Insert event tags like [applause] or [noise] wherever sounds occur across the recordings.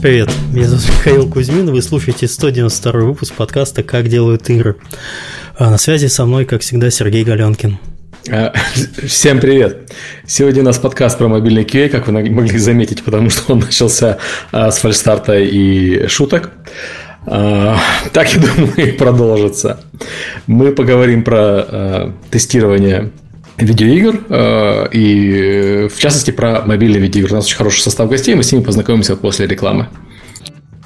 Привет, меня зовут [laughs] Михаил Кузьмин, вы слушаете 192 выпуск подкаста «Как делают игры». А на связи со мной, как всегда, Сергей Галенкин. А, [laughs] всем привет! Сегодня у нас подкаст про мобильный QA, как вы могли заметить, потому что он [laughs] начался а, с фальстарта и шуток. А, так, я думаю, и продолжится. Мы поговорим про тестирование видеоигр, э, и в частности про мобильные видеоигры. У нас очень хороший состав гостей, мы с ними познакомимся после рекламы.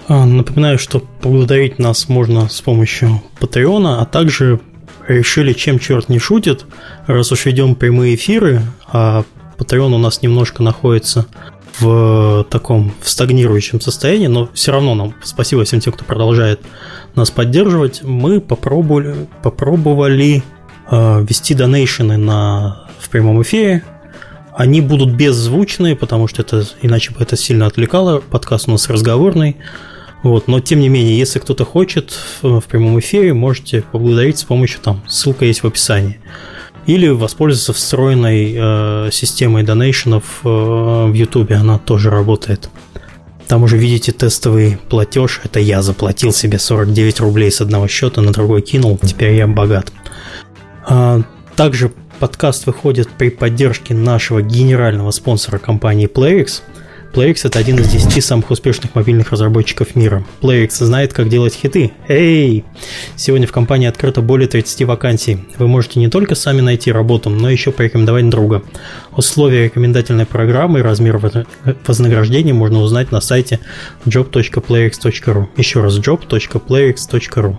А, напоминаю, что поблагодарить нас можно с помощью Патреона, а также решили, чем черт не шутит, раз уж ведем прямые эфиры, а Patreon у нас немножко находится в таком в стагнирующем состоянии, но все равно нам спасибо всем тем, кто продолжает нас поддерживать. Мы попробовали, попробовали Э, вести донейшены на, в прямом эфире. Они будут беззвучные, потому что это иначе бы это сильно отвлекало. Подкаст у нас разговорный. Вот, но тем не менее, если кто-то хочет в, прямом эфире, можете поблагодарить с помощью там, ссылка есть в описании. Или воспользоваться встроенной э, системой донейшенов э, в YouTube, она тоже работает. Там уже видите тестовый платеж. Это я заплатил себе 49 рублей с одного счета, на другой кинул. Теперь я богат. А, также подкаст выходит при поддержке нашего генерального спонсора компании PlayX. PlayX это один из 10 самых успешных мобильных разработчиков мира. PlayX знает, как делать хиты. Эй! Сегодня в компании открыто более 30 вакансий. Вы можете не только сами найти работу, но еще порекомендовать друга. Условия рекомендательной программы и размер вознаграждения можно узнать на сайте job.playx.ru. Еще раз job.playx.ru.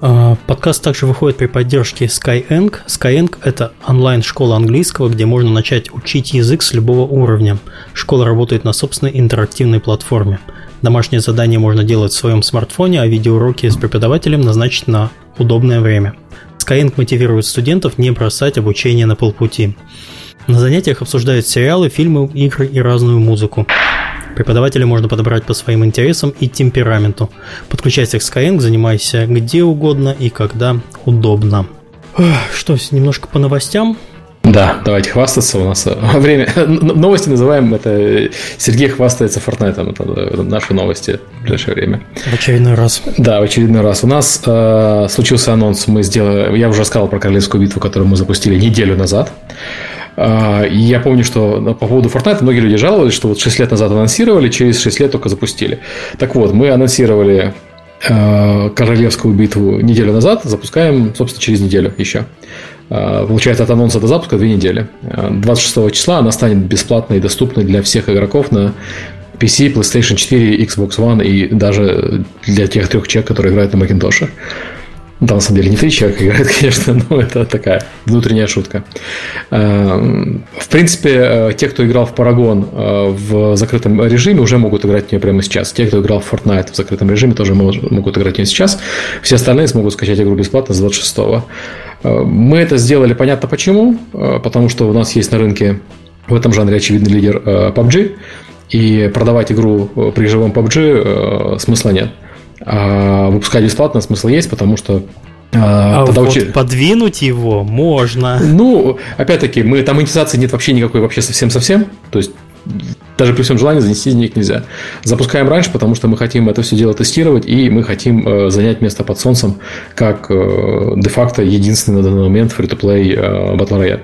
А, подкаст также выходит при поддержке Skyeng. Skyeng – это онлайн-школа английского, где можно начать учить язык с любого уровня. Школа работает на собственной интерактивной платформе. Домашнее задание можно делать в своем смартфоне, а видеоуроки с преподавателем назначить на удобное время. Skyeng мотивирует студентов не бросать обучение на полпути. На занятиях обсуждают сериалы, фильмы, игры и разную музыку. Преподавателя можно подобрать по своим интересам и темпераменту. Подключайся к Skyeng, занимайся где угодно и когда удобно. Что, немножко по новостям? Да, давайте хвастаться. У нас э, [laughs] время... Новости называем это... Сергей хвастается Fortnite. Это наши новости в ближайшее время. В очередной раз. Да, в очередной раз. У нас э, случился анонс. Мы сделали... Я уже рассказал про Королевскую битву, которую мы запустили неделю назад. А, и я помню, что по поводу Fortnite многие люди жаловались, что вот 6 лет назад анонсировали, через 6 лет только запустили. Так вот, мы анонсировали а, Королевскую битву неделю назад, запускаем, собственно, через неделю еще. А, получается, от анонса до запуска две недели. 26 числа она станет бесплатной и доступной для всех игроков на PC, PlayStation 4, Xbox One и даже для тех трех человек, которые играют на Macintosh. Да, на самом деле не три человека играют, [laughs] конечно, но это такая внутренняя шутка. Эм, в принципе, э, те, кто играл в Paragon э, в закрытом режиме, уже могут играть в нее прямо сейчас. Те, кто играл в Fortnite в закрытом режиме, тоже могут играть в нее сейчас. Все остальные смогут скачать игру бесплатно с 26-го. Э, мы это сделали, понятно почему, потому что у нас есть на рынке в этом жанре очевидный лидер PUBG, и продавать игру при живом PUBG смысла нет. А выпускать бесплатно смысл есть, потому что а, а вот учи... подвинуть его можно. Ну, опять-таки, мы там монетизации нет вообще никакой, вообще совсем-совсем. То есть даже при всем желании занести денег нельзя. Запускаем раньше, потому что мы хотим это все дело тестировать, и мы хотим э, занять место под солнцем как э, де-факто единственный на данный момент free-to-play э, Battle Royale.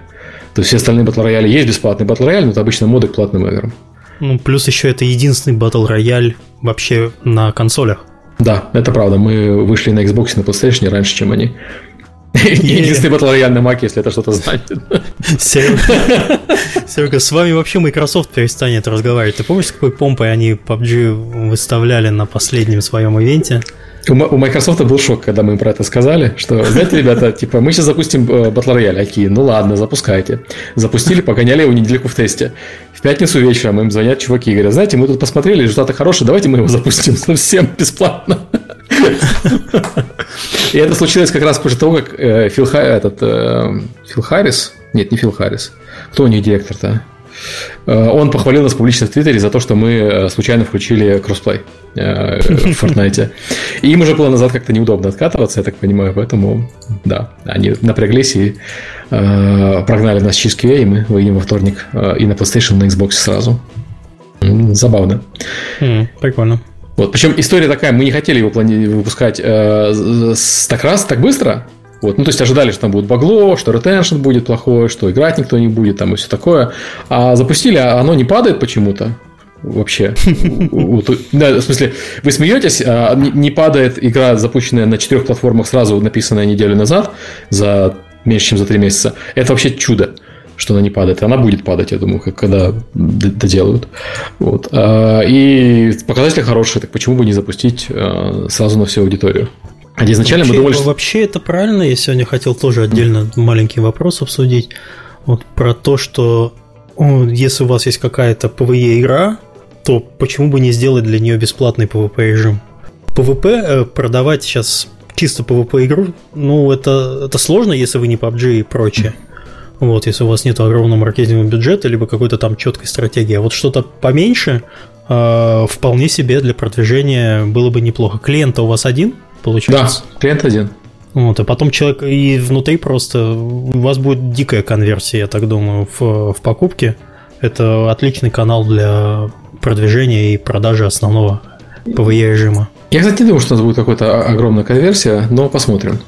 То есть все остальные Battle Royale есть бесплатный Battle Royale, но это обычно моды к платным играм. Ну, плюс еще это единственный Battle Royale вообще на консолях. Да, это правда. Мы вышли на Xbox и на PlayStation раньше, чем они. Единственный Battle Royale на Mac, если это что-то значит. Серега, с вами вообще Microsoft перестанет разговаривать. Ты помнишь, с какой помпой они PUBG выставляли на последнем своем ивенте? У Microsoft был шок, когда мы им про это сказали, что, знаете, ребята, типа, мы сейчас запустим э, Battle Royale. Окей, ну ладно, запускайте. Запустили, погоняли его недельку в тесте. В пятницу вечером им звонят чуваки и говорят, знаете, мы тут посмотрели, результаты хорошие, давайте мы его запустим [laughs] совсем бесплатно. И это случилось как раз после того, как э, Фил, э, Фил Харрис, Нет, не Фил Харрис. Кто у них директор-то? Э, он похвалил нас публично в Твиттере за то, что мы э, случайно включили кроссплей э, в Fortnite. И им уже было назад как-то неудобно откатываться, я так понимаю, поэтому, да, они напряглись и прогнали нас через QA, и мы выйдем во вторник и на PlayStation, и на Xbox сразу. Забавно. прикольно. Вот, причем история такая, мы не хотели его плани- выпускать э, так раз, так быстро, вот. Ну, то есть ожидали, что там будет багло, что ретеншн будет плохой, что играть никто не будет, там и все такое. А запустили, а оно не падает почему-то вообще. Да, в смысле, вы смеетесь, а не падает игра, запущенная на четырех платформах сразу, написанная неделю назад, за меньше, чем за три месяца. Это вообще чудо что она не падает. Она будет падать, я думаю, когда доделают. Вот. А, и показатели хорошие, так почему бы не запустить а, сразу на всю аудиторию? А изначально вообще, мы думали, что... Вообще это правильно. Я сегодня хотел тоже отдельно маленький вопрос обсудить. Вот про то, что если у вас есть какая-то PvE игра, то почему бы не сделать для нее бесплатный PvP режим? PvP э, продавать сейчас чисто PvP игру, ну, это, это сложно, если вы не PUBG и прочее. Вот, если у вас нет огромного маркетингового бюджета, либо какой-то там четкой стратегии. А вот что-то поменьше, э, вполне себе для продвижения было бы неплохо. Клиента у вас один, получается? Да, клиент один. Вот, а потом человек и внутри просто у вас будет дикая конверсия, я так думаю, в, в покупке. Это отличный канал для продвижения и продажи основного PvE режима. Я, кстати, не думаю, что у нас будет какая-то огромная конверсия, но посмотрим.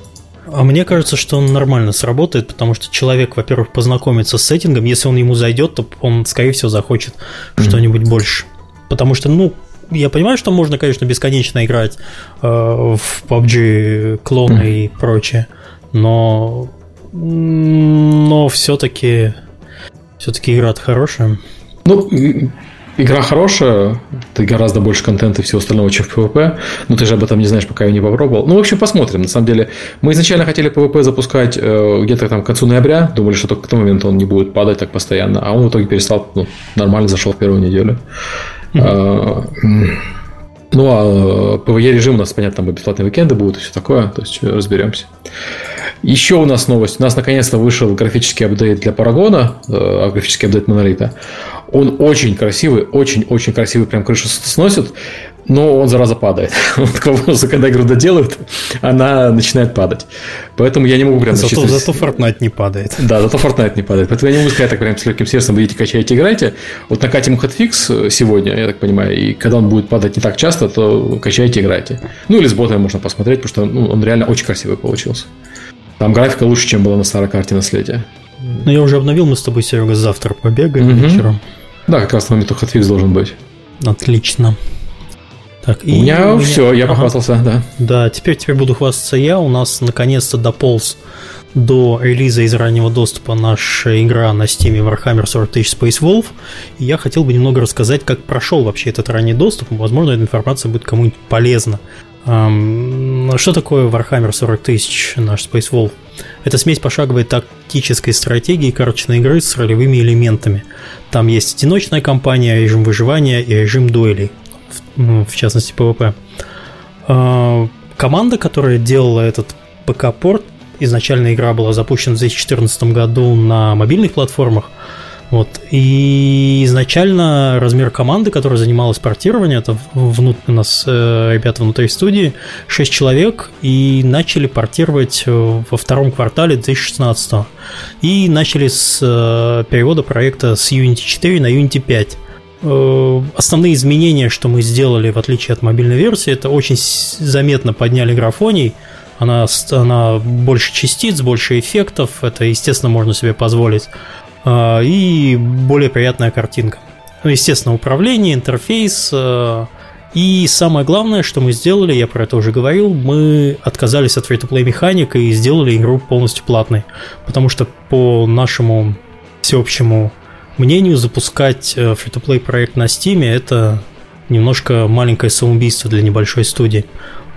А мне кажется, что он нормально сработает, потому что человек, во-первых, познакомится с сеттингом, если он ему зайдет, то он, скорее всего, захочет mm-hmm. что-нибудь больше. Потому что, ну, я понимаю, что можно, конечно, бесконечно играть э, в PUBG клоны mm-hmm. и прочее, но, но все-таки все-таки игра хорошая. Ну, Игра хорошая, ты гораздо больше контента и всего остального, чем в PvP, но ты же об этом не знаешь, пока ее не попробовал. Ну, в общем, посмотрим. На самом деле, мы изначально хотели PvP запускать э, где-то там к концу ноября, думали, что только к тому моменту он не будет падать так постоянно, а он в итоге перестал, ну, нормально зашел в первую неделю. Mm-hmm. Ну, а PvE режим у нас, понятно, там бесплатные уикенды будут и все такое, то есть разберемся. Еще у нас новость. У нас наконец-то вышел графический апдейт для Парагона, э, графический апдейт Монолита. Он очень красивый, очень-очень красивый, прям крышу сносит, но он, зараза, падает. [laughs] когда игру доделают, она начинает падать. Поэтому я не могу прям... Зато, зато Fortnite не падает. Да, зато Fortnite не падает. Поэтому я не могу сказать так прям с легким сердцем, идите, качайте, играйте. Вот накатим хэтфикс сегодня, я так понимаю, и когда он будет падать не так часто, то качайте, играйте. Ну, или с ботами можно посмотреть, потому что ну, он реально очень красивый получился. Там графика лучше, чем была на старой карте наследия. Ну, я уже обновил, мы с тобой, Серега, завтра побегаем угу. вечером. Да, как раз на момент hotfix должен быть. Отлично. Так, у, меня у меня все, я ага. похвастался, да. Да, теперь, теперь буду хвастаться я. У нас наконец-то дополз до релиза из раннего доступа наша игра на Steam Warhammer 40 тысяч Space Wolf. И я хотел бы немного рассказать, как прошел вообще этот ранний доступ. Возможно, эта информация будет кому-нибудь полезна. Что такое Warhammer 40 тысяч, наш Space Wolf? Это смесь пошаговой тактической стратегии карточной игры с ролевыми элементами. Там есть одиночная кампания, режим выживания и режим дуэлей, в, ну, в частности PvP. А, команда, которая делала этот ПК-порт, изначально игра была запущена в 2014 году на мобильных платформах, вот. И изначально размер команды, которая занималась портированием, это внут... у нас э, ребята внутри студии, 6 человек, и начали портировать э, во втором квартале 2016 И начали с э, перевода проекта с Unity 4 на Unity 5. Э, основные изменения, что мы сделали, в отличие от мобильной версии, это очень заметно подняли графоний, она, она больше частиц, больше эффектов, это, естественно, можно себе позволить. А, и более приятная картинка. Ну, естественно, управление, интерфейс. А, и самое главное, что мы сделали, я про это уже говорил, мы отказались от free-to-play механик и сделали игру полностью платной. Потому что по нашему всеобщему мнению запускать э, free-to-play проект на Steam это немножко маленькое самоубийство для небольшой студии.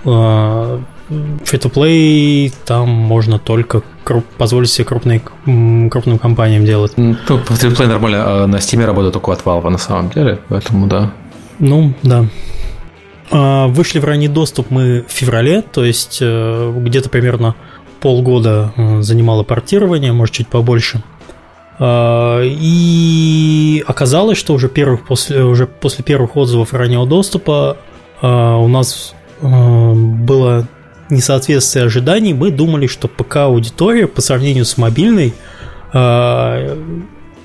А, Free-to-play там можно только круп, позволить себе крупные, крупным компаниям делать. Ну, free-to-play нормально а на Steam работает только от Valve на самом деле, поэтому да. Ну, да. А, вышли в ранний доступ мы в феврале, то есть э, где-то примерно полгода э, занимало портирование, может чуть побольше. А, и оказалось, что уже, первых, после, уже после первых отзывов раннего доступа а, у нас а, было несоответствие ожиданий. Мы думали, что ПК-аудитория по сравнению с мобильной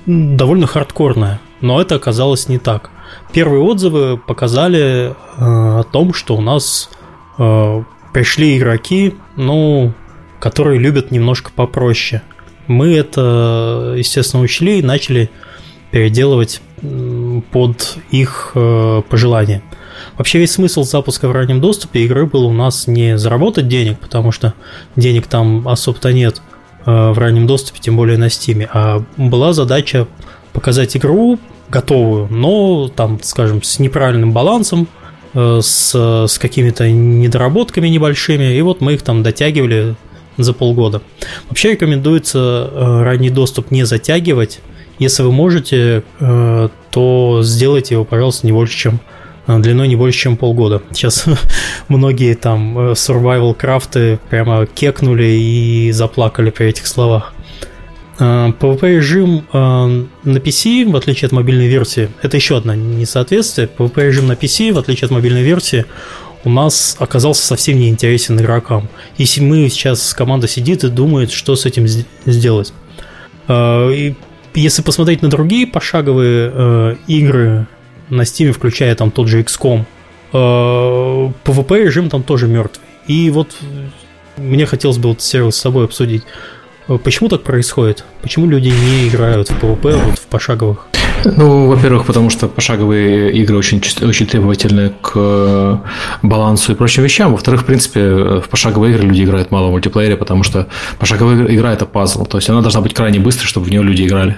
довольно хардкорная. Но это оказалось не так. Первые отзывы показали о том, что у нас пришли игроки, ну, которые любят немножко попроще – мы это, естественно, учли и начали переделывать под их э, пожелания. Вообще весь смысл запуска в раннем доступе игры был у нас не заработать денег, потому что денег там особо-то нет э, в раннем доступе, тем более на Steam, а была задача показать игру готовую, но там, скажем, с неправильным балансом, э, с, с какими-то недоработками небольшими, и вот мы их там дотягивали за полгода. Вообще рекомендуется э, ранний доступ не затягивать. Если вы можете, э, то сделайте его, пожалуйста, не больше, чем э, длиной не больше, чем полгода. [laughs] Сейчас многие там survival крафты прямо кекнули и заплакали при этих словах. PvP режим на PC, в отличие от мобильной версии, это еще одно несоответствие. PvP режим на PC, в отличие от мобильной версии, у нас оказался совсем не интересен игрокам. Если мы сейчас команда сидит и думает, что с этим сделать. А, и если посмотреть на другие пошаговые э, игры на Steam, включая там тот же XCOM, PvP э, режим там тоже мертвый. И вот мне хотелось бы вот сервис с собой обсудить. Э, почему так происходит? Почему люди не играют в PvP вот в пошаговых? Ну, во-первых, потому что пошаговые игры очень, очень требовательны к э, балансу и прочим вещам. Во-вторых, в принципе, в пошаговые игры люди играют мало в мультиплеере, потому что пошаговая игра – это пазл. То есть, она должна быть крайне быстрой, чтобы в нее люди играли.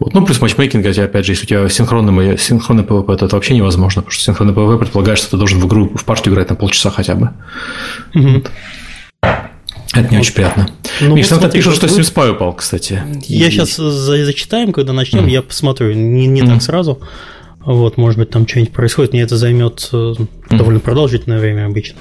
Вот. Ну, плюс матчмейкинг, опять же, если у тебя синхронный, синхронный PvP, то это вообще невозможно, потому что синхронный PvP предполагает, что ты должен в игру, в партию играть на полчаса хотя бы. Угу. Это не очень приятно. Ну, Миш, вот там пишут, что. Steam упал, кстати. Я и... сейчас зачитаем, когда начнем, mm. я посмотрю. Не, не mm. так сразу. Вот, может быть, там что-нибудь происходит. Мне это займет mm. довольно продолжительное время обычно.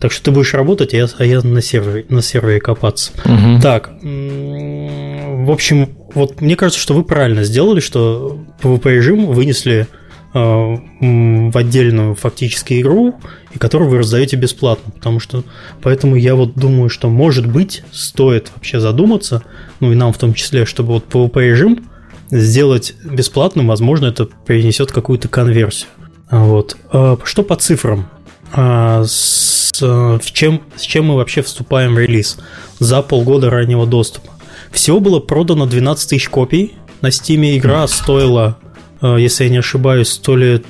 Так что ты будешь работать, а я, а я на, сервере, на сервере копаться. Mm-hmm. Так, в общем, вот мне кажется, что вы правильно сделали, что PvP режим вынесли Э, в отдельную фактически игру, и которую вы раздаете бесплатно. Потому что поэтому я вот думаю, что может быть стоит вообще задуматься, ну и нам в том числе, чтобы вот PvP режим сделать бесплатным, возможно, это принесет какую-то конверсию. Вот. А что по цифрам? А, с, с, чем, с чем мы вообще вступаем в релиз за полгода раннего доступа? Всего было продано 12 тысяч копий. На Steam игра стоила а, если я не ошибаюсь, то ли...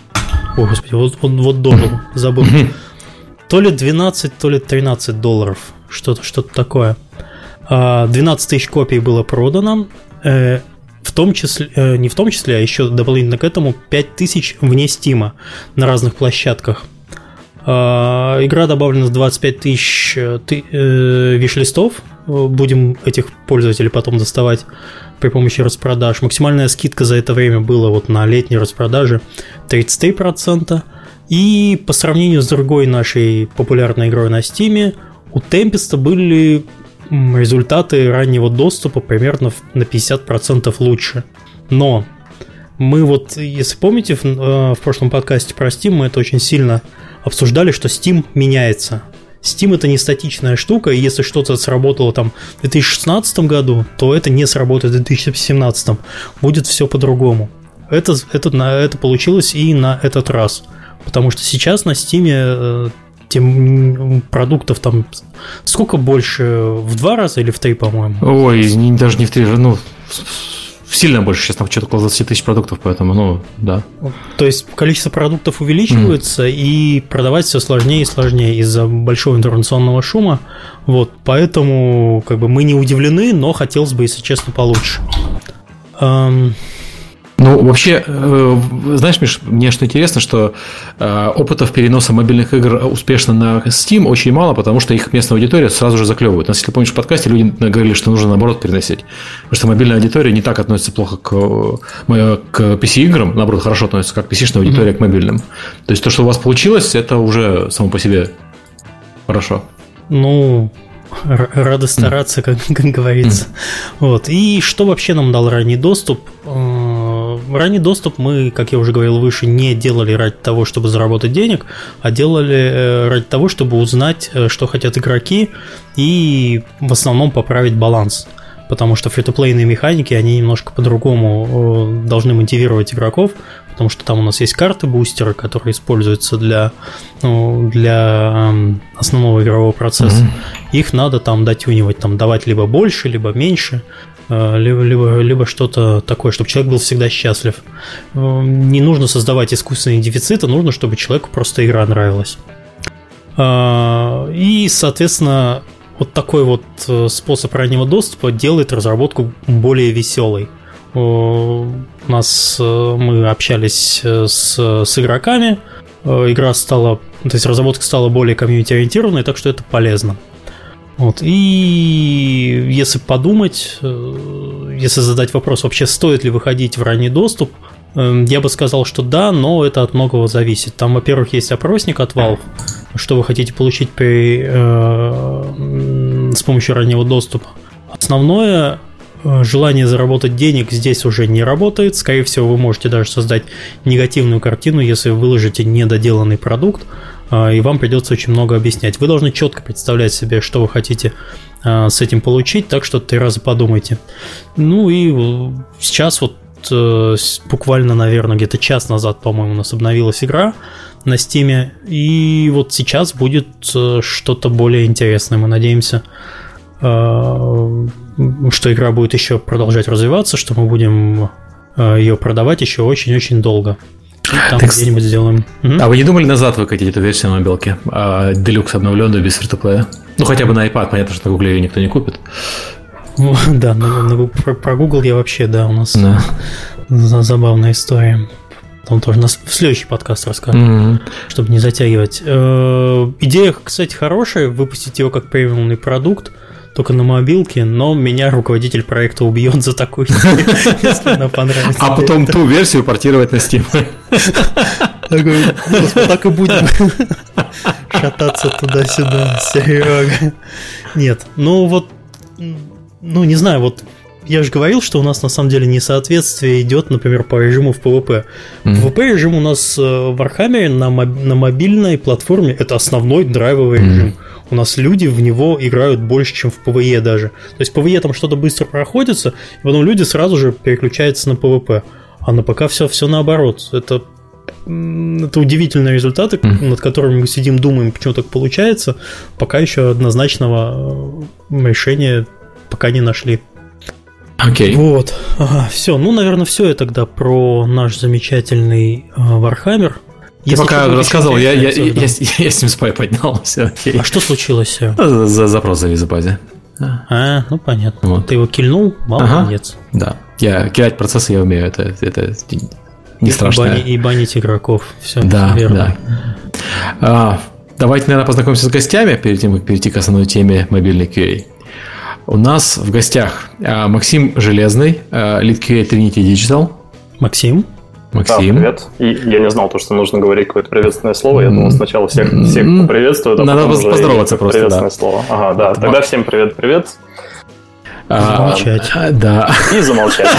О, господи, вот, вот, вот дожил, [laughs] забыл. То ли 12, то ли 13 долларов. Что-то что такое. 12 а, тысяч копий было продано. Э, в том числе, э, не в том числе, а еще дополнительно к этому 5 тысяч вне Стима на разных площадках. А, игра добавлена с 25 тысяч э, виш-листов. Будем этих пользователей потом доставать при помощи распродаж. Максимальная скидка за это время была вот на летней распродаже 33%. И по сравнению с другой нашей популярной игрой на Steam, у Tempest были результаты раннего доступа примерно на 50% лучше. Но мы вот, если помните, в, э, в прошлом подкасте про Steam мы это очень сильно обсуждали, что Steam меняется. Steam это не статичная штука, и если что-то сработало там в 2016 году, то это не сработает в 2017. Будет все по-другому. Это, это, это получилось и на этот раз. Потому что сейчас на Steam э, тем продуктов там сколько больше? В два раза или в три, по-моему? Ой, даже не в три, ну, сильно больше, сейчас там что-то около 20 тысяч продуктов, поэтому, ну, да. То есть количество продуктов увеличивается, mm. и продавать все сложнее и сложнее из-за большого информационного шума. Вот, поэтому как бы мы не удивлены, но хотелось бы, если честно, получше. Ну, вообще, э, знаешь, Миш, мне что интересно, что э, опытов переноса мобильных игр успешно на Steam очень мало, потому что их местная аудитория сразу же заклевывает. Нас, если помнишь, в подкасте люди говорили, что нужно наоборот переносить. Потому что мобильная аудитория не так относится плохо к, э, к PC-играм, наоборот, хорошо относится, как PC-шная аудитория mm-hmm. к мобильным. То есть то, что у вас получилось, это уже само по себе хорошо. Ну, рады стараться, как, как говорится. Вот. И что вообще нам дал ранний доступ? Э, ранний доступ мы, как я уже говорил выше, не делали ради того, чтобы заработать денег, а делали э, ради того, чтобы узнать, э, что хотят игроки, и в основном поправить баланс. Потому что фри-то-плейные механики, они немножко по-другому должны мотивировать игроков, потому что там у нас есть карты бустеры, которые используются для, ну, для основного игрового процесса. Mm-hmm. Их надо там дотюнивать, там давать либо больше, либо меньше, э, либо, либо, либо что-то такое, чтобы человек был всегда счастлив. Э, не нужно создавать искусственные дефициты, нужно, чтобы человеку просто игра нравилась. Э, и, соответственно, вот такой вот способ раннего доступа делает разработку более веселой. У нас э, мы общались э, с, с игроками, э, игра стала, то есть разработка стала более комьюнити-ориентированной, так что это полезно. Вот. И если подумать, если задать вопрос, вообще стоит ли выходить в ранний доступ, я бы сказал, что да, но это от многого зависит. Там, во-первых, есть опросник от Valve, что вы хотите получить при, э, с помощью раннего доступа. Основное желание заработать денег здесь уже не работает. Скорее всего, вы можете даже создать негативную картину, если вы выложите недоделанный продукт, э, и вам придется очень много объяснять. Вы должны четко представлять себе, что вы хотите э, с этим получить, так что три раза подумайте. Ну и сейчас вот буквально, наверное, где-то час назад, по-моему, у нас обновилась игра на Стиме, и вот сейчас будет что-то более интересное, мы надеемся что игра будет еще продолжать развиваться, что мы будем э, ее продавать еще очень-очень долго. И там так, где-нибудь сделаем. А вы не думали назад выкатить эту версию на мобилке? А, делюкс обновленную без фритуплея? Ну, хотя бы на iPad, понятно, что на Google ее никто не купит. [laughs] Да, на, на, про, про Google я вообще, да, у нас да. забавная история. Там тоже нас в следующий подкаст расскажем, mm-hmm. чтобы не затягивать. Э, идея, кстати, хорошая, выпустить его как премиумный продукт – только на мобилке, но меня руководитель проекта убьет за такую если она понравится. А потом ту версию портировать на Steam. Так и будем шататься туда-сюда, Серега. Нет, ну вот, ну не знаю, вот я же говорил, что у нас на самом деле несоответствие идет, например, по режиму в PvP. Mm-hmm. PvP режим у нас э, в Warhammer на, моб- на мобильной платформе это основной драйвовый mm-hmm. режим у нас люди в него играют больше, чем в PvE даже. То есть в PvE там что-то быстро проходится, и потом люди сразу же переключаются на PvP. А на ПК все, все наоборот. Это это удивительные результаты, над которыми мы сидим, думаем, почему так получается. Пока еще однозначного э, решения пока не нашли. Окей. Okay. Вот. Ага, все. Ну, наверное, все это тогда про наш замечательный э, Warhammer. Ты пока рассказывал, я, я, я, я, я с ним спай поднялся. А что случилось? За запрос завис в базе. А, ну понятно. Вот. Ты его кильнул, молодец. Ага, да. Я кидать процессы я умею, это, это не страшно. Бани, и банить игроков. Все да, верно. Да. А, давайте, наверное, познакомимся с гостями перед тем, как перейти к основной теме мобильной QA. У нас в гостях а, Максим Железный, а, Lead QA Trinity Digital. Максим. Максим. Да, привет. И я не знал, то, что нужно говорить какое-то приветственное слово. Я думал сначала всех, всех приветствую, а Надо поздороваться просто, приветственное да. слово. Ага, да. Тогда всем привет-привет. А, замолчать. А, да. И замолчать. [laughs]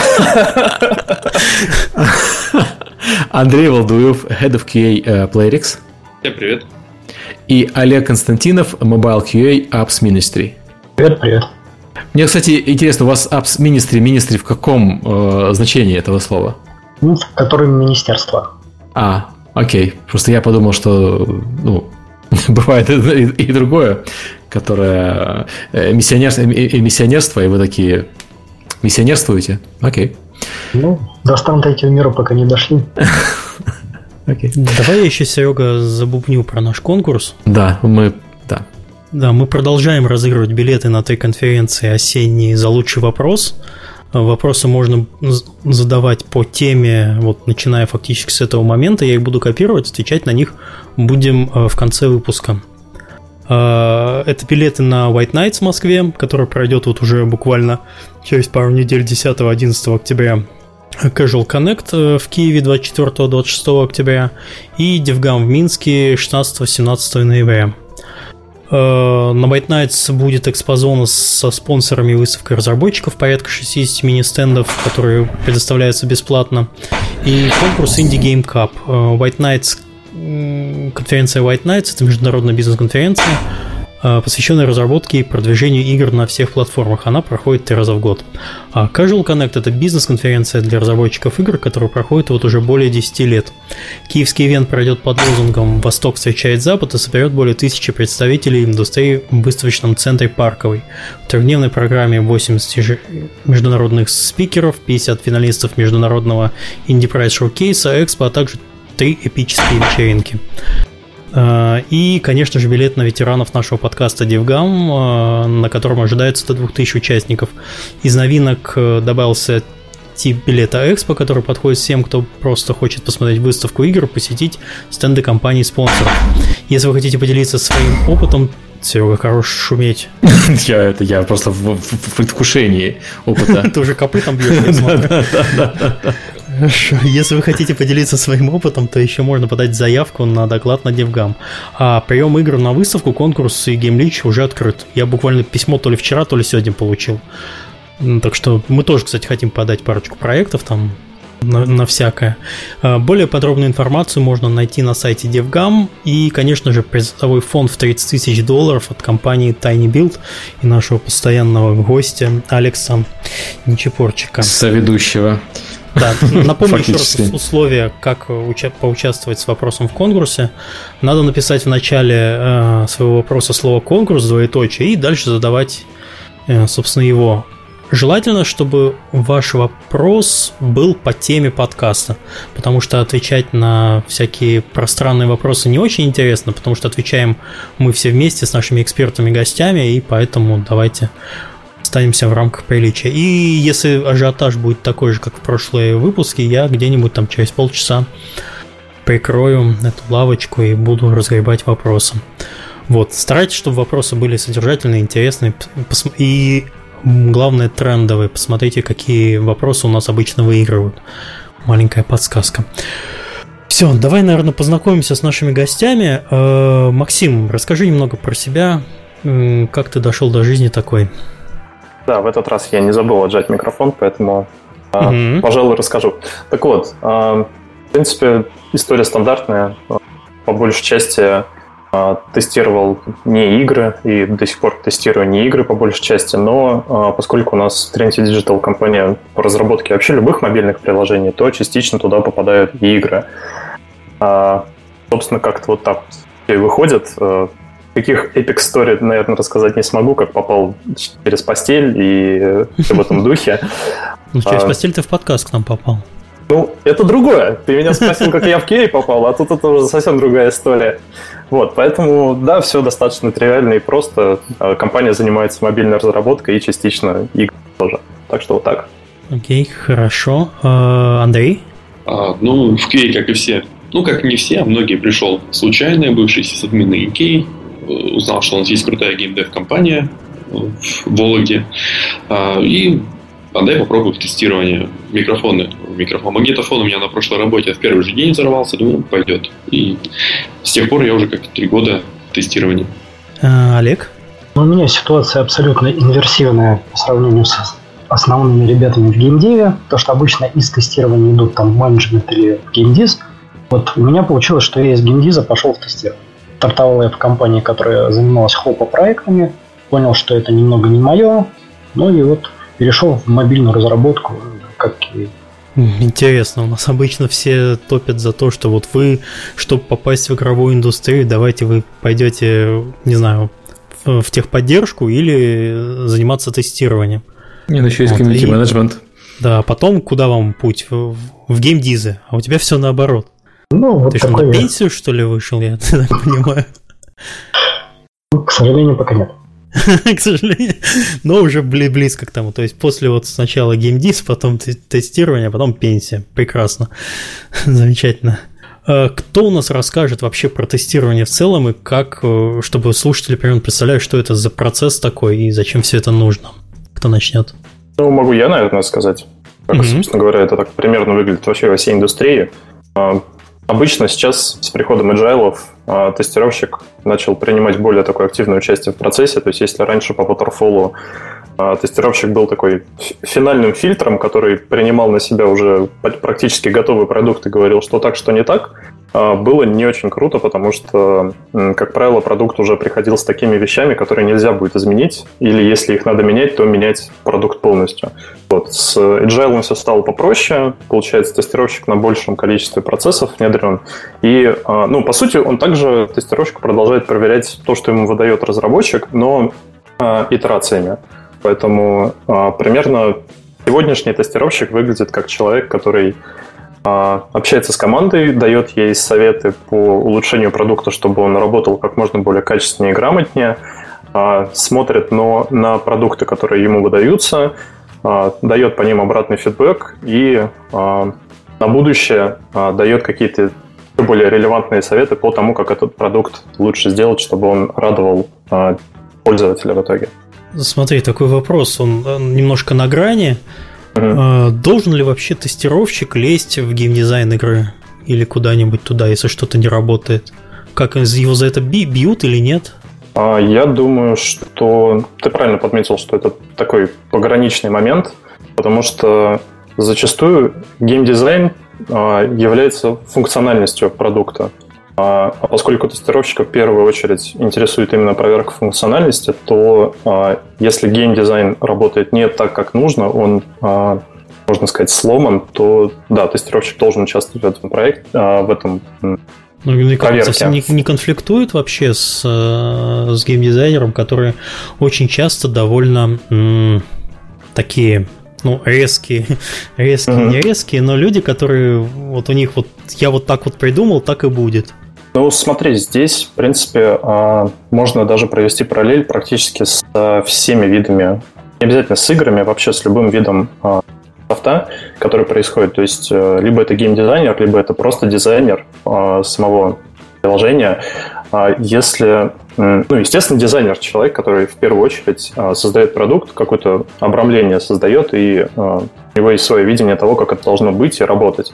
Андрей Волдуев, Head of QA uh, Playrix. Всем привет. И Олег Константинов, Mobile QA Apps Ministry. Привет, привет. Мне, кстати, интересно, у вас Apps Ministry, Ministry в каком э, значении этого слова? Ну, которым министерство. А, окей. Просто я подумал, что ну, [laughs] бывает и, и другое, которое э, миссионерство, и миссионерство, и вы такие миссионерствуете. Окей. Ну, до стран третьего мира пока не дошли. [laughs] Okay. Давай я еще, Серега, забубню про наш конкурс. Да, мы... Да. Да, мы продолжаем разыгрывать билеты на той конференции осенние за лучший вопрос. Вопросы можно задавать по теме, вот начиная фактически с этого момента. Я их буду копировать, отвечать на них будем э, в конце выпуска. Э, это билеты на White Nights в Москве, который пройдет вот уже буквально через пару недель 10-11 октября. Casual Connect э, в Киеве 24-26 октября и DevGam в Минске 16-17 ноября. Э, на White Nights будет экспозона со спонсорами выставкой разработчиков, порядка 60 мини-стендов, которые предоставляются бесплатно. И конкурс Indie Game Cup. Э, White Nights, конференция White Nights, это международная бизнес-конференция, Э, посвященной разработке и продвижению игр на всех платформах. Она проходит три раза в год. А Casual Connect – это бизнес-конференция для разработчиков игр, которая проходит вот уже более 10 лет. Киевский ивент пройдет под лозунгом «Восток встречает Запад» и соберет более тысячи представителей индустрии в выставочном центре «Парковый». В трехдневной программе 80 международных спикеров, 50 финалистов международного Showcase, Экспо, а также три эпические вечеринки. Э, и, конечно же, билет на ветеранов нашего подкаста DevGam, э, на котором ожидается до 2000 участников. Из новинок э, добавился тип билета Экспо, который подходит всем, кто просто хочет посмотреть выставку игр, посетить стенды компаний спонсоров. Если вы хотите поделиться своим опытом, Серега, хорош шуметь. [laughs] Я это я просто в, в, в предвкушении опыта. [laughs] Ты уже копытом бьешь, я [laughs] смотрю. Хорошо. [laughs] Если вы хотите поделиться своим опытом, то еще можно подать заявку на доклад на Девгам. А прием игр на выставку, конкурс и геймлич уже открыт. Я буквально письмо то ли вчера, то ли сегодня получил. Так что мы тоже, кстати, хотим подать парочку проектов там на, на всякое. А, более подробную информацию можно найти на сайте DevGam и, конечно же, призовой фонд в 30 тысяч долларов от компании Tiny Build и нашего постоянного гостя Алекса Нечепорчика. Соведущего. Да, напомню еще раз условия, как уча- поучаствовать с вопросом в конкурсе. Надо написать в начале э, своего вопроса слово конкурс, двоеточие, и дальше задавать, э, собственно, его. Желательно, чтобы ваш вопрос был по теме подкаста, потому что отвечать на всякие пространные вопросы не очень интересно, потому что отвечаем мы все вместе с нашими экспертами гостями, и поэтому давайте останемся в рамках приличия. И если ажиотаж будет такой же, как в прошлые выпуски, я где-нибудь там через полчаса прикрою эту лавочку и буду разгребать вопросы. Вот, старайтесь, чтобы вопросы были содержательные, интересные и, главное, трендовые. Посмотрите, какие вопросы у нас обычно выигрывают. Маленькая подсказка. Все, давай, наверное, познакомимся с нашими гостями. Э, Максим, расскажи немного про себя, как ты дошел до жизни такой. Да, в этот раз я не забыл отжать микрофон, поэтому, mm-hmm. пожалуй, расскажу. Так вот, а, в принципе, история стандартная. По большей части а, тестировал не игры и до сих пор тестирую не игры по большей части, но поскольку у нас Trinity Digital компания по разработке вообще любых мобильных приложений, то частично туда попадают и игры. Собственно, как-то вот так и выходит. Каких эпик story, наверное, рассказать не смогу, как попал через постель и все в этом духе. Ну, через а, постель ты в подкаст к нам попал. Ну, это другое. Ты меня спросил, как я в Киеве попал, а тут это уже совсем другая история. Вот, поэтому, да, все достаточно тривиально и просто. А, компания занимается мобильной разработкой и частично игр тоже. Так что вот так. Окей, хорошо. А, Андрей? Ну, в Киеве, как и все. Ну, как не все, а многие пришел случайно, бывший сисадмин Икей, узнал, что у нас есть крутая геймдев-компания в Вологде. А, и а дай попробую в тестирование микрофоны. Микрофон. Магнитофон у меня на прошлой работе в первый же день взорвался, думаю, пойдет. И с тех пор я уже как три года в тестировании. А, Олег? Ну, у меня ситуация абсолютно инверсивная по сравнению с основными ребятами в геймдеве, то что обычно из тестирования идут там менеджмент или геймдиз. Вот у меня получилось, что я из геймдиза пошел в тестирование стартовал я в компании, которая занималась хопа проектами, понял, что это немного не мое, ну и вот перешел в мобильную разработку, как и Интересно, у нас обычно все топят за то, что вот вы, чтобы попасть в игровую индустрию, давайте вы пойдете, не знаю, в, техподдержку или заниматься тестированием. Не, ну еще есть вот, комьюнити менеджмент. Да, потом куда вам путь? В, в геймдизы, а у тебя все наоборот. Ну, вот Ты что, на пенсию, что ли, вышел, я [laughs] так понимаю? Ну, к сожалению, пока нет. [laughs] К сожалению, но уже близко к тому. То есть после вот сначала геймдис, потом тестирование, а потом пенсия. Прекрасно. [laughs] Замечательно. А кто у нас расскажет вообще про тестирование в целом и как, э, чтобы слушатели примерно представляли, что это за процесс такой и зачем все это нужно? Кто начнет? Ну, могу я, наверное, сказать. Как, mm-hmm. собственно говоря, это так примерно выглядит вообще во всей индустрии. Обычно сейчас с приходом agile а, тестировщик начал принимать более такое активное участие в процессе. То есть если раньше по waterfall а, тестировщик был такой финальным фильтром, который принимал на себя уже практически готовый продукт и говорил, что так, что не так, а, было не очень круто, потому что, как правило, продукт уже приходил с такими вещами, которые нельзя будет изменить, или если их надо менять, то менять продукт полностью. Вот. С Agile все стало попроще, получается, тестировщик на большем количестве процессов внедрен, и, а, ну, по сути, он также, тестировщик продолжает проверять то, что ему выдает разработчик, но итерациями. Поэтому а, примерно сегодняшний тестировщик выглядит как человек, который а, общается с командой, дает ей советы по улучшению продукта, чтобы он работал как можно более качественнее и грамотнее, а, смотрит но на продукты, которые ему выдаются, дает по ним обратный фидбэк и на будущее дает какие-то более релевантные советы по тому, как этот продукт лучше сделать, чтобы он радовал пользователя в итоге. Смотри, такой вопрос, он немножко на грани. Uh-huh. Должен ли вообще тестировщик лезть в геймдизайн игры или куда-нибудь туда, если что-то не работает? Как его за это бьют или нет? А, я думаю, что ты правильно подметил, что это такой пограничный момент, потому что зачастую геймдизайн а, является функциональностью продукта. А, а поскольку тестировщика в первую очередь интересует именно проверка функциональности, то а, если геймдизайн работает не так, как нужно, он, а, можно сказать, сломан, то да, тестировщик должен участвовать в этом проекте, в этом ну, кажется, совсем не, не конфликтует вообще с, э, с геймдизайнером, которые очень часто довольно м, такие ну, резкие, [laughs] резкие, mm-hmm. не резкие, но люди, которые вот у них вот я вот так вот придумал, так и будет. Ну, смотри, здесь, в принципе, а, можно даже провести параллель практически с всеми видами, не обязательно с играми, а вообще с любым видом а, софта, который происходит. То есть, э, либо это геймдизайнер, либо это просто дизайнер а, самого приложения. Если, ну, естественно, дизайнер человек, который в первую очередь создает продукт, какое-то обрамление создает, и у него есть свое видение того, как это должно быть и работать.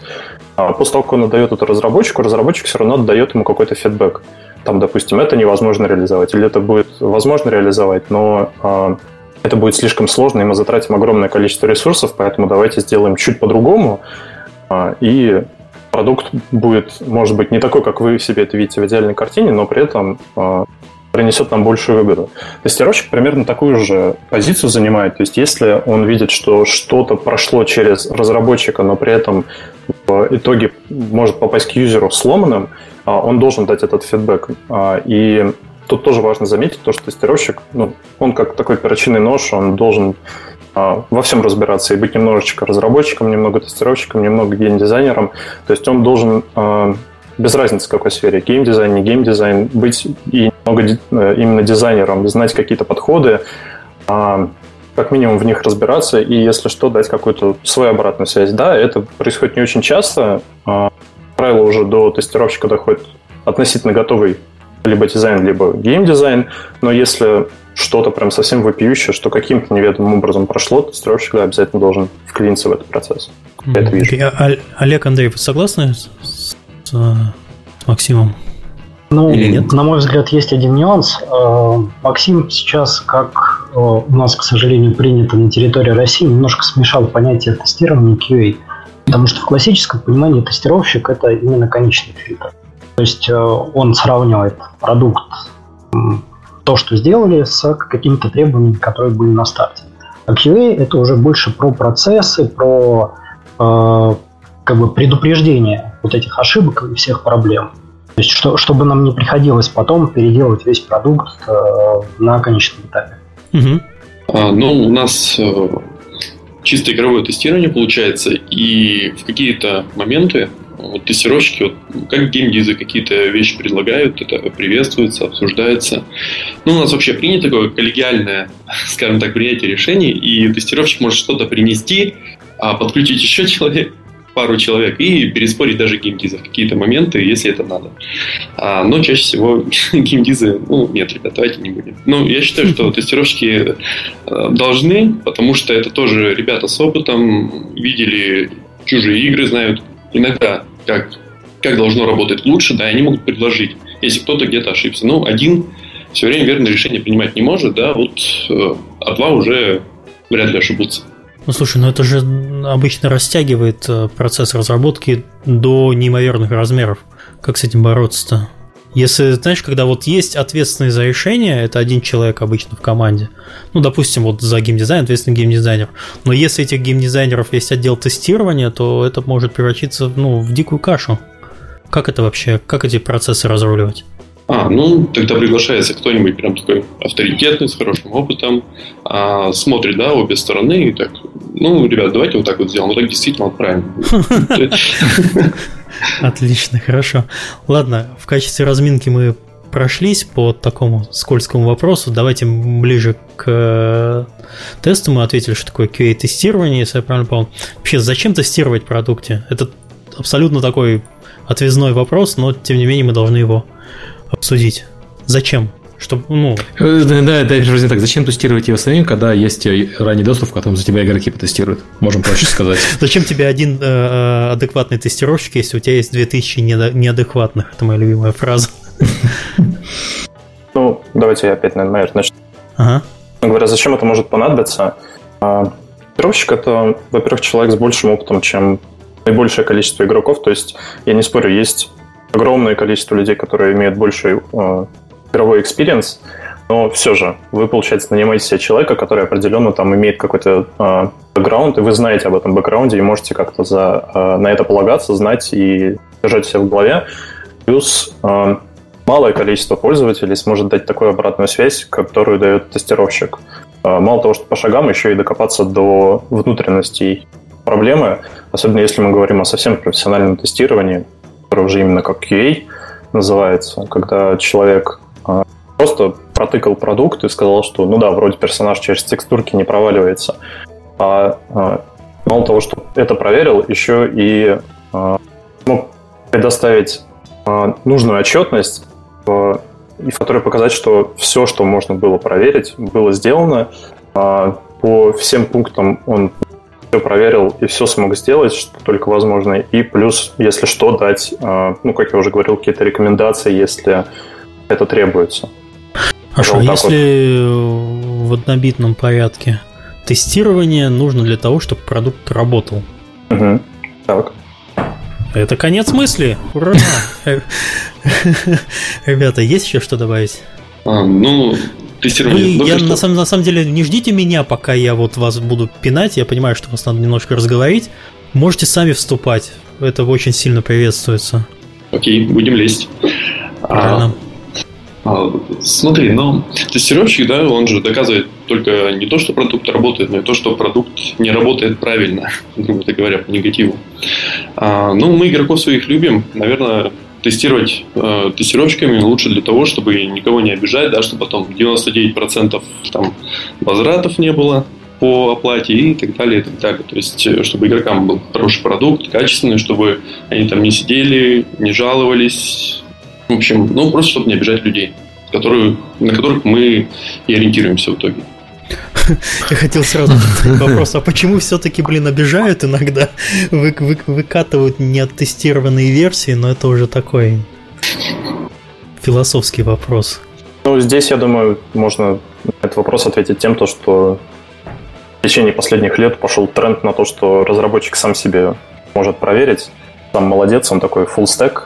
А после того, как он отдает это разработчику, разработчик все равно отдает ему какой-то фидбэк. Там, допустим, это невозможно реализовать, или это будет возможно реализовать, но э, это будет слишком сложно, и мы затратим огромное количество ресурсов, поэтому давайте сделаем чуть по-другому, э, и продукт будет, может быть, не такой, как вы себе это видите в идеальной картине, но при этом э, принесет нам большую выгоду. Тестировщик примерно такую же позицию занимает. То есть, если он видит, что что-то прошло через разработчика, но при этом в итоге может попасть к юзеру сломанным, а, он должен дать этот фидбэк. А, и тут тоже важно заметить то, что тестировщик, ну, он как такой перочинный нож, он должен а, во всем разбираться и быть немножечко разработчиком, немного тестировщиком, немного геймдизайнером. То есть он должен без разницы в какой сфере, геймдизайн, не геймдизайн, быть и немного э, именно дизайнером, знать какие-то подходы, а, как минимум в них разбираться и, если что, дать какую-то свою обратную связь. Да, это происходит не очень часто. А, правило уже до тестировщика доходит относительно готовый либо дизайн, либо геймдизайн, но если что-то прям совсем вопиющее, что каким-то неведомым образом прошло, тестировщик да, обязательно должен вклиниться в этот процесс. Я это вижу. Олег, Андрей, вы согласны с с Максимом? Ну, Или нет? на мой взгляд, есть один нюанс. Э, Максим сейчас, как э, у нас, к сожалению, принято на территории России, немножко смешал понятие тестирования QA. Потому что в классическом понимании тестировщик – это именно конечный фильтр. То есть э, он сравнивает продукт, то, что сделали, с какими-то требованиями, которые были на старте. А QA – это уже больше про процессы, про как бы предупреждение вот этих ошибок и всех проблем. То есть, что, чтобы нам не приходилось потом переделывать весь продукт э, на конечном этапе. Угу. А, ну, у нас э, чисто игровое тестирование получается, и в какие-то моменты вот, тестировщики, вот, как геймдизы какие-то вещи предлагают, это приветствуется, обсуждается. Ну, у нас вообще принято такое коллегиальное, [laughs] скажем так, принятие решений, и тестировщик может что-то принести, а подключить еще человек, пару человек и переспорить даже геймдизы в какие-то моменты, если это надо. А, но чаще всего [laughs] геймдизы, ну, нет, ребят, давайте не будем. Ну, я считаю, что [laughs] тестировщики э, должны, потому что это тоже ребята с опытом, видели чужие игры, знают иногда, как как должно работать лучше, да, и они могут предложить, если кто-то где-то ошибся. Ну, один все время верное решение принимать не может, да, вот, э, а два уже вряд ли ошибутся. Ну слушай, ну это же обычно растягивает э, процесс разработки до неимоверных размеров. Как с этим бороться-то? Если, знаешь, когда вот есть ответственный за решение, это один человек обычно в команде. Ну, допустим, вот за геймдизайн ответственный геймдизайнер. Но если этих геймдизайнеров есть отдел тестирования, то это может превратиться ну, в дикую кашу. Как это вообще, как эти процессы разруливать? А, ну, тогда приглашается кто-нибудь прям такой авторитетный, с хорошим опытом, а, смотрит, да, обе стороны и так, ну, ребят, давайте вот так вот сделаем, вот так действительно отправим. [laughs] Отлично, хорошо. Ладно, в качестве разминки мы прошлись по такому скользкому вопросу. Давайте ближе к э, тесту мы ответили, что такое QA-тестирование, если я правильно понял. Вообще, зачем тестировать продукте? Это абсолютно такой отвязной вопрос, но тем не менее мы должны его обсудить. Зачем? Чтобы, ну... Э, да, да, да, так. Зачем тестировать его самим, когда есть э, ранний доступ, в котором за тебя игроки потестируют? Можем проще сказать. [laughs] Зачем тебе один э, адекватный тестировщик, если у тебя есть 2000 неадекватных? Это моя любимая фраза. Ну, давайте я опять, наверное, начну. Ага. Говоря, зачем это может понадобиться? А, тестировщик – это, во-первых, человек с большим опытом, чем наибольшее количество игроков. То есть, я не спорю, есть огромное количество людей, которые имеют больший э, игровой experience, но все же вы, получается, нанимаете себе человека, который определенно там имеет какой-то э, бэкграунд, и вы знаете об этом бэкграунде, и можете как-то за, э, на это полагаться, знать и держать себя в голове. Плюс э, малое количество пользователей сможет дать такую обратную связь, которую дает тестировщик. Э, мало того, что по шагам, еще и докопаться до внутренностей проблемы, особенно если мы говорим о совсем профессиональном тестировании, которое уже именно как QA называется, когда человек просто протыкал продукт и сказал, что ну да, вроде персонаж через текстурки не проваливается. А, а мало того, что это проверил, еще и а, мог предоставить а, нужную отчетность, в, и в которой показать, что все, что можно было проверить, было сделано. А, по всем пунктам он все проверил и все смог сделать, что только возможно. И плюс, если что, дать, а, ну, как я уже говорил, какие-то рекомендации, если это требуется. Хорошо, вот если вот. в однобитном порядке тестирование нужно для того, чтобы продукт работал. Угу. Так. Это конец мысли. Ура! [laughs] Ребята, есть еще что добавить? А, ну, тестирование. Вы, я, на, самом, на самом деле, не ждите меня, пока я вот вас буду пинать. Я понимаю, что вас надо немножко разговорить. Можете сами вступать. Это очень сильно приветствуется. Окей, будем лезть. Правильно. А, смотри, ну, тестировщик, да, он же доказывает только не то, что продукт работает, но и то, что продукт не работает правильно, [laughs] грубо говоря, по негативу. А, ну, мы игроков своих любим. Наверное, тестировать э, тестировщиками лучше для того, чтобы никого не обижать, да, чтобы потом 99% там, возвратов не было по оплате и так далее, и так далее. То есть, э, чтобы игрокам был хороший продукт, качественный, чтобы они там не сидели, не жаловались. В общем, ну, просто чтобы не обижать людей, которые, на которых мы и ориентируемся в итоге. [laughs] Я хотел сразу вопрос, а почему все-таки, блин, обижают иногда? Вы, вы, выкатывают неоттестированные версии, но это уже такой философский вопрос. Ну, здесь, я думаю, можно на этот вопрос ответить тем, то, что в течение последних лет пошел тренд на то, что разработчик сам себе может проверить. Сам молодец, он такой full stack,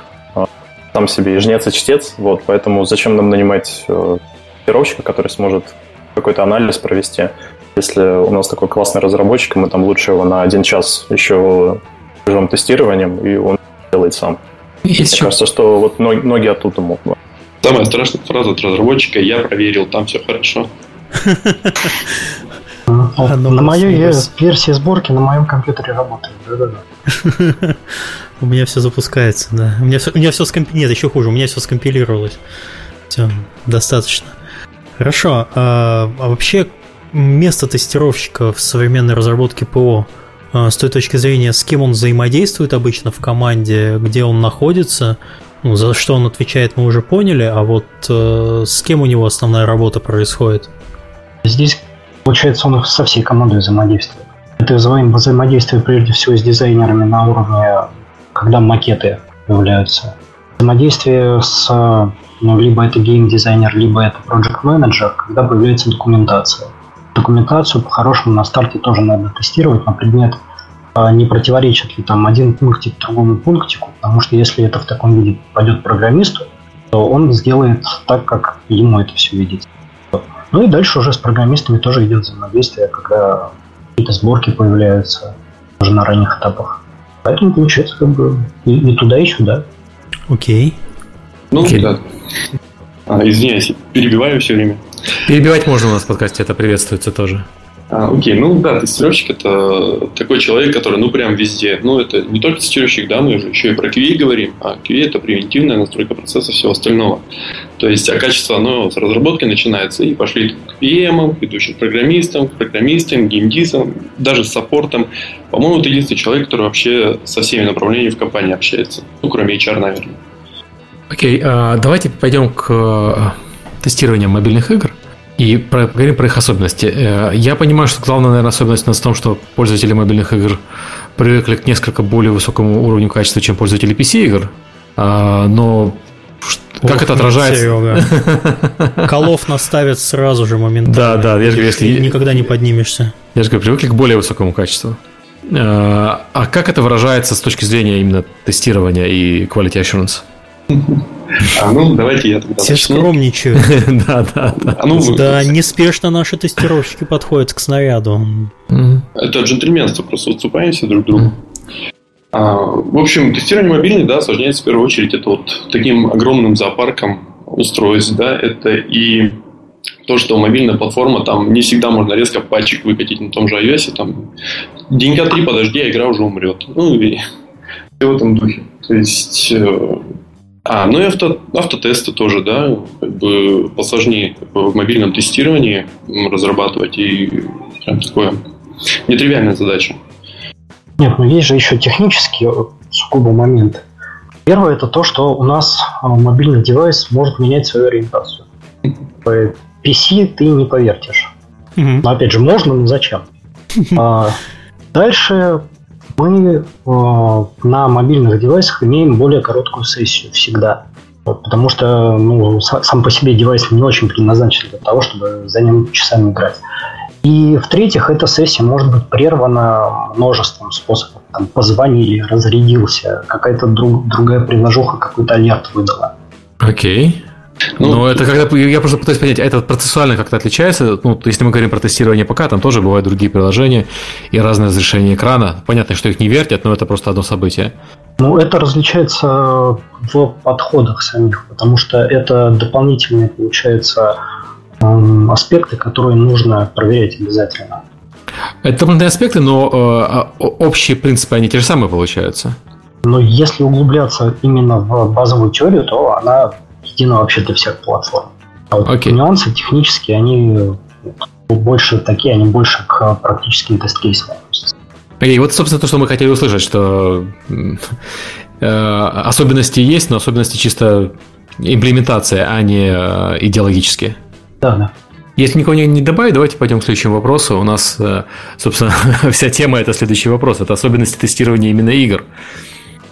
сам себе и жнец, и чтец. Вот, поэтому зачем нам нанимать э, тестировщика, который сможет какой-то анализ провести. Если у нас такой классный разработчик, мы там лучше его на один час еще живем тестированием, и он делает сам. Есть Мне кажется, что вот ноги оттуда могут. Самая страшная фраза от разработчика «я проверил, там все хорошо». [laughs] А, ну, на моей версии сборки на моем компьютере работает. Да-да-да. [laughs] У меня все запускается, да. У меня все, у меня все скомпи... Нет, еще хуже, у меня все скомпилировалось. Все, достаточно. Хорошо. А, а вообще место тестировщика в современной разработке ПО а, с той точки зрения, с кем он взаимодействует обычно в команде, где он находится, ну, за что он отвечает, мы уже поняли, а вот э, с кем у него основная работа происходит? Здесь, получается, он со всей командой взаимодействует. Это взаимодействие прежде всего с дизайнерами на уровне, когда макеты появляются. Взаимодействие с ну, либо это гейм-дизайнер, либо это project менеджер когда появляется документация. Документацию по-хорошему на старте тоже надо тестировать на предмет, а, не противоречит ли там один пунктик другому пунктику, потому что если это в таком виде пойдет программисту, то он сделает так, как ему это все видится. Ну и дальше уже с программистами тоже идет взаимодействие, когда какие-то сборки появляются уже на ранних этапах. Поэтому получается как бы и, и туда, и сюда. Окей. Ну, Окей. да. А, извиняюсь, перебиваю все время. Перебивать можно у нас в подкасте, это приветствуется тоже. А, окей, ну да, тестировщик это такой человек, который, ну, прям везде. Ну, это не только тестировщик, да, мы же еще и про QA говорим, а QA это превентивная настройка процесса всего остального. То есть, а качество, оно с разработки начинается, и пошли к PM, к ведущим программистам, к программистам, геймдисам, даже с саппортом. По-моему, это единственный человек, который вообще со всеми направлениями в компании общается. Ну, кроме HR, наверное. Окей, okay, давайте пойдем к э, тестированию мобильных игр. И про, поговорим про их особенности. Э, я понимаю, что главная, наверное, особенность у нас в том, что пользователи мобильных игр привыкли к несколько более высокому уровню качества, чем пользователи PC-игр. А, но как Ох, это отражается? [laughs] Колов наставят сразу же моментально. Да, да, я же говорю, если никогда не поднимешься. Я же говорю, привыкли к более высокому качеству. А, а как это выражается с точки зрения именно тестирования и quality assurance? А ну, давайте я тогда Все начну. скромничают. [laughs] да, да, да. А ну, да, неспешно наши тестировщики подходят к снаряду. Это джентльменство, просто уступаемся друг другу. А, в общем, тестирование мобильных, да, осложняется в первую очередь это вот таким огромным зоопарком устройств, да, это и то, что мобильная платформа, там не всегда можно резко патчик выкатить на том же iOS, там денька три подожди, а игра уже умрет. Ну, и все в этом духе. То есть э, а, ну и авто, автотесты тоже, да, как бы посложнее в мобильном тестировании разрабатывать и прям такое нетривиальная задача. Нет, ну есть же еще технический сугубо момент. Первое это то, что у нас а, мобильный девайс может менять свою ориентацию. По PC ты не повертишь. Но опять же, можно, но зачем? [laughs] А, дальше мы э, на мобильных девайсах имеем более короткую сессию всегда. Потому что ну, сам по себе девайс не очень предназначен для того, чтобы за ним часами играть. И в-третьих, эта сессия может быть прервана множеством способов. Там позвонили, разрядился, какая-то друг, другая приложуха какой-то алерт выдала. Окей. Ну, Но это когда я просто пытаюсь понять, а это процессуально как-то отличается. Ну, если мы говорим про тестирование ПК, там тоже бывают другие приложения и разные разрешения экрана. Понятно, что их не вертят, но это просто одно событие. Ну, это различается в подходах самих, потому что это дополнительные, получается, аспекты, которые нужно проверять обязательно. Это дополнительные аспекты, но э, общие принципы, они те же самые получаются. Но если углубляться именно в базовую теорию, то она едино вообще для всех платформ. А вот okay. нюансы технические, они больше такие, они больше к практическим тест-кейсам И вот, собственно, то, что мы хотели услышать, что э, особенности есть, но особенности чисто имплементация, а не э, идеологические. Да, да. Если никого не добавить, давайте пойдем к следующему вопросу. У нас, э, собственно, [laughs] вся тема – это следующий вопрос. Это особенности тестирования именно игр.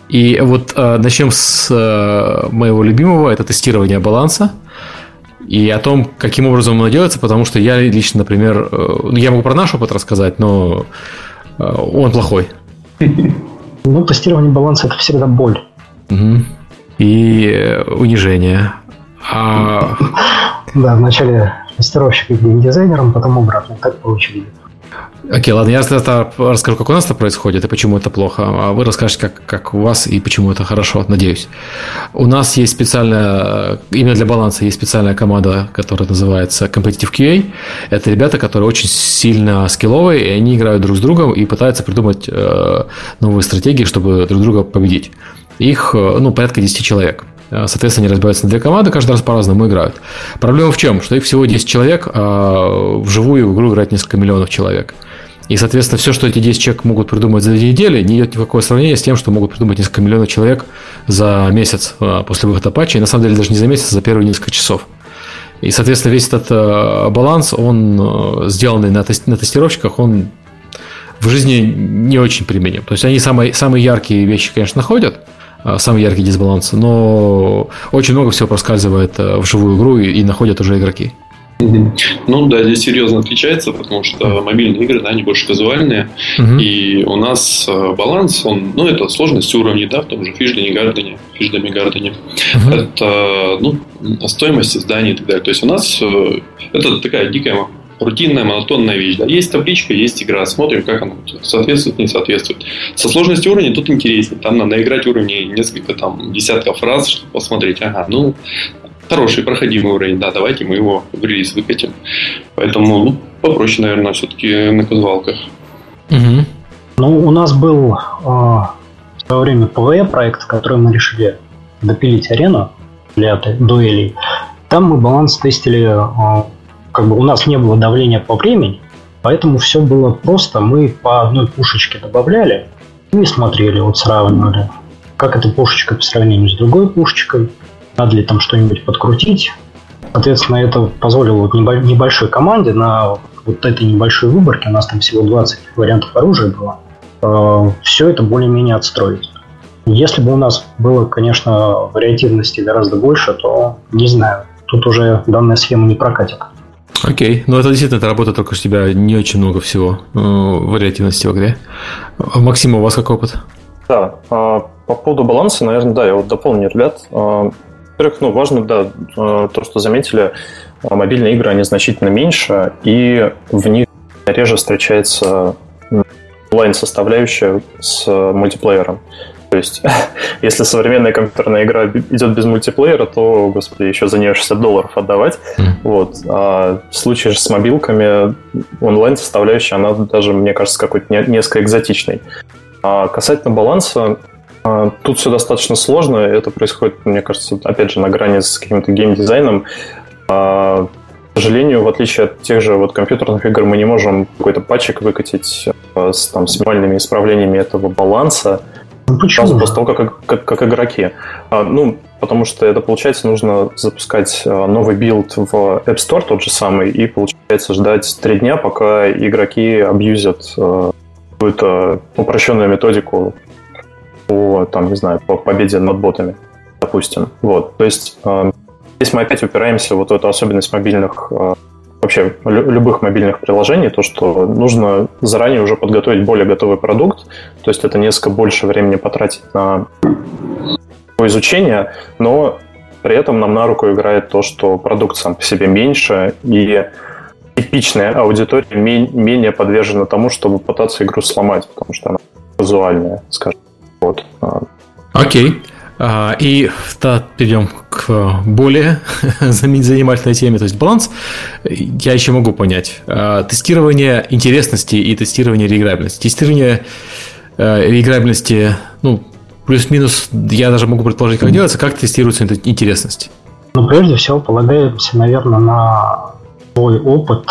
И вот э, начнем с э, моего любимого, это тестирование баланса. И о том, каким образом оно делается, потому что я лично, например, э, ну, я могу про наш опыт рассказать, но э, он плохой. [laughs] Ну, тестирование баланса это всегда боль. Угу. И э, унижение. А... [laughs] Да, вначале тестировщик и дизайнером, потом обратно. Так получили. Окей, ладно, я тогда расскажу, как у нас это происходит и почему это плохо, а вы расскажете, как, как у вас и почему это хорошо, надеюсь. У нас есть специальная, именно для баланса есть специальная команда, которая называется Competitive QA. Это ребята, которые очень сильно скилловые, и они играют друг с другом и пытаются придумать э, новые стратегии, чтобы друг друга победить. Их, э, ну, порядка 10 человек. Э, соответственно, они разбиваются на две команды, каждый раз по-разному играют. Проблема в чем? Что их всего 10 человек, а в игру играет несколько миллионов человек. И, соответственно, все, что эти 10 человек могут придумать за две недели, не идет никакое сравнение с тем, что могут придумать несколько миллионов человек за месяц а, после выхода патча, и на самом деле даже не за месяц, а за первые несколько часов. И, соответственно, весь этот э, баланс, он э, сделанный на, тест, на тестировщиках, он в жизни не очень применим. То есть они самые, самые яркие вещи, конечно, находят, самый яркий дисбаланс. Но очень много всего проскальзывает в живую игру и, и находят уже игроки. Ну да, здесь серьезно отличается, потому что мобильные игры, да, они больше казуальные, uh-huh. и у нас баланс, он, ну, это сложность уровней, да, в том же Фишдене, Гардене, Фишдеме, Гардене. Uh-huh. Это, ну, стоимость изданий и так далее. То есть у нас это такая дикая рутинная, монотонная вещь. Да? Есть табличка, есть игра, смотрим, как она соответствует, не соответствует. Со сложностью уровня тут интереснее. Там надо играть уровни несколько там десятков раз, чтобы посмотреть, ага, ну, хороший проходимый уровень, да, давайте мы его в релиз выкатим. Поэтому ну, попроще, наверное, все-таки на казуалках. Угу. Ну, у нас был э, в свое время PvE проект, который мы решили допилить арену для дуэлей. Там мы баланс тестили э, как бы у нас не было давления по времени, поэтому все было просто. Мы по одной пушечке добавляли и смотрели, вот сравнивали, как эта пушечка по сравнению с другой пушечкой, надо ли там что-нибудь подкрутить. Соответственно, это позволило вот небольшой команде на вот этой небольшой выборке, у нас там всего 20 вариантов оружия было, э, все это более-менее отстроить. Если бы у нас было, конечно, вариативности гораздо больше, то не знаю, тут уже данная схема не прокатит. Окей, ну это действительно это работа, только у тебя не очень много всего э, вариативности в игре. Максим, у вас какой опыт? Да, а, по поводу баланса, наверное, да, я вот дополню ребят. А, во-первых, ну, важно, да, а, то, что заметили, мобильные игры, они значительно меньше, и в них реже встречается онлайн-составляющая с мультиплеером. То есть, [laughs] если современная компьютерная игра идет без мультиплеера, то, господи, еще за нее 60 долларов отдавать. Mm. Вот. А в случае же с мобилками онлайн-составляющая, она даже, мне кажется, какой-то несколько экзотичной. А касательно баланса, а, тут все достаточно сложно. Это происходит, мне кажется, опять же, на грани с каким-то геймдизайном. А, к сожалению, в отличие от тех же вот компьютерных игр, мы не можем какой-то патчик выкатить а, с, там, с минимальными исправлениями этого баланса. Ну, почему? Сразу после того, как, как, как игроки. А, ну, потому что это, получается, нужно запускать а, новый билд в App Store, тот же самый, и, получается, ждать три дня, пока игроки абьюзят а, какую-то упрощенную методику по, там, не знаю, по победе над ботами, допустим. Вот, то есть а, здесь мы опять упираемся вот в эту особенность мобильных а, вообще любых мобильных приложений, то, что нужно заранее уже подготовить более готовый продукт, то есть это несколько больше времени потратить на изучение, но при этом нам на руку играет то, что продукт сам по себе меньше, и типичная аудитория менее подвержена тому, чтобы пытаться игру сломать, потому что она казуальная, скажем. Вот. Окей. Okay. А, и да, перейдем к более [laughs] занимательной теме, то есть баланс. Я еще могу понять. А, тестирование интересности и тестирование реиграбельности. Тестирование реиграбельности, ну, плюс-минус, я даже могу предположить, как делается, как тестируется интересность. Ну, прежде всего, полагаемся, наверное, на свой опыт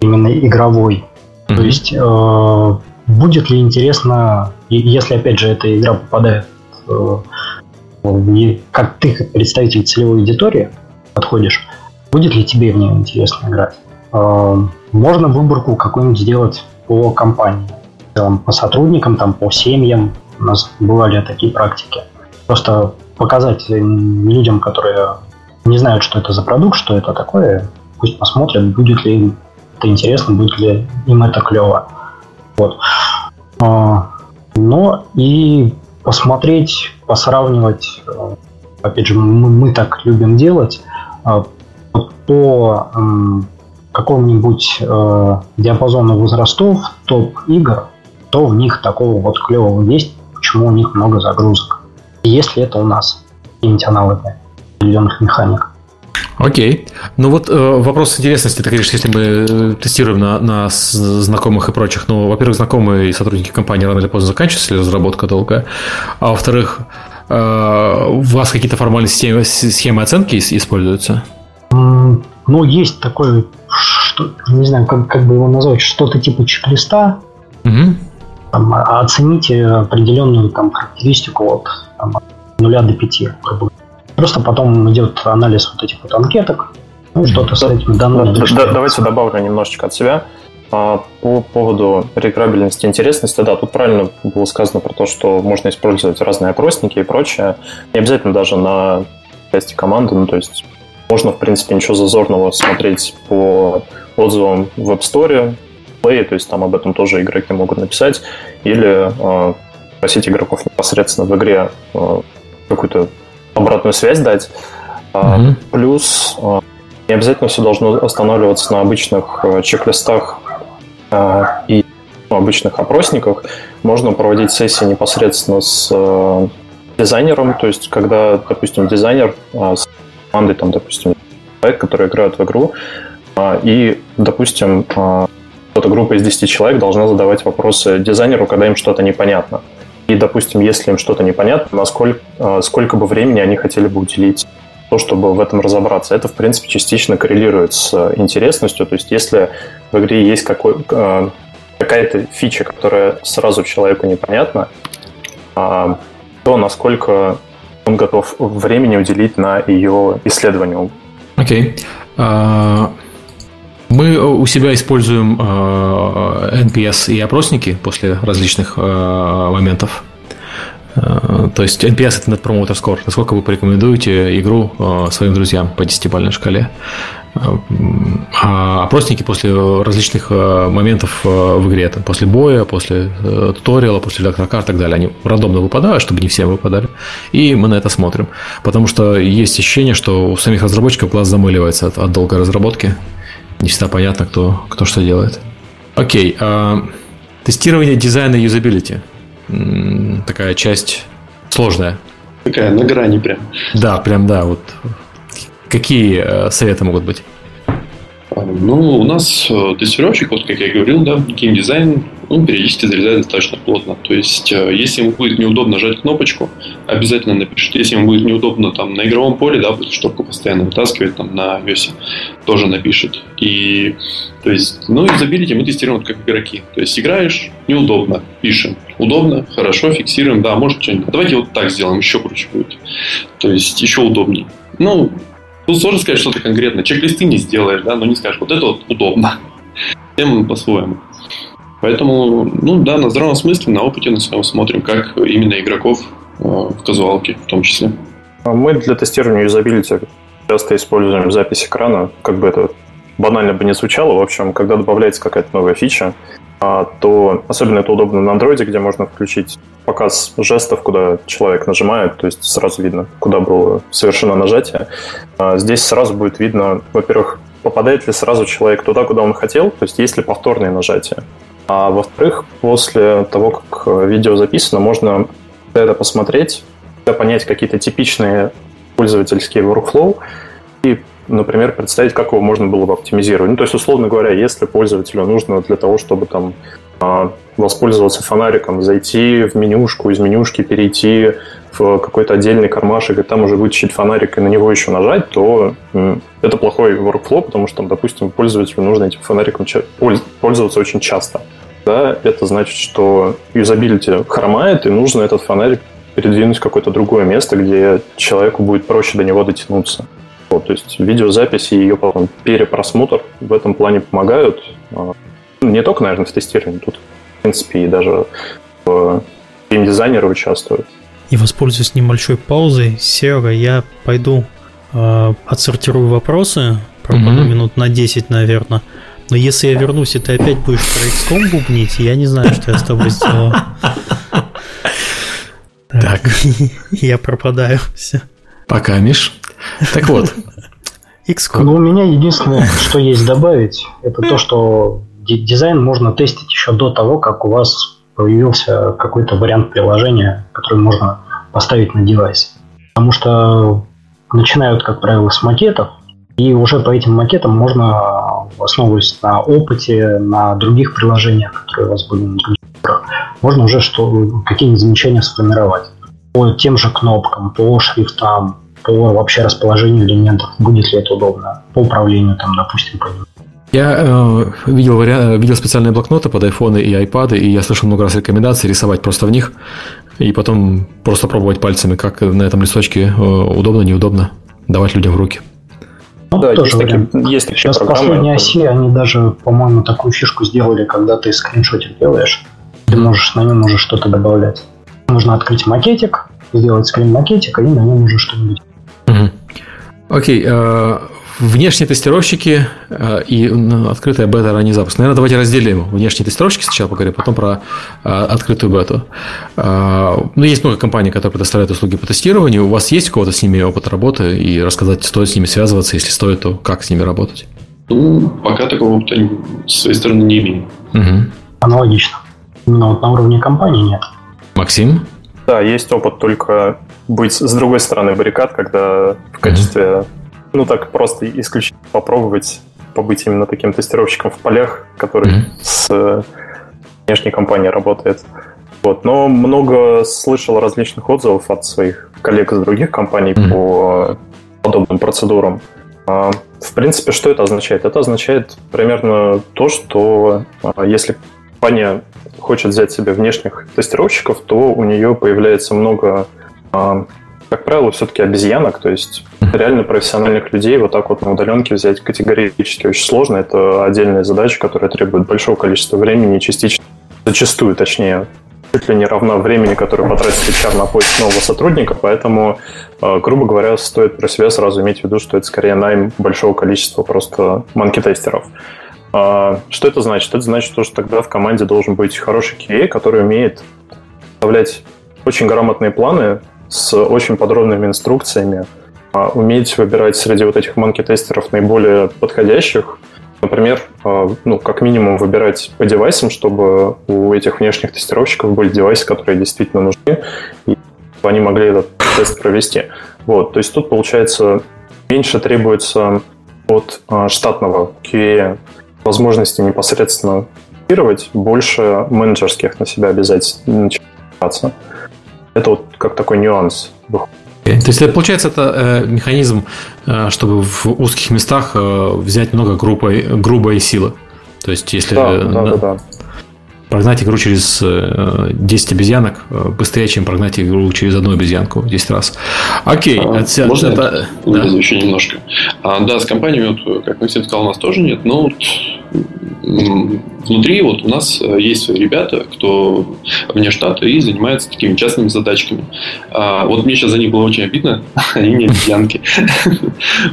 именно игровой. Mm-hmm. То есть, э, будет ли интересно, если, опять же, эта игра попадает э, и как ты, как представитель целевой аудитории, подходишь, будет ли тебе в нее интересно играть. А, можно выборку какую-нибудь сделать по компании, по сотрудникам, там, по семьям. У нас бывали такие практики. Просто показать людям, которые не знают, что это за продукт, что это такое, пусть посмотрят, будет ли им это интересно, будет ли им это клево. Вот. А, но и посмотреть, посравнивать, э, опять же, мы, мы так любим делать, э, по какому-нибудь э, диапазону возрастов топ-игр, то в них такого вот клевого есть, почему у них много загрузок. Если это у нас какие-нибудь аналоги определенных механик. Окей. Ну вот э, вопрос интересности, ты говоришь, если мы э, тестируем на, на знакомых и прочих, ну, во-первых, знакомые и сотрудники компании рано или поздно заканчиваются, если разработка долгая, а во-вторых, э, у вас какие-то формальные системы, схемы оценки используются? Ну, есть такой, что, не знаю, как, как бы его назвать, что-то типа чек-листа. Угу. Там, а, оцените определенную там, характеристику от там, 0 до 5, грубо Просто потом идет анализ вот этих вот анкеток, ну, что-то с этими данными. Да, да, давайте добавлю немножечко от себя. А по поводу реиграбельности и интересности, да, тут правильно было сказано про то, что можно использовать разные опросники и прочее. Не обязательно даже на части команды, ну, то есть можно, в принципе, ничего зазорного смотреть по отзывам в App Store, Play, то есть там об этом тоже игроки могут написать, или э, просить игроков непосредственно в игре э, какую-то обратную связь дать. Mm-hmm. Плюс э, не обязательно все должно останавливаться на обычных э, чек-листах э, и ну, обычных опросниках. Можно проводить сессии непосредственно с э, дизайнером, то есть когда, допустим, дизайнер с командой, там, допустим, человек, которые играют в игру, и, допустим, эта группа из 10 человек должна задавать вопросы дизайнеру, когда им что-то непонятно. И, допустим, если им что-то непонятно, насколько, сколько бы времени они хотели бы уделить то, чтобы в этом разобраться. Это, в принципе, частично коррелирует с интересностью. То есть, если в игре есть какой, э, какая-то фича, которая сразу человеку непонятна, а, то насколько он готов времени уделить на ее исследование. Окей. Okay. Uh... Мы у себя используем uh, NPS и опросники после различных моментов. Э, то есть NPS это Net Promoter Score. Насколько вы порекомендуете игру э, своим друзьям по 10-бальной шкале? Э, а опросники после различных моментов в игре, там, после боя, после туториала, после доктора и так далее, они рандомно выпадают, чтобы не все выпадали. И мы на это смотрим. Потому что есть ощущение, что у самих разработчиков глаз замыливается от, от долгой разработки. Не всегда понятно, кто, кто что делает. Окей. А, тестирование дизайна и юзабилити – такая часть сложная. Такая на грани прям. Да, прям да. Вот какие э, советы могут быть? Ну, у нас э, тестировщик, вот как я говорил, да, геймдизайн, он периодически залезает достаточно плотно. То есть, э, если ему будет неудобно нажать кнопочку, обязательно напишет. Если ему будет неудобно там на игровом поле, да, будет шторку постоянно вытаскивать там на iOS, тоже напишет. И, то есть, ну, юзабилити мы тестируем как игроки. То есть, играешь, неудобно, пишем. Удобно, хорошо, фиксируем, да, может что-нибудь. Давайте вот так сделаем, еще круче будет. То есть, еще удобнее. Ну, Тут сложно сказать что-то конкретно. Чек-листы не сделаешь, да, но не скажешь, вот это вот удобно. Всем по-своему. Поэтому, ну да, на здравом смысле, на опыте на своем смотрим, как именно игроков э, в казуалке в том числе. А мы для тестирования юзабилити часто используем запись экрана, как бы это банально бы не звучало. В общем, когда добавляется какая-то новая фича, а, то особенно это удобно на андроиде, где можно включить показ жестов, куда человек нажимает, то есть сразу видно, куда было совершено нажатие. А, здесь сразу будет видно, во-первых, попадает ли сразу человек туда, куда он хотел, то есть есть ли повторные нажатия. А во-вторых, после того, как видео записано, можно это посмотреть, понять какие-то типичные пользовательские workflow и например, представить, как его можно было бы оптимизировать. Ну, то есть, условно говоря, если пользователю нужно для того, чтобы там воспользоваться фонариком, зайти в менюшку, из менюшки перейти в какой-то отдельный кармашек и там уже вытащить фонарик и на него еще нажать, то это плохой workflow, потому что, там, допустим, пользователю нужно этим фонариком пользоваться очень часто. Да, это значит, что юзабилити хромает, и нужно этот фонарик передвинуть в какое-то другое место, где человеку будет проще до него дотянуться. Вот, то есть видеозаписи и ее потом перепросмотр в этом плане помогают. А, не только, наверное, в тестировании, тут, в принципе, и даже в геймдизайнеры участвуют. И воспользуюсь небольшой паузой. Серега, я пойду э, отсортирую вопросы, пропаду mm-hmm. минут на 10, наверное. Но если я вернусь, и ты опять будешь про XCOM бубнить, я не знаю, что я с тобой сделаю. [laughs] Так. [laughs] Я пропадаю. Все. Пока, Миш. Так вот. XCOM. Ну, у меня единственное, что есть добавить, это то, что дизайн можно тестить еще до того, как у вас появился какой-то вариант приложения, который можно поставить на девайс. Потому что начинают, как правило, с макетов, и уже по этим макетам можно, основываясь на опыте, на других приложениях, которые у вас были на играх, можно уже что, какие-нибудь замечания сформировать. По тем же кнопкам, по шрифтам, по вообще расположению элементов, будет ли это удобно, по управлению, там, допустим, по я э, видел, вариант, видел специальные блокноты под iPhone и iPad, и я слышал много раз рекомендаций рисовать просто в них, и потом просто пробовать пальцами, как на этом листочке э, удобно, неудобно, давать людям в руки. Ну, да, тоже есть такие, есть такие Сейчас программы. последние оси, они даже, по-моему, такую фишку сделали, когда ты скриншотик делаешь, ты можешь на нем уже что-то добавлять. Нужно открыть макетик, сделать скрин макетика, и на нем уже что-нибудь. Угу. Окей, э, внешние тестировщики э, и ну, открытая бета ранний запуск. Наверное, давайте разделим внешние тестировщики сначала поговорим, потом про э, открытую бету. Ну, есть много компаний, которые предоставляют услуги по тестированию. У вас есть у кого-то с ними опыт работы и рассказать, стоит с ними связываться, если стоит, то как с ними работать? Ну, пока такого опыта с своей стороны не имеем. Угу. Аналогично. Но вот на уровне компании нет. Максим? Да, есть опыт только быть с другой стороны баррикад, когда в качестве, mm-hmm. Ну так просто исключительно попробовать побыть именно таким тестировщиком в полях, который mm-hmm. с внешней компанией работает. Вот. Но много слышал различных отзывов от своих коллег из других компаний mm-hmm. по подобным процедурам. А, в принципе, что это означает? Это означает примерно то, что а, если компания хочет взять себе внешних тестировщиков, то у нее появляется много, а, как правило, все-таки обезьянок, то есть реально профессиональных людей вот так вот на удаленке взять категорически очень сложно. Это отдельная задача, которая требует большого количества времени и частично, зачастую, точнее, чуть ли не равна времени, которое потратит HR на поиск нового сотрудника, поэтому, а, грубо говоря, стоит про себя сразу иметь в виду, что это скорее найм большого количества просто манки-тестеров. А, что это значит? Это значит, что тогда в команде должен быть хороший QA, который умеет составлять очень грамотные планы с очень подробными инструкциями, а, уметь выбирать среди вот этих манки-тестеров наиболее подходящих, Например, а, ну, как минимум выбирать по девайсам, чтобы у этих внешних тестировщиков были девайсы, которые действительно нужны, и они могли этот тест провести. Вот, то есть тут, получается, меньше требуется от штатного QA возможности непосредственно тестировать, больше менеджерских на себя обязательно начинаться. Это вот как такой нюанс То есть, это, получается, это э, механизм, э, чтобы в узких местах э, взять много грубой, грубой силы. То есть, если да, да, да, да прогнать игру через 10 э, обезьянок э, быстрее, чем прогнать игру через одну обезьянку 10 раз. Окей. А, отся... Можно это... да? еще немножко? А, да, с компаниями, вот, как Максим сказал, у нас тоже нет, но вот внутри вот у нас э, есть свои ребята, кто вне штата и занимается такими частными задачками. А, вот мне сейчас за них было очень обидно, [laughs] они не обезьянки. [laughs]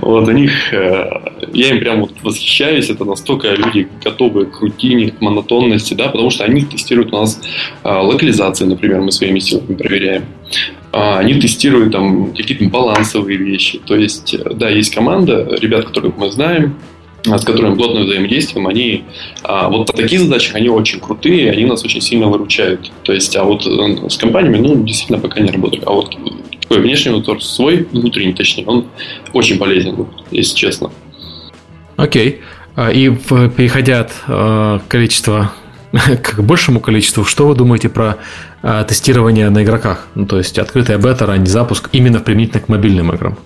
Вот у них, э, я им прям вот восхищаюсь, это настолько люди готовы к рутине, к монотонности, да, потому что они тестируют у нас а, локализации, например, мы своими силами проверяем а, они тестируют там какие-то балансовые вещи. То есть, э, да, есть команда ребят, которых мы знаем, с которыми плотно взаимодействуем, они а, вот по таких задачах они очень крутые, они нас очень сильно выручают. То есть, а вот э, с компаниями, ну, действительно, пока не работали. А вот такой внешний мотор свой, внутренний, точнее, он очень полезен, если честно. Окей. Okay. И переходя от э, количества [laughs] к большему количеству, что вы думаете про э, тестирование на игроках? Ну, то есть открытая бета, ранний запуск именно применительно к мобильным играм?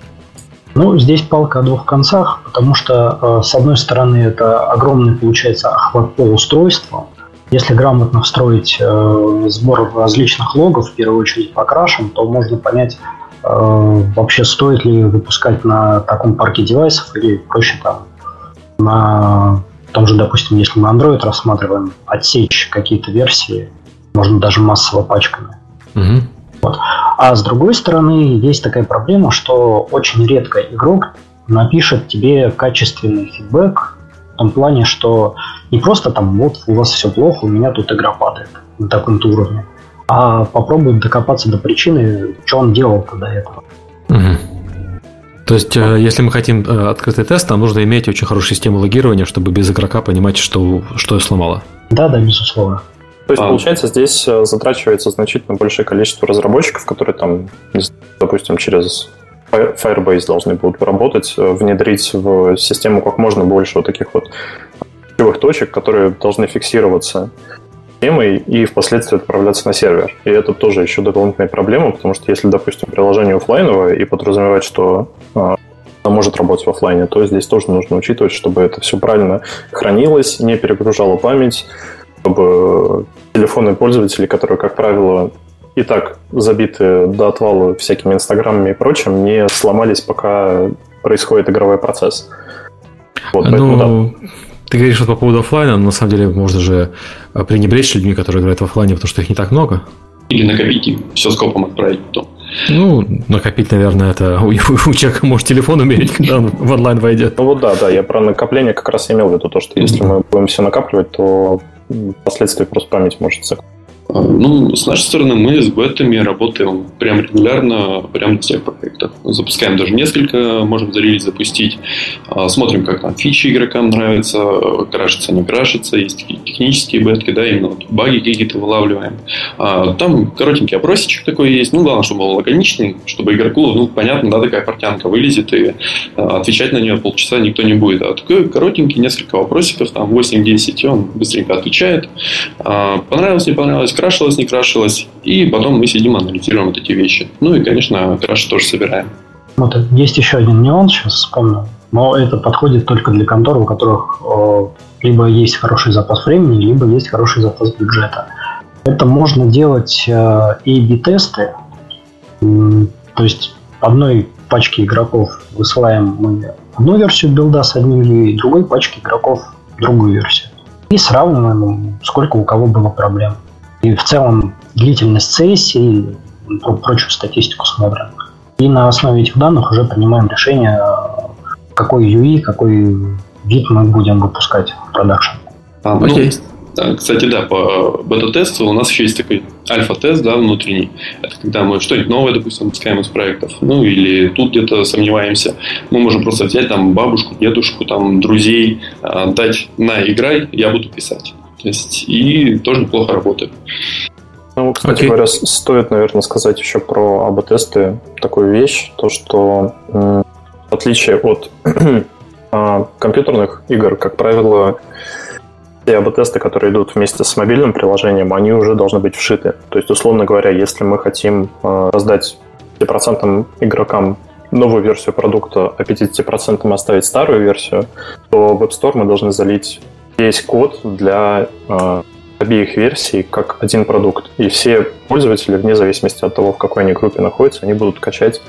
Ну, здесь палка о двух концах, потому что, э, с одной стороны, это огромный, получается, охват по устройству. Если грамотно встроить э, сбор различных логов, в первую очередь по крашам, то можно понять, э, вообще стоит ли выпускать на таком парке девайсов или проще там на том же, допустим, если мы Android рассматриваем, отсечь какие-то версии, можно даже массово пачками. Угу. Вот. А с другой стороны, есть такая проблема, что очень редко игрок напишет тебе качественный фидбэк в том плане, что не просто там вот у вас все плохо, у меня тут игра падает на таком-то уровне, а попробует докопаться до причины, что он делал до этого. Угу. То есть, э, если мы хотим э, открытый тест, нам нужно иметь очень хорошую систему логирования, чтобы без игрока понимать, что, что я сломала. Да, да, безусловно. То есть, а. получается, здесь э, затрачивается значительно большее количество разработчиков, которые там, допустим, через Firebase должны будут работать, э, внедрить в систему как можно больше вот таких вот ключевых точек, которые должны фиксироваться системой и впоследствии отправляться на сервер. И это тоже еще дополнительная проблема, потому что если, допустим, приложение офлайновое и подразумевать, что э, оно может работать в офлайне, то здесь тоже нужно учитывать, чтобы это все правильно хранилось, не перегружало память, чтобы телефонные пользователи, которые, как правило, и так забиты до отвала всякими инстаграмами и прочим, не сломались, пока происходит игровой процесс. Вот, ну, поэтому, да. Ты говоришь вот по поводу офлайна, но на самом деле можно же пренебречь людьми, которые играют в офлайне, потому что их не так много. Или накопить и все скопом отправить потом. Ну, накопить, наверное, это у, у человека может телефон умереть, когда он в онлайн войдет. Ну вот да, да, я про накопление как раз имел в виду то, что если мы будем все накапливать, то впоследствии просто память может закрыть. А, ну, с нашей стороны мы с бетами работаем прям регулярно, прям на всех проектах. Запускаем даже несколько, можем за релиз запустить. А, смотрим, как там фичи игрокам нравятся, крашится, не крашится. Есть технические бетки, да, именно вот баги какие-то вылавливаем. А, там коротенький опросичек такой есть. Ну, главное, чтобы был лаконичный, чтобы игроку, ну, понятно, да, такая портянка вылезет, и отвечать на нее полчаса никто не будет. А такой коротенький, несколько вопросиков, там 8-10, и он быстренько отвечает. Понравилось, не понравилось, крашилось, не крашилось. И потом мы сидим, анализируем вот эти вещи. Ну и, конечно, краш тоже собираем. Вот есть еще один нюанс, сейчас вспомнил. Но это подходит только для контор, у которых о, либо есть хороший запас времени, либо есть хороший запас бюджета. Это можно делать э, A-B-тесты. То есть одной пачке игроков высылаем мы одну версию билда с одним и другой пачке игроков другую версию. И сравниваем, сколько у кого было проблем. И в целом длительность сессии и прочую статистику смотрим. И на основе этих данных уже принимаем решение, какой UI, какой вид мы будем выпускать в продакшн. А, ну, кстати, да, по бета-тесту у нас еще есть такой альфа-тест, да, внутренний. Это когда мы что-нибудь новое, допустим, выпускаем из проектов. Ну, или тут где-то сомневаемся. Мы можем просто взять там бабушку, дедушку, там, друзей, а, дать на играй, я буду писать. То есть, и тоже неплохо работает. Ну, кстати okay. говоря, стоит, наверное, сказать еще про АБ-тесты такую вещь, то, что в отличие от [clears throat] а, компьютерных игр, как правило, те АБ-тесты, которые идут вместе с мобильным приложением, они уже должны быть вшиты. То есть, условно говоря, если мы хотим а, раздать 50% игрокам новую версию продукта, а 50% оставить старую версию, то в App Store мы должны залить есть код для э, обеих версий как один продукт. И все пользователи, вне зависимости от того, в какой они группе находятся, они будут качать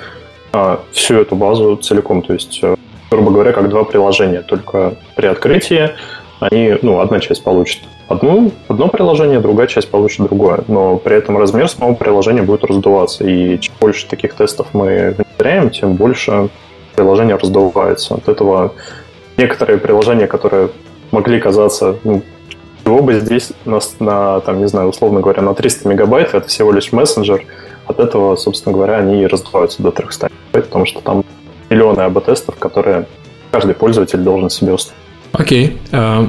э, всю эту базу целиком. То есть, э, грубо говоря, как два приложения. Только при открытии они, ну, одна часть получит одну, одно приложение, другая часть получит другое. Но при этом размер самого приложения будет раздуваться. И чем больше таких тестов мы внедряем, тем больше приложение раздувается. От этого некоторые приложения, которые могли казаться, ну, его бы здесь на, на, там, не знаю, условно говоря, на 300 мегабайт, это всего лишь мессенджер, от этого, собственно говоря, они и раздуваются до 300 мегабайт, потому что там миллионы АБ-тестов, которые каждый пользователь должен себе установить. Окей. Okay. Uh...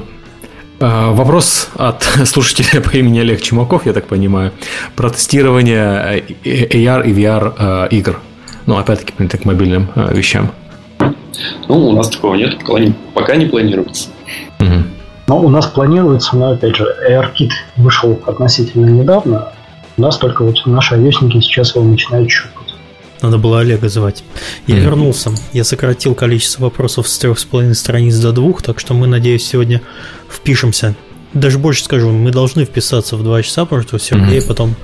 Uh, вопрос от [laughs] слушателя по имени Олег Чумаков, я так понимаю, про тестирование AR и VR uh, игр. Ну, опять-таки, к мобильным вещам. Ну, у нас такого нет, пока не планируется. Угу. Но у нас планируется, но опять же, AirKit вышел относительно недавно. У нас только вот наши ios сейчас его начинают щупать. Надо было Олега звать. Я mm-hmm. вернулся. Я сократил количество вопросов с трех с половиной страниц до двух, так что мы, надеюсь, сегодня впишемся. Даже больше скажу, мы должны вписаться в два часа, потому что у Сергея mm-hmm. потом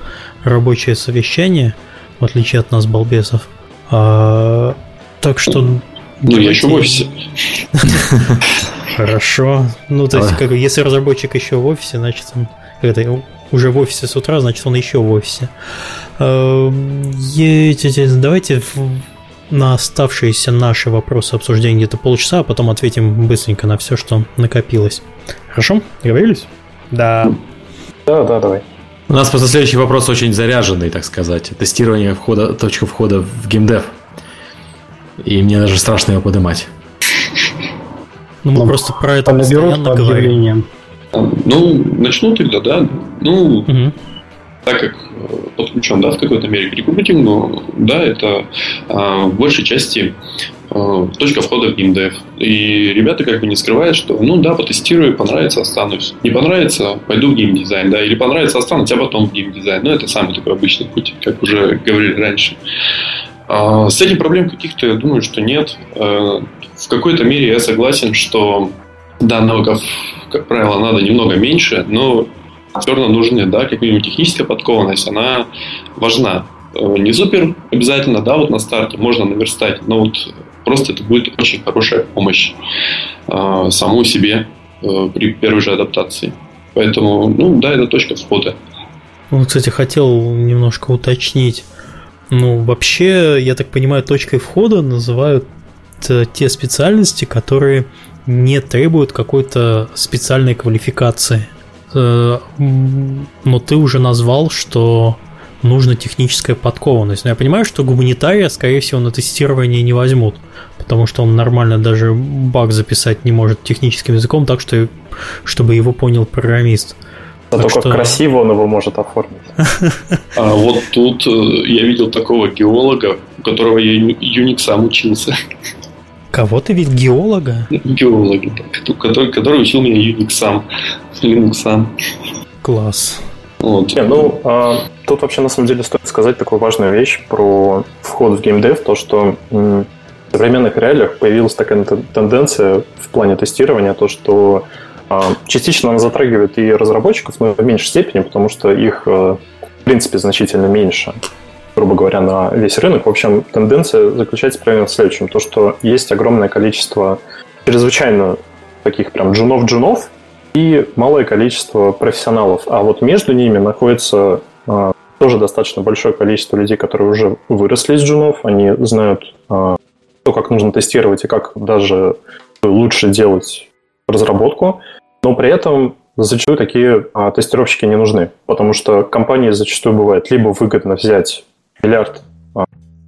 рабочее совещание, в отличие от нас, балбесов. А, так что... Ну, я еще в офисе. [laughs] Хорошо. Ну, то есть, как, если разработчик еще в офисе, значит, он это, уже в офисе с утра, значит, он еще в офисе. Эм, давайте на оставшиеся наши вопросы обсуждения где-то полчаса, а потом ответим быстренько на все, что накопилось. Хорошо? Договорились? Да. Да, да, давай. У нас просто следующий вопрос очень заряженный, так сказать. Тестирование входа, точка входа в геймдев. И мне даже страшно его поднимать. Ну, мы просто про это постоянно говорим. Ну, начну тогда, да. Ну, угу. так как э, подключен, да, в какой-то мере к рекрутингу, да, это а, в большей части а, точка входа в геймдев. И ребята как бы не скрывают, что, ну да, потестирую, понравится, останусь. Не понравится, пойду в геймдизайн, да, или понравится, останусь, а потом в геймдизайн. Ну, это самый такой обычный путь, как уже говорили раньше. А, с этим проблем каких-то, я думаю, что нет. В какой-то мере я согласен, что да, навыков, как правило, надо немного меньше, но все равно нужны, да, как минимум техническая подкованность, она важна. Э, не супер обязательно, да, вот на старте можно наверстать, но вот просто это будет очень хорошая помощь э, самому себе э, при первой же адаптации. Поэтому, ну да, это точка входа. Ну, кстати, хотел немножко уточнить. Ну, вообще, я так понимаю, точкой входа называют те специальности, которые не требуют какой-то специальной квалификации. Э, но ты уже назвал, что нужна техническая подкованность. Но я понимаю, что гуманитария, скорее всего, на тестирование не возьмут, потому что он нормально даже баг записать не может техническим языком, так что чтобы его понял программист. Зато так как что... красиво он его может оформить. А вот тут э, я видел такого геолога, у которого я Unix сам учился. Кого ты ведь геолога? Геолога, который, который учил меня Unix сам. Linux сам. Класс. Вот. Не, ну, а, тут вообще на самом деле стоит сказать такую важную вещь про вход в геймдев, то, что в современных реалиях появилась такая тенденция в плане тестирования, то, что а, частично она затрагивает и разработчиков, но в меньшей степени, потому что их, э, в принципе, значительно меньше, грубо говоря, на весь рынок. В общем, тенденция заключается примерно в следующем. То, что есть огромное количество чрезвычайно таких прям джунов-джунов, и малое количество профессионалов. А вот между ними находится а, тоже достаточно большое количество людей, которые уже выросли из джунов, они знают а, то, как нужно тестировать и как даже лучше делать разработку, но при этом зачастую такие а, тестировщики не нужны, потому что компании зачастую бывает либо выгодно взять миллиард а,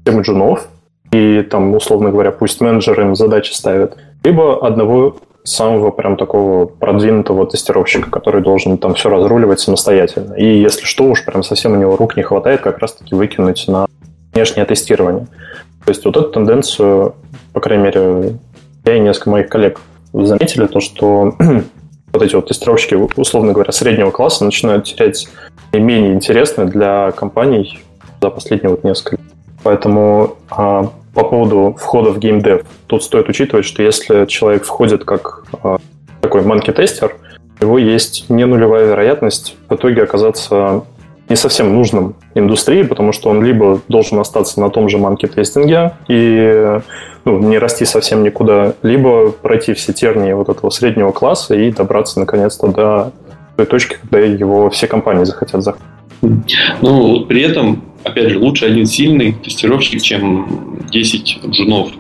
джунов, и там, условно говоря, пусть менеджеры им задачи ставят, либо одного самого прям такого продвинутого тестировщика, который должен там все разруливать самостоятельно. И если что, уж прям совсем у него рук не хватает, как раз-таки выкинуть на внешнее тестирование. То есть вот эту тенденцию, по крайней мере, я и несколько моих коллег заметили, то, что [clears throat] вот эти вот тестировщики, условно говоря, среднего класса начинают терять менее интересны для компаний за последние вот несколько. Поэтому а, по поводу входа в геймдев. Тут стоит учитывать, что если человек входит как э, такой манки-тестер, у него есть не нулевая вероятность в итоге оказаться не совсем нужным индустрии, потому что он либо должен остаться на том же манки-тестинге и ну, не расти совсем никуда, либо пройти все тернии вот этого среднего класса и добраться наконец-то до той точки, когда его все компании захотят захватить. Ну, при этом опять же, лучше один сильный тестировщик, чем 10 джунов.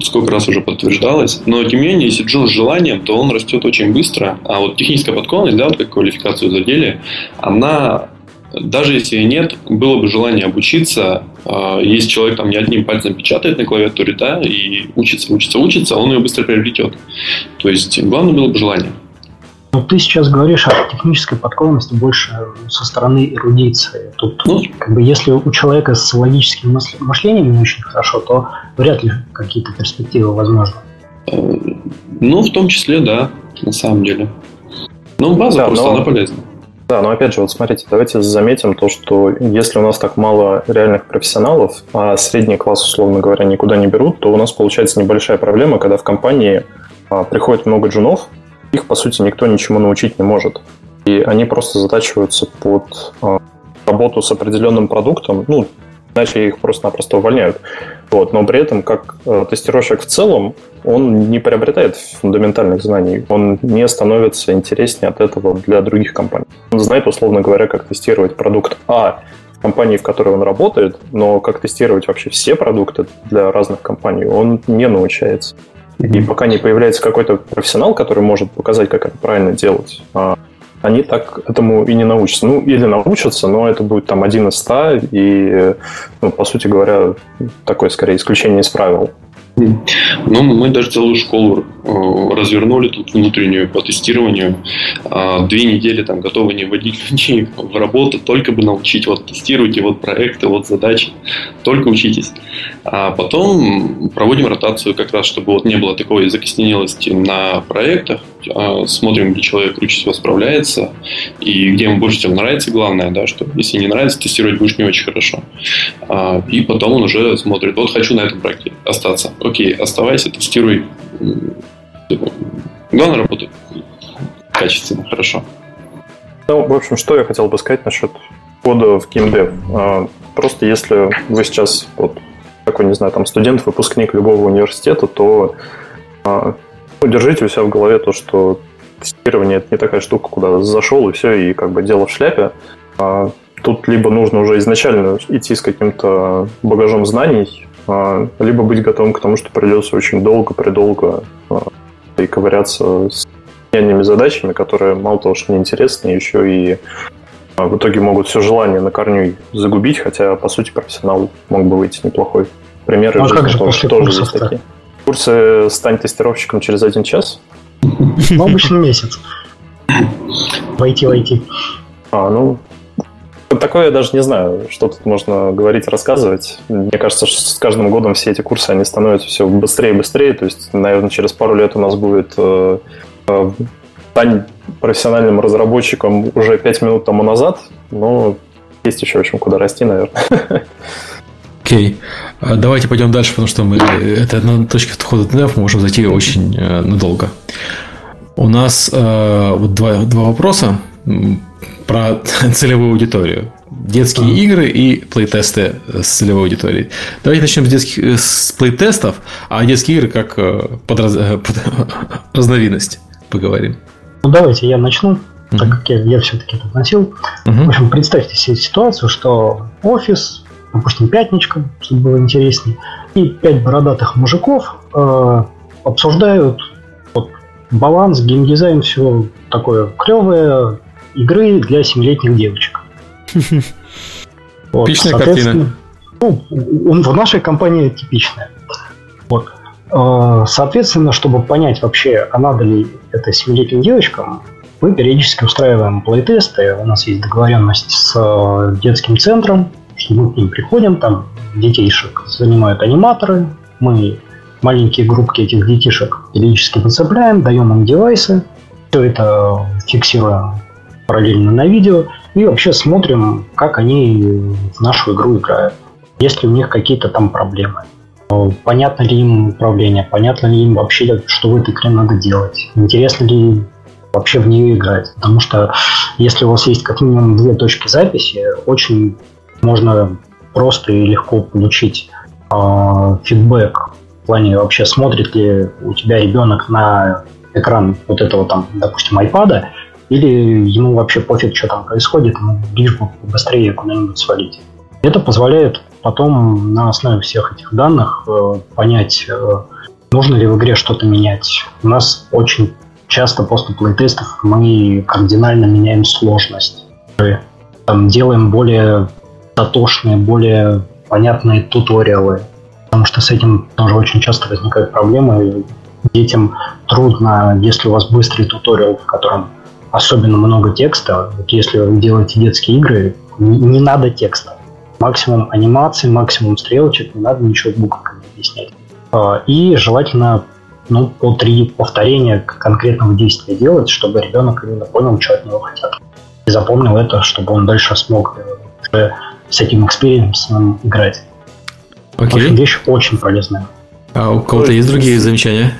Сколько раз уже подтверждалось. Но, тем не менее, если джун с желанием, то он растет очень быстро. А вот техническая подкованность, да, вот как квалификацию задели, она даже если нет, было бы желание обучиться, а, если человек там не одним пальцем печатает на клавиатуре, да, и учится, учится, учится, он ее быстро приобретет. То есть, главное было бы желание. Ну, ты сейчас говоришь о технической подкованности больше со стороны эрудиции. Тут, ну, как бы, если у человека с логическим мышлением не очень хорошо, то вряд ли какие-то перспективы возможны. Ну, в том числе, да, на самом деле. Ну, база да, просто, но... она полезна. Да, но опять же, вот смотрите, давайте заметим то, что если у нас так мало реальных профессионалов, а средний класс, условно говоря, никуда не берут, то у нас получается небольшая проблема, когда в компании а, приходит много джунов, их, по сути, никто ничему научить не может. И они просто затачиваются под э, работу с определенным продуктом, ну, иначе их просто-напросто увольняют. Вот. Но при этом, как э, тестировщик в целом, он не приобретает фундаментальных знаний, он не становится интереснее от этого для других компаний. Он знает, условно говоря, как тестировать продукт А в компании, в которой он работает, но как тестировать вообще все продукты для разных компаний, он не научается. И пока не появляется какой-то профессионал, который может показать, как это правильно делать, а, они так этому и не научатся. Ну, или научатся, но это будет там один из ста, и, ну, по сути говоря, такое, скорее, исключение из правил. Ну, мы даже целую школу э, развернули тут внутреннюю по тестированию. А, две недели там готовы не вводить [laughs] людей в работу, только бы научить, вот тестируйте, вот проекты, вот задачи, только учитесь. А потом проводим ротацию как раз, чтобы вот не было такой закосненелости на проектах, а, смотрим, где человек круче всего справляется и где ему больше всего нравится, главное, да, что если не нравится, тестировать будешь не очень хорошо. И потом он уже смотрит, вот хочу на этом проекте остаться окей, оставайся, тестируй. Главное работать качественно, хорошо. Ну, в общем, что я хотел бы сказать насчет кода в GameDev. А, просто если вы сейчас вот такой, не знаю, там студент, выпускник любого университета, то ну, держите у себя в голове то, что тестирование это не такая штука, куда зашел и все, и как бы дело в шляпе. А тут либо нужно уже изначально идти с каким-то багажом знаний, а, либо быть готовым к тому, что придется очень долго, придолго а, и ковыряться с гениальными задачами, которые мало того, что неинтересны, еще и а, в итоге могут все желание на корню загубить, хотя, по сути, профессионал мог бы выйти неплохой. Примеры а как же после тоже есть такие. Курсы «Стань тестировщиком через один час»? Ну, обычно месяц. Войти, войти. А, ну, такое я даже не знаю, что тут можно говорить, рассказывать. Мне кажется, что с каждым годом все эти курсы, они становятся все быстрее и быстрее. То есть, наверное, через пару лет у нас будет э, э, профессиональным разработчиком уже 5 минут тому назад, но есть еще очень куда расти, наверное. [laughs] Окей. Okay. Давайте пойдем дальше, потому что мы это на точке входа ТНФ мы можем зайти очень э, надолго. У нас э, вот два, два вопроса про [laughs] целевую аудиторию. Детские uh-huh. игры и плейтесты с целевой аудиторией. Давайте начнем с детских с плейтестов, а детские игры как э, [laughs] под, раз, [laughs] под разновидность поговорим. Ну давайте я начну, uh-huh. так как я, я все-таки это носил. Uh-huh. В общем, представьте себе ситуацию, что офис, допустим, пятничка, чтобы было интереснее, и пять бородатых мужиков э, обсуждают вот, баланс, геймдизайн, все такое клевое, игры для семилетних девочек. Вот, Типичная картина. Ну, в нашей компании типичная. Вот. Э, соответственно, чтобы понять вообще, а надо ли это семилетним девочкам, мы периодически устраиваем плейтесты. У нас есть договоренность с э, детским центром, что мы к ним приходим, там детейшек занимают аниматоры, мы маленькие группки этих детишек периодически подцепляем, даем им девайсы, все это фиксируем параллельно на видео и вообще смотрим, как они в нашу игру играют. Есть ли у них какие-то там проблемы. Понятно ли им управление, понятно ли им вообще, что в этой игре надо делать, интересно ли вообще в нее играть. Потому что если у вас есть как минимум две точки записи, очень можно просто и легко получить э, фидбэк в плане вообще смотрит ли у тебя ребенок на экран вот этого там, допустим, айпада, или ему вообще пофиг, что там происходит, ему лишь бы быстрее куда-нибудь свалить. Это позволяет потом на основе всех этих данных э, понять, э, нужно ли в игре что-то менять. У нас очень часто после плейтестов мы кардинально меняем сложность. Там, делаем более дотошные, более понятные туториалы, потому что с этим тоже очень часто возникают проблемы. Детям трудно, если у вас быстрый туториал, в котором особенно много текста. Вот если вы делаете детские игры, не, не надо текста. Максимум анимации, максимум стрелочек, не надо ничего буквами объяснять. А, и желательно ну, по три повторения конкретного действия делать, чтобы ребенок именно понял, что от него хотят. И запомнил это, чтобы он дальше смог э, уже с этим экспириенсом играть. Окей. Okay. вещь очень полезная. А у кого-то есть другие замечания?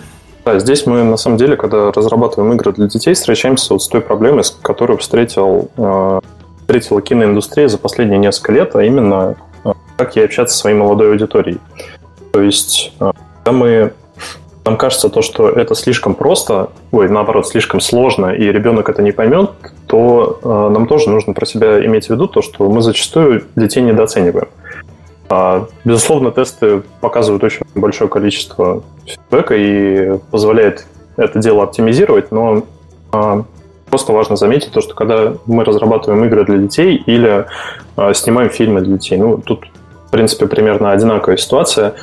Да, здесь мы на самом деле, когда разрабатываем игры для детей, встречаемся вот с той проблемой, с которой встретил, э, встретила киноиндустрия за последние несколько лет, а именно э, как ей общаться со своей молодой аудиторией. То есть, э, когда мы нам кажется то, что это слишком просто, ой, наоборот, слишком сложно, и ребенок это не поймет, то э, нам тоже нужно про себя иметь в виду то, что мы зачастую детей недооцениваем. А, безусловно, тесты показывают очень большое количество фидбэка и позволяет это дело оптимизировать, но а, просто важно заметить то, что когда мы разрабатываем игры для детей или а, снимаем фильмы для детей, ну, тут, в принципе, примерно одинаковая ситуация,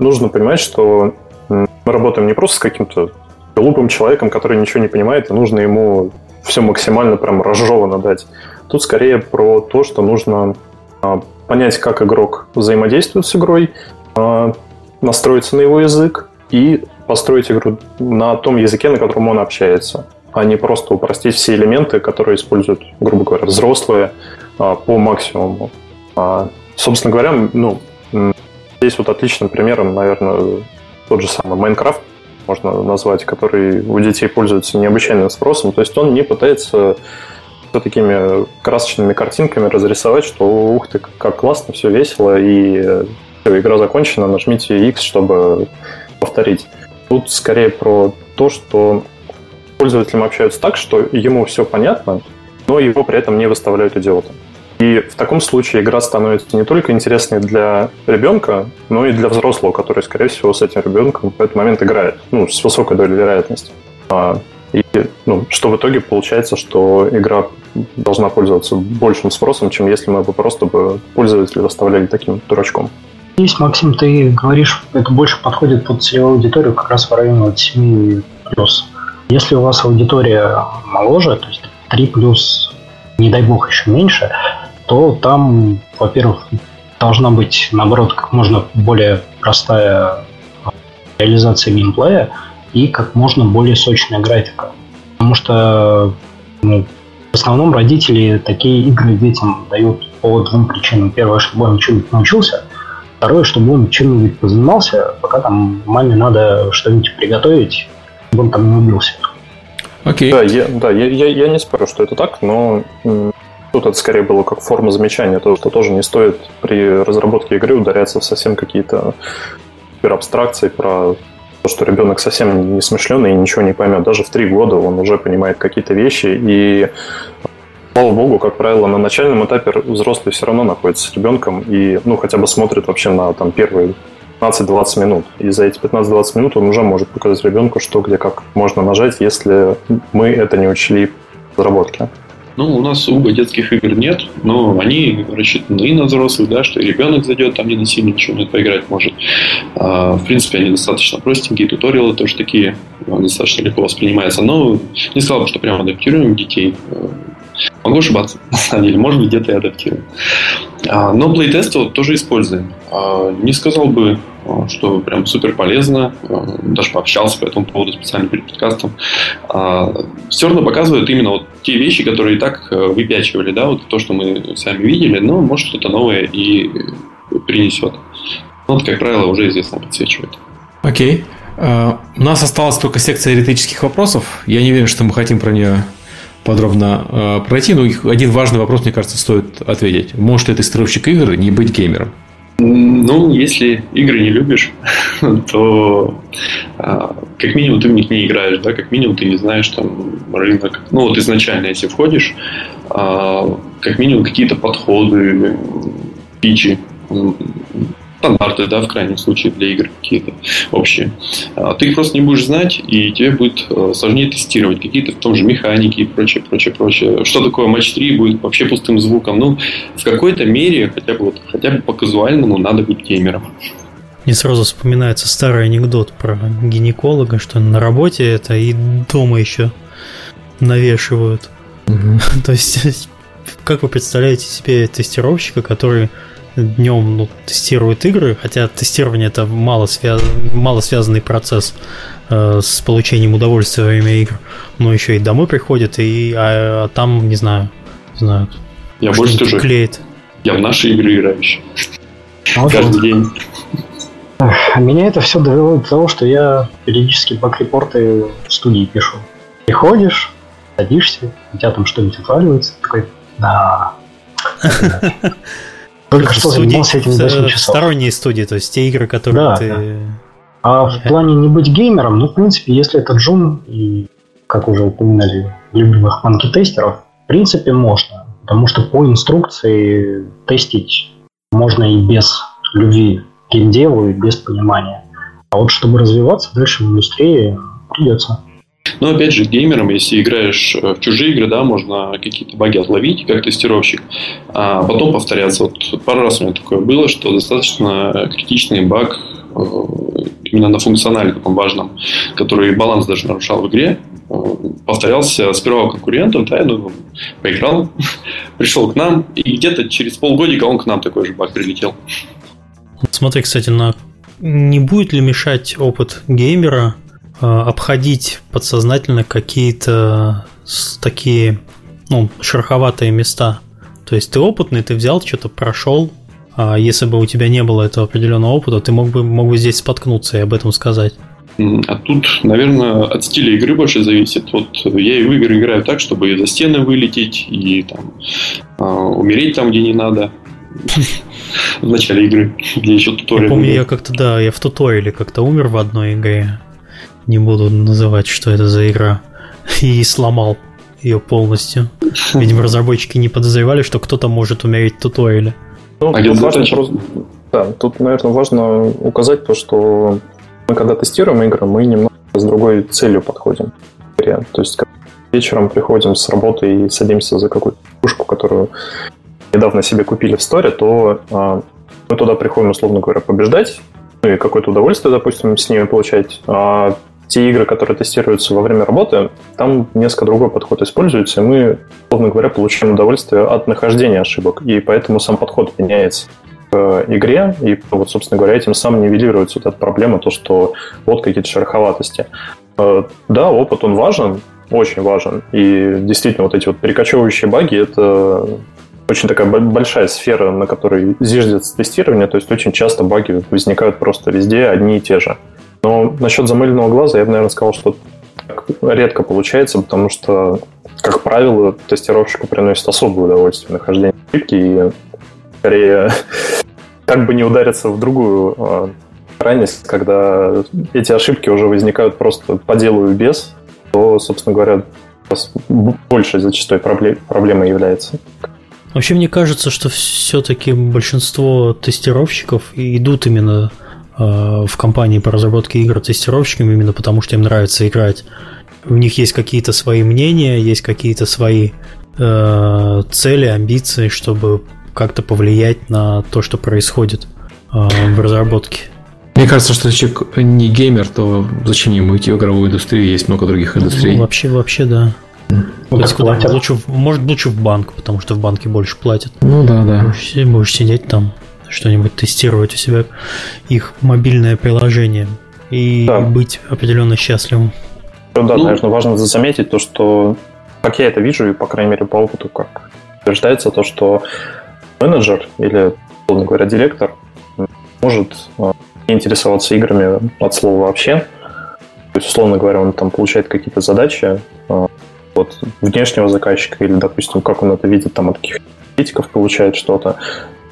нужно понимать, что мы работаем не просто с каким-то глупым человеком, который ничего не понимает, и нужно ему все максимально прям разжевано дать. Тут скорее про то, что нужно понять, как игрок взаимодействует с игрой, а, настроиться на его язык и построить игру на том языке, на котором он общается, а не просто упростить все элементы, которые используют, грубо говоря, взрослые а, по максимуму. А, собственно говоря, ну, здесь вот отличным примером, наверное, тот же самый Майнкрафт, можно назвать, который у детей пользуется необычайным спросом. То есть он не пытается такими красочными картинками разрисовать, что ух ты, как классно, все весело, и игра закончена, нажмите X, чтобы повторить. Тут скорее про то, что пользователям общаются так, что ему все понятно, но его при этом не выставляют идиотом. И в таком случае игра становится не только интересной для ребенка, но и для взрослого, который, скорее всего, с этим ребенком в этот момент играет, ну, с высокой долей вероятности. А, и ну, что в итоге получается, что игра должна пользоваться большим спросом, чем если мы бы просто бы пользователя заставляли таким дурачком. Здесь, Максим, ты говоришь, это больше подходит под целевую аудиторию как раз в районе от 7 плюс. Если у вас аудитория моложе, то есть 3 плюс, не дай бог, еще меньше, то там, во-первых, должна быть, наоборот, как можно более простая реализация геймплея и как можно более сочная графика. Потому что ну, в основном родители такие игры детям дают по двум причинам. Первое, чтобы он чему-нибудь научился. Второе, чтобы он чем-нибудь позанимался, пока там маме надо что-нибудь приготовить, чтобы он там не убился. Окей. Okay. Да, я, да я, я, я не спорю, что это так, но тут это скорее было как форма замечания, то, что тоже не стоит при разработке игры ударяться в совсем какие-то абстракции про что ребенок совсем не смышленый и ничего не поймет. Даже в три года он уже понимает какие-то вещи, и слава богу, как правило, на начальном этапе взрослый все равно находится с ребенком и, ну, хотя бы смотрит вообще на там первые 15-20 минут. И за эти 15-20 минут он уже может показать ребенку, что где как можно нажать, если мы это не учли в разработке. Ну, у нас сугубо детских игр нет, но они рассчитаны и на взрослых, да, что и ребенок зайдет, там не на сильно ничего не поиграть может. А, в принципе, они достаточно простенькие, туториалы тоже такие, достаточно легко воспринимаются. Но не сказал бы, что прямо адаптируем детей. Могу ошибаться, [laughs] на самом деле, может быть, где-то и адаптирую. А, но плейтест вот тоже используем. А, не сказал бы, а, что прям супер полезно, даже пообщался по этому поводу специально перед подкастом. Все равно показывают именно вот те вещи, которые и так э, выпячивали, да, вот то, что мы сами видели, но может что-то новое и принесет. Вот, как правило, уже известно подсвечивает. Окей. Okay. У нас осталась только секция риторических вопросов. Я не уверен, что мы хотим про нее подробно э, пройти, но один важный вопрос, мне кажется, стоит ответить. Может ли тестировщик игр не быть геймером? Ну, если игры не любишь, [laughs] то а, как минимум ты в них не играешь, да, как минимум ты не знаешь там рынок. Ну, вот изначально, если входишь, а, как минимум какие-то подходы, пичи стандарты, да, в крайнем случае для игр какие-то общие. А ты их просто не будешь знать, и тебе будет э, сложнее тестировать какие-то в том же механики и прочее, прочее, прочее. Что такое матч 3 будет вообще пустым звуком? Ну, в какой-то мере, хотя бы, вот, хотя бы по казуальному, надо быть геймером. Мне сразу вспоминается старый анекдот про гинеколога, что на работе это и дома еще навешивают. Угу. [laughs] То есть, [laughs] как вы представляете себе тестировщика, который днем ну, тестирует игры, хотя тестирование это мало, связ... мало связанный процесс э, с получением удовольствия во время игр, но еще и домой приходит, и а, а там, не знаю, не знаю, я больше скажу, клеит. Я в наши игры играю еще. А Каждый день. Меня это все довело до того, что я периодически баг-репорты в студии пишу. Приходишь, садишься, у тебя там что-нибудь отваливается, такой, да. [laughs] Только что студии, занимался этим 8 часов. Сторонние студии, то есть те игры, которые да, ты... Да. А в плане не быть геймером, ну, в принципе, если это джун, и, как уже упоминали, любимых манки-тестеров, в принципе, можно. Потому что по инструкции тестить можно и без любви к геймдеву, и без понимания. А вот чтобы развиваться дальше в индустрии, придется. Но опять же, геймерам, если играешь э, в чужие игры, да, можно какие-то баги отловить, как тестировщик, а потом повторяться. Вот пару раз у меня такое было, что достаточно критичный баг э, именно на функционале таком важном, который баланс даже нарушал в игре, э, повторялся сперва у конкурентов, да, я ну, поиграл, [laughs] пришел к нам, и где-то через полгодика он к нам такой же баг прилетел. Смотри, кстати, на не будет ли мешать опыт геймера Э, обходить подсознательно какие-то такие, ну, шероховатые места. То есть ты опытный, ты взял, что-то прошел, а если бы у тебя не было этого определенного опыта, ты мог бы, мог бы здесь споткнуться и об этом сказать. А тут, наверное, от стиля игры больше зависит. Вот я и в игры играю так, чтобы и за стены вылететь, и там, э, умереть там, где не надо. [laughs] в начале игры, где еще туториал. Я помню, я как-то, да, я в туториале как-то умер в одной игре. Не буду называть, что это за игра. И сломал ее полностью. Видимо, [laughs] разработчики не подозревали, что кто-то может умереть в туториале. Ну, а тут, важно, просто, да, тут, наверное, важно указать то, что мы когда тестируем игры, мы немного с другой целью подходим. То есть, вечером приходим с работы и садимся за какую-то пушку, которую недавно себе купили в сторе, то а, мы туда приходим, условно говоря, побеждать, ну и какое-то удовольствие, допустим, с ними получать. А те игры, которые тестируются во время работы, там несколько другой подход используется, и мы, условно говоря, получаем удовольствие от нахождения ошибок, и поэтому сам подход меняется к игре, и вот, собственно говоря, этим самым нивелируется вот эта проблема, то, что вот какие-то шероховатости. А, да, опыт, он важен, очень важен. И действительно, вот эти вот перекочевывающие баги – это очень такая большая сфера, на которой зиждется тестирование, то есть очень часто баги возникают просто везде одни и те же. Но насчет замыленного глаза я бы, наверное, сказал, что редко получается, потому что, как правило, тестировщику приносит особое удовольствие нахождение ошибки, и скорее [laughs] как бы не удариться в другую а, крайность, когда эти ошибки уже возникают просто по делу и без, то, собственно говоря, больше зачастую проблем, проблемой является. Вообще, мне кажется, что все-таки большинство тестировщиков идут именно в компании по разработке игр тестировщиками, именно потому что им нравится играть. У них есть какие-то свои мнения, есть какие-то свои э, цели, амбиции, чтобы как-то повлиять на то, что происходит э, в разработке. Мне кажется, что если человек не геймер, то зачем ему идти в игровую индустрию? Есть много других индустрий. Ну, вообще, вообще, да. Ну, есть, куда? Лучше, может, лучше в банк, потому что в банке больше платят. Ну да, да. Будешь, будешь сидеть там, что-нибудь тестировать у себя их мобильное приложение и да. быть определенно счастливым. Ну, да, ну, наверное, важно заметить то, что, как я это вижу, и, по крайней мере, по опыту, как утверждается, то, что менеджер или, условно говоря, директор может а, интересоваться играми от слова вообще. То есть, условно говоря, он там получает какие-то задачи а, от внешнего заказчика или, допустим, как он это видит там от каких-то критиков получает что-то.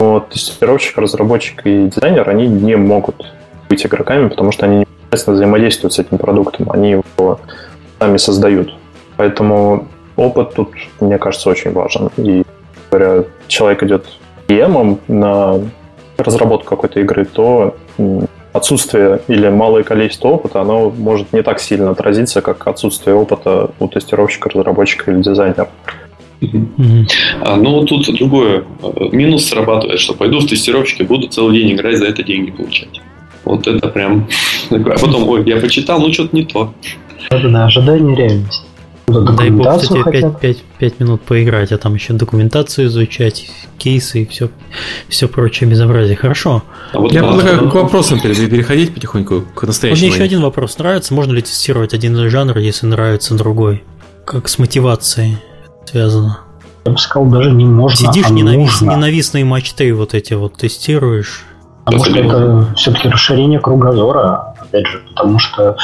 Но тестировщик, разработчик и дизайнер, они не могут быть игроками, потому что они непосредственно взаимодействуют с этим продуктом, они его сами создают. Поэтому опыт тут, мне кажется, очень важен. И, говоря, человек идет PM на разработку какой-то игры, то отсутствие или малое количество опыта, оно может не так сильно отразиться, как отсутствие опыта у тестировщика, разработчика или дизайнера. А, ну, тут другое. Минус срабатывает, что пойду в тестировщики, буду целый день играть, за это деньги получать. Вот это прям... [laughs] А потом, ой, я почитал, ну что-то не то. Это да, ожидание реальность. Дай бог, кстати, 5, 5, 5 минут поиграть, а там еще документацию изучать, кейсы и все, все прочее безобразие. Хорошо. А вот Я предлагаю к вопросам переходить потихоньку, к настоящему. Мне еще один вопрос. Нравится, можно ли тестировать один жанр, если нравится другой? Как с мотивацией связано? Я бы сказал, даже не можно, Сидишь а ненавис, нужно. ненавистные матчты вот эти вот тестируешь. Потому что это все-таки расширение кругозора, опять же, потому что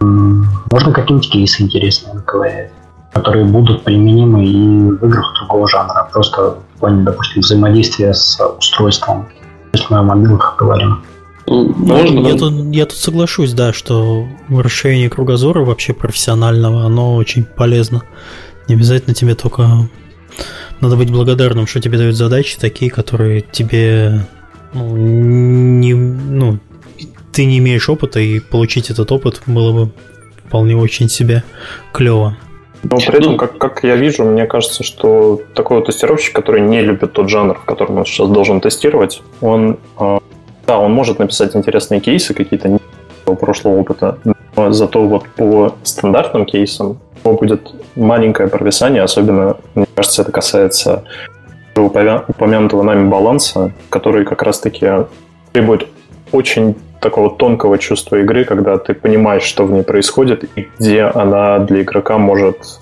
можно какие-нибудь кейсы интересные наковырять, которые будут применимы и в играх другого жанра, просто в плане, допустим, взаимодействия с устройством, если мы о мобилах говорим. Ну, можно, я, тут, я тут соглашусь, да, что расширение кругозора вообще профессионального, оно очень полезно. Не обязательно тебе только надо быть благодарным, что тебе дают задачи такие, которые тебе ну, не, ну, ты не имеешь опыта, и получить этот опыт было бы вполне очень себе клево. Но при этом, как, как я вижу, мне кажется, что такой вот тестировщик, который не любит тот жанр, в котором он сейчас должен тестировать, он, э, да, он может написать интересные кейсы, какие-то прошлого опыта, но зато вот по стандартным кейсам будет маленькое провисание, особенно, мне кажется, это касается упомянутого нами баланса, который как раз-таки требует очень такого тонкого чувства игры, когда ты понимаешь, что в ней происходит и где она для игрока может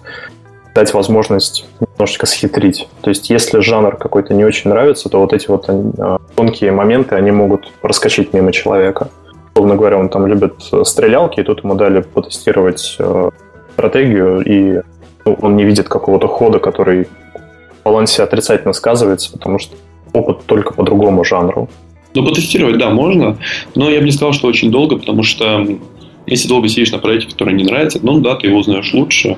дать возможность немножечко схитрить. То есть, если жанр какой-то не очень нравится, то вот эти вот а, тонкие моменты, они могут проскочить мимо человека. Условно говоря, он там любит стрелялки, и тут ему дали потестировать э, стратегию, и ну, он не видит какого-то хода, который в балансе отрицательно сказывается, потому что опыт только по другому жанру. Ну, потестировать, да, можно, но я бы не сказал, что очень долго, потому что если долго сидишь на проекте, который не нравится, ну да, ты его узнаешь лучше,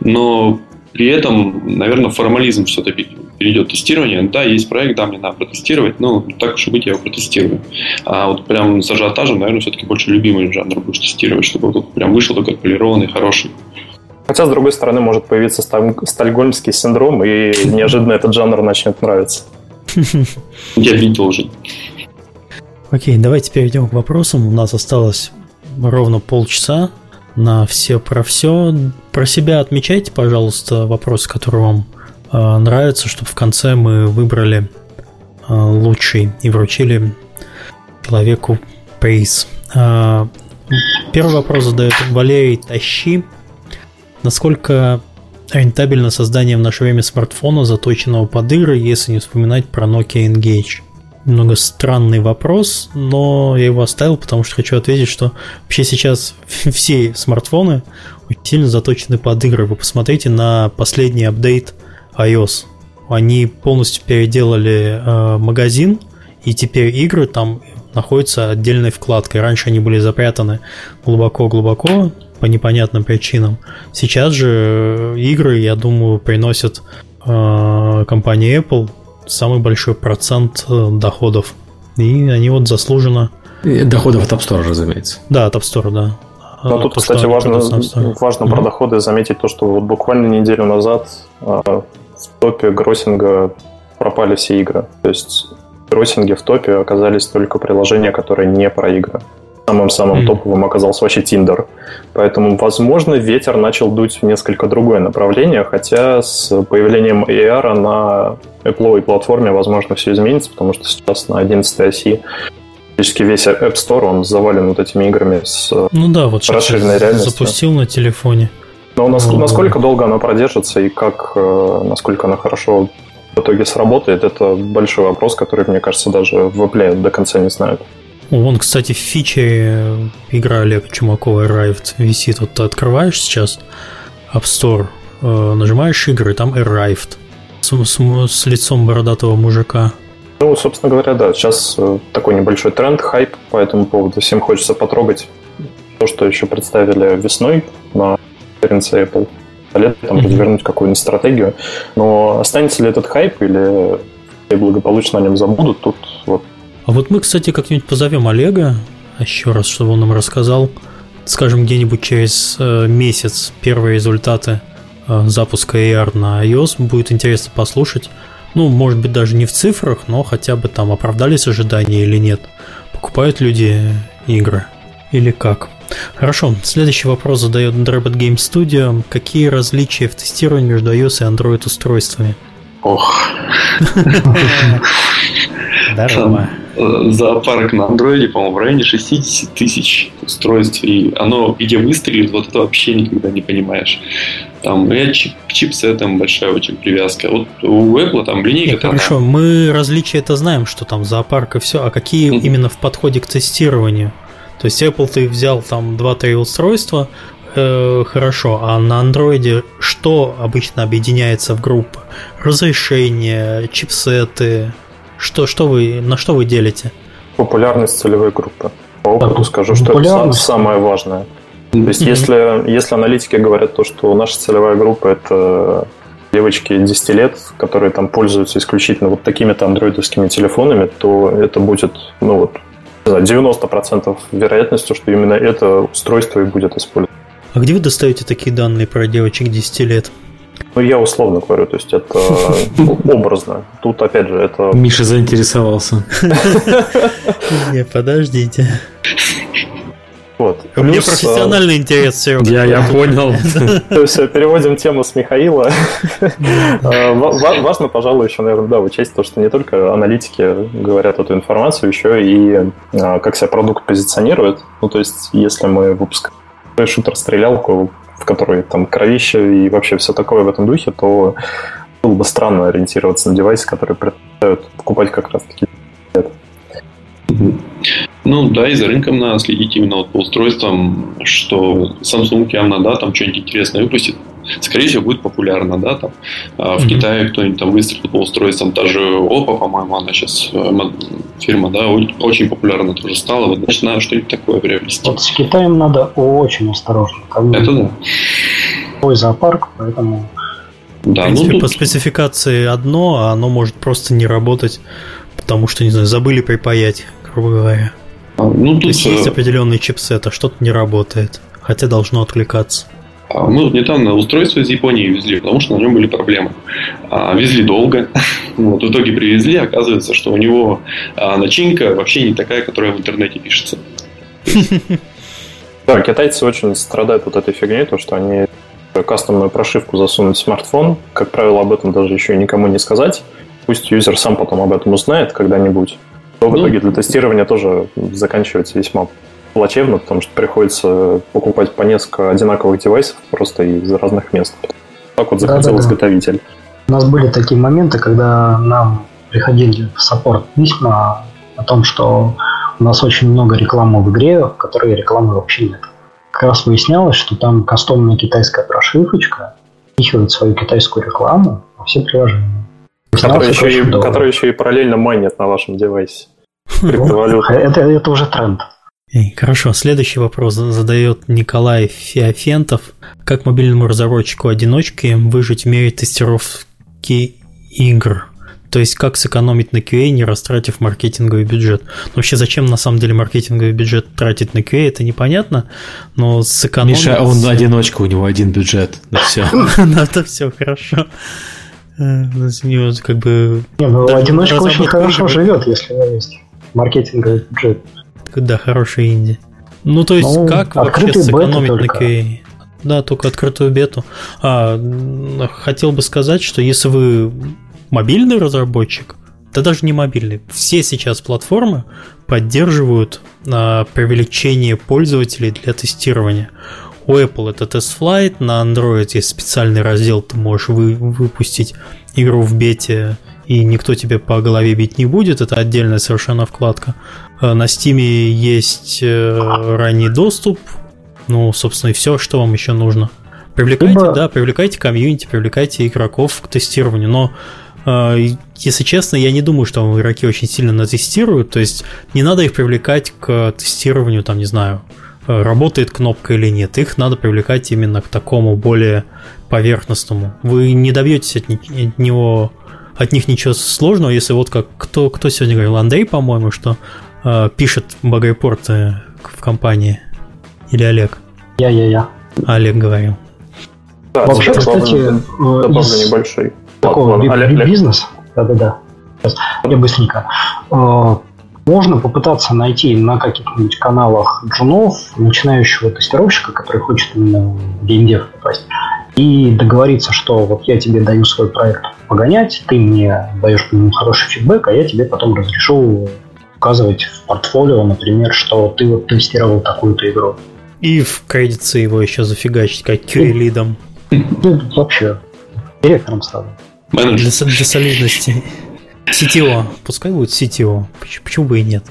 но при этом, наверное, формализм все-таки перейдет тестирование. Да, есть проект, да, мне надо протестировать, но так уж и быть, я его протестирую. А вот прям с ажиотажем, наверное, все-таки больше любимый жанр будешь тестировать, чтобы вот прям вышел такой полированный, хороший. Хотя, с другой стороны, может появиться стальгольмский синдром, и неожиданно этот жанр начнет нравиться. Я видел уже. Окей, давайте перейдем к вопросам. У нас осталось ровно полчаса на все про все. Про себя отмечайте, пожалуйста, вопросы, которые вам э, нравятся, чтобы в конце мы выбрали э, лучший и вручили человеку приз. Э, первый вопрос задает Валерий Тащи. Насколько рентабельно создание в наше время смартфона, заточенного под игры, если не вспоминать про Nokia Engage? Немного странный вопрос, но я его оставил, потому что хочу ответить, что вообще сейчас [laughs] все смартфоны очень сильно заточены под игры. Вы посмотрите на последний апдейт iOS. Они полностью переделали э, магазин, и теперь игры там находятся отдельной вкладкой. Раньше они были запрятаны глубоко-глубоко, по непонятным причинам. Сейчас же э, игры, я думаю, приносят э, компания Apple самый большой процент э, доходов. И они вот заслуженно... И доходов от App Store, разумеется. Да, от App Store, да. Но тут, кстати, важно, важно mm-hmm. про доходы заметить то, что вот буквально неделю назад э, в топе гроссинга пропали все игры. То есть в гроссинге в топе оказались только приложения, которые не про игры самым-самым mm. топовым оказался вообще Tinder. Поэтому, возможно, ветер начал дуть в несколько другое направление, хотя с появлением AR на Apple платформе, возможно, все изменится, потому что сейчас на 11 оси практически весь App Store, он завален вот этими играми с ну да, вот расширенной реальностью. запустил на телефоне. Но насколько, насколько долго она продержится и как, э, насколько она хорошо в итоге сработает, это большой вопрос, который, мне кажется, даже в Apple до конца не знают. Вон, кстати, в фиче игра Олега Чумакова Arrived висит. Вот ты открываешь сейчас App Store, э, нажимаешь игры, там Arrived с, с, с лицом бородатого мужика. Ну, собственно говоря, да, сейчас э, такой небольшой тренд, хайп по этому поводу. Всем хочется потрогать то, что еще представили весной на конференции Apple. Летом mm-hmm. развернуть какую-нибудь стратегию. Но останется ли этот хайп или благополучно о нем забудут, тут вот а вот мы, кстати, как-нибудь позовем Олега еще раз, чтобы он нам рассказал, скажем, где-нибудь через э, месяц первые результаты э, запуска AR на iOS. Будет интересно послушать. Ну, может быть, даже не в цифрах, но хотя бы там оправдались ожидания или нет. Покупают люди игры или как? Хорошо, следующий вопрос задает Drabbit Game Studio. Какие различия в тестировании между iOS и Android устройствами? Ох. [laughs] Здорово. Э, зоопарк на андроиде, по-моему, в районе 60 тысяч устройств, и оно где выстрелит, вот это вообще никогда не понимаешь. Там и чип, чипсетом большая очень привязка. Вот у Apple там линейка... Нет, хорошо, она... мы различия это знаем, что там зоопарк и все, а какие mm-hmm. именно в подходе к тестированию? То есть Apple ты взял там 2-3 устройства, э, хорошо, а на андроиде что обычно объединяется в группы? Разрешение, чипсеты, что, что вы, на что вы делите? Популярность целевой группы. По опыту скажу, что это самое важное. То есть, mm-hmm. если, если аналитики говорят то, что наша целевая группа это девочки 10 лет, которые там пользуются исключительно вот такими-то андроидовскими телефонами, то это будет, ну вот, 90% вероятностью, что именно это устройство и будет использовано. А где вы достаете такие данные про девочек 10 лет? Ну, я условно говорю, то есть это образно. Тут, опять же, это... Миша заинтересовался. Не, подождите. Вот. У меня профессиональный интерес все. Я, я понял. То есть переводим тему с Михаила. А, важно, пожалуй, еще, наверное, да, учесть то, что не только аналитики говорят эту информацию, еще и а, как себя продукт позиционирует. Ну, то есть, если мы выпускаем шутер-стрелялку, в которой там кровище и вообще все такое в этом духе, то было бы странно ориентироваться на девайсы, которые предлагают покупать как раз таки Ну да, и за рынком надо следить именно вот по устройствам, что Samsung явно, да, там что-нибудь интересное выпустит. Скорее всего, будет популярно, да, там. А в mm-hmm. Китае кто-нибудь там выстрелит по устройствам, даже Oppo, по-моему, она сейчас э, фирма, да, очень популярна тоже стала. Вот, значит, надо что-нибудь такое приобрести. Вот с Китаем надо очень осторожно. Это да. Ой, зоопарк, поэтому... Да, в принципе, ну, тут... по спецификации одно, а оно может просто не работать, потому что, не знаю, забыли припаять, грубо говоря. А, ну, тут... То есть есть определенный чипсет, а что-то не работает, хотя должно откликаться. А, мы вот недавно устройство из Японии везли, потому что на нем были проблемы. А, везли долго. [laughs] Вот, в итоге привезли, оказывается, что у него начинка вообще не такая, которая в интернете пишется. [laughs] Да, китайцы очень страдают вот этой фигней, то, что они кастомную прошивку засунуть в смартфон. Как правило, об этом даже еще никому не сказать. Пусть юзер сам потом об этом узнает когда-нибудь. То в ну, итоге для тестирования тоже заканчивается весьма плачевно, потому что приходится покупать по несколько одинаковых девайсов просто из разных мест. Так вот захотел да, да, изготовитель. У нас были такие моменты, когда нам приходили в саппорт письма о том, что у нас очень много рекламы в игре, в которой рекламы вообще нет. Как раз выяснялось, что там кастомная китайская прошивочка впихивает свою китайскую рекламу во все приложения. Которая еще, и, которая еще и параллельно майнит на вашем девайсе. Это, это уже тренд. Хорошо, следующий вопрос задает Николай Феофентов. Как мобильному разработчику одиночки выжить в мире тестировки игр? То есть, как сэкономить на QA, не растратив маркетинговый бюджет? Ну, вообще, зачем на самом деле маркетинговый бюджет тратить на QA, это непонятно, но сэкономить... Миша, он одиночка, у него один бюджет, ну все. [laughs] Ну, это все хорошо. Э, как бы... Не, ну, одиночка очень хорошо живет, если у него есть маркетинговый бюджет. Да, хороший инди. Ну, то есть, ну, как вообще сэкономить на QA? Да, только открытую бету. А, хотел бы сказать, что если вы мобильный разработчик, да даже не мобильный, все сейчас платформы поддерживают а, привлечение пользователей для тестирования. У Apple это TestFlight, на Android есть специальный раздел, ты можешь вы, выпустить игру в бете, и никто тебе по голове бить не будет, это отдельная совершенно вкладка. Э, на Steam есть э, ранний доступ. Ну, собственно, и все, что вам еще нужно. Привлекайте, Либо... да, привлекайте комьюнити, привлекайте игроков к тестированию. Но э, если честно, я не думаю, что игроки очень сильно натестируют. То есть не надо их привлекать к тестированию, там, не знаю, работает кнопка или нет. Их надо привлекать именно к такому более поверхностному. Вы не добьетесь от, от него от них ничего сложного, если вот как кто, кто сегодня говорил, Андрей, по-моему, что э, пишет багайпорты в компании. Или Олег? Я-я-я. Олег говорил. Да, Вообще, кстати, добавлю из небольшой. Такого би- бизнес, да-да-да, я быстренько. Э, можно попытаться найти на каких-нибудь каналах джунов начинающего тестировщика, который хочет именно в геймдев попасть, и договориться, что вот я тебе даю свой проект погонять, ты мне даешь по нему хороший фидбэк, а я тебе потом разрешу указывать в портфолио, например, что ты вот тестировал такую-то игру. И в кредитце его еще зафигачить, как QA-лидом. Ну, вообще, директором сразу. Для, для солидности. CTO, пускай будет CTO, почему, почему бы и нет?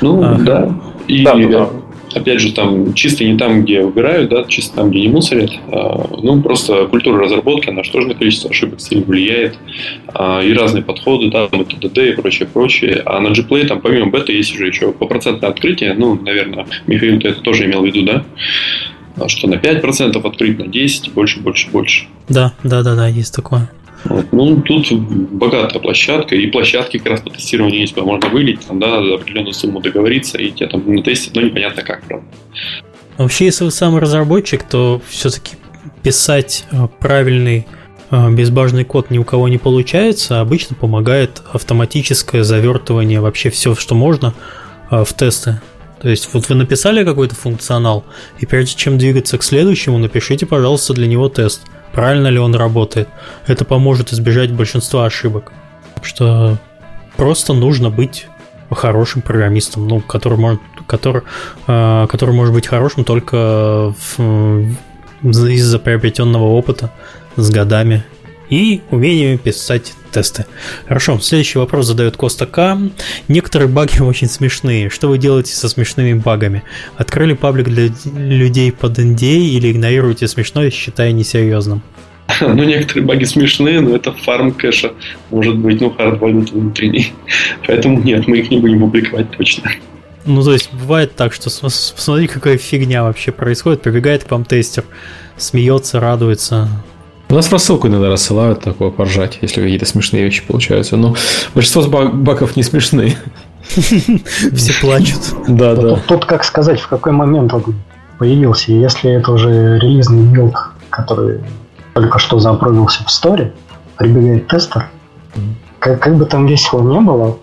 Ну, а, да. И да, да опять же, там чисто не там, где убирают, да, чисто там, где не мусорят. А, ну, просто культура разработки, она что же на количество ошибок сильно влияет. А, и разные подходы, да, ТДД и прочее, прочее. А на Gplay, там, помимо бета, есть уже еще по процентное открытие. Ну, наверное, Михаил, ты это тоже имел в виду, да? А что на 5% открыть, на 10, больше, больше, больше. Да, да, да, да, есть такое. Вот. Ну, тут богатая площадка, и площадки как раз по тестированию есть, можно вылить, там, да, надо определенную сумму договориться, и тебя там натестят, но непонятно как, правда. Вообще, если вы сам разработчик, то все-таки писать э, правильный э, безбажный код ни у кого не получается, обычно помогает автоматическое завертывание вообще все, что можно э, в тесты. То есть вот вы написали какой-то функционал, и прежде чем двигаться к следующему, напишите, пожалуйста, для него тест – правильно ли он работает. Это поможет избежать большинства ошибок. Что просто нужно быть хорошим программистом, ну, который может, который, э, который может быть хорошим только в, из-за приобретенного опыта с годами и умениями писать тесты. Хорошо, следующий вопрос задает Коста К. Некоторые баги [laughs] очень смешные. Что вы делаете со смешными багами? Открыли паблик для людей под NDA или игнорируете смешное, считая несерьезным? [laughs] Ну, некоторые баги смешные, но это фарм кэша. Может быть, ну, хардвальд внутренний. [laughs] Поэтому нет, мы их не будем публиковать точно. Ну, то есть, бывает так, что смотри, какая фигня вообще происходит. Прибегает к вам тестер, смеется, радуется. У нас рассылку иногда рассылают такое поржать, если какие-то смешные вещи получаются. Но большинство багов не смешные. Все плачут. Да, да. Тут как сказать, в какой момент он появился. Если это уже релизный билд, который только что зааппрувился в сторе, прибегает тестер, как, как бы там весело не было,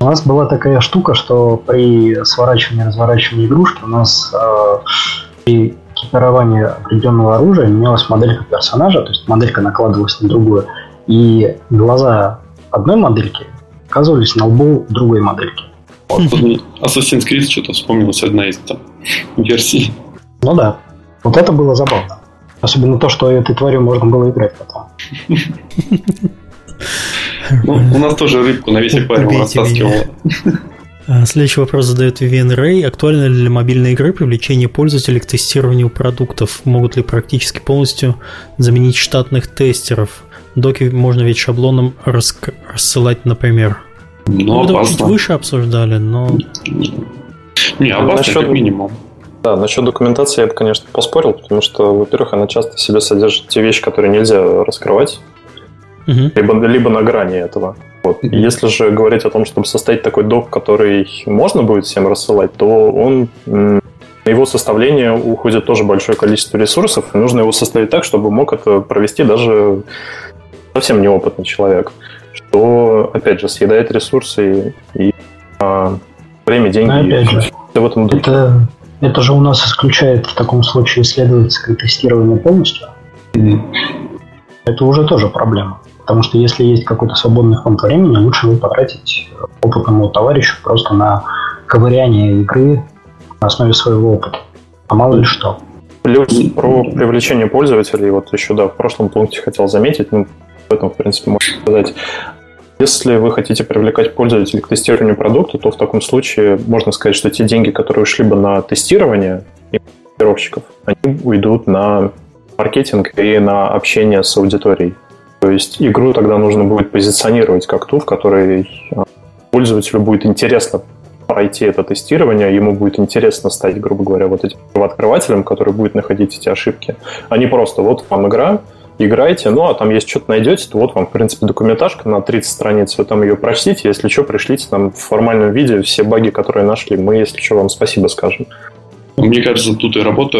у нас была такая штука, что при сворачивании разворачивании игрушки у нас э, при экипировании определенного оружия имелась моделька персонажа, то есть моделька накладывалась на другую, и глаза одной модельки оказывались на лбу другой модельки. Assassin's Creed что-то вспомнилась одна из там версий. Ну да. Вот это было забавно. Особенно то, что этой тварью можно было играть потом. Ну, у нас тоже рыбку на весь аквариум растаскивало. А, следующий вопрос задает Vivian Ray. Актуально ли для мобильной игры привлечение пользователей к тестированию продуктов? Могут ли практически полностью заменить штатных тестеров? Доки можно ведь шаблоном рас- рассылать, например. Ну, Мы чуть выше обсуждали, но... Не, опасно, насчет... как минимум. Да, насчет документации я бы, конечно, поспорил, потому что, во-первых, она часто в себе содержит те вещи, которые нельзя раскрывать, угу. либо, либо на грани этого. Вот. Угу. Если же говорить о том, чтобы составить такой док, который можно будет всем рассылать, то он на его составление уходит тоже большое количество ресурсов, и нужно его составить так, чтобы мог это провести даже совсем неопытный человек, что, опять же, съедает ресурсы и, и а, время, деньги. Но опять же, в этом духе. Это это же у нас исключает в таком случае исследовательское тестирование полностью. Это уже тоже проблема. Потому что если есть какой-то свободный фонд времени, лучше его потратить опытному товарищу просто на ковыряние игры на основе своего опыта. А мало ли что. Плюс про привлечение пользователей, вот еще, да, в прошлом пункте хотел заметить, ну, в этом, в принципе, можно сказать, если вы хотите привлекать пользователей к тестированию продукта, то в таком случае можно сказать, что те деньги, которые ушли бы на тестирование тестировщиков, они уйдут на маркетинг и на общение с аудиторией. То есть игру тогда нужно будет позиционировать как ту, в которой а, пользователю будет интересно пройти это тестирование, ему будет интересно стать, грубо говоря, вот этим открывателем, который будет находить эти ошибки, а не просто вот вам игра, играйте, ну, а там если что-то найдете, то вот вам, в принципе, документажка на 30 страниц, вы там ее прочтите, если что, пришлите нам в формальном виде все баги, которые нашли, мы, если что, вам спасибо скажем. Мне кажется, тут и работа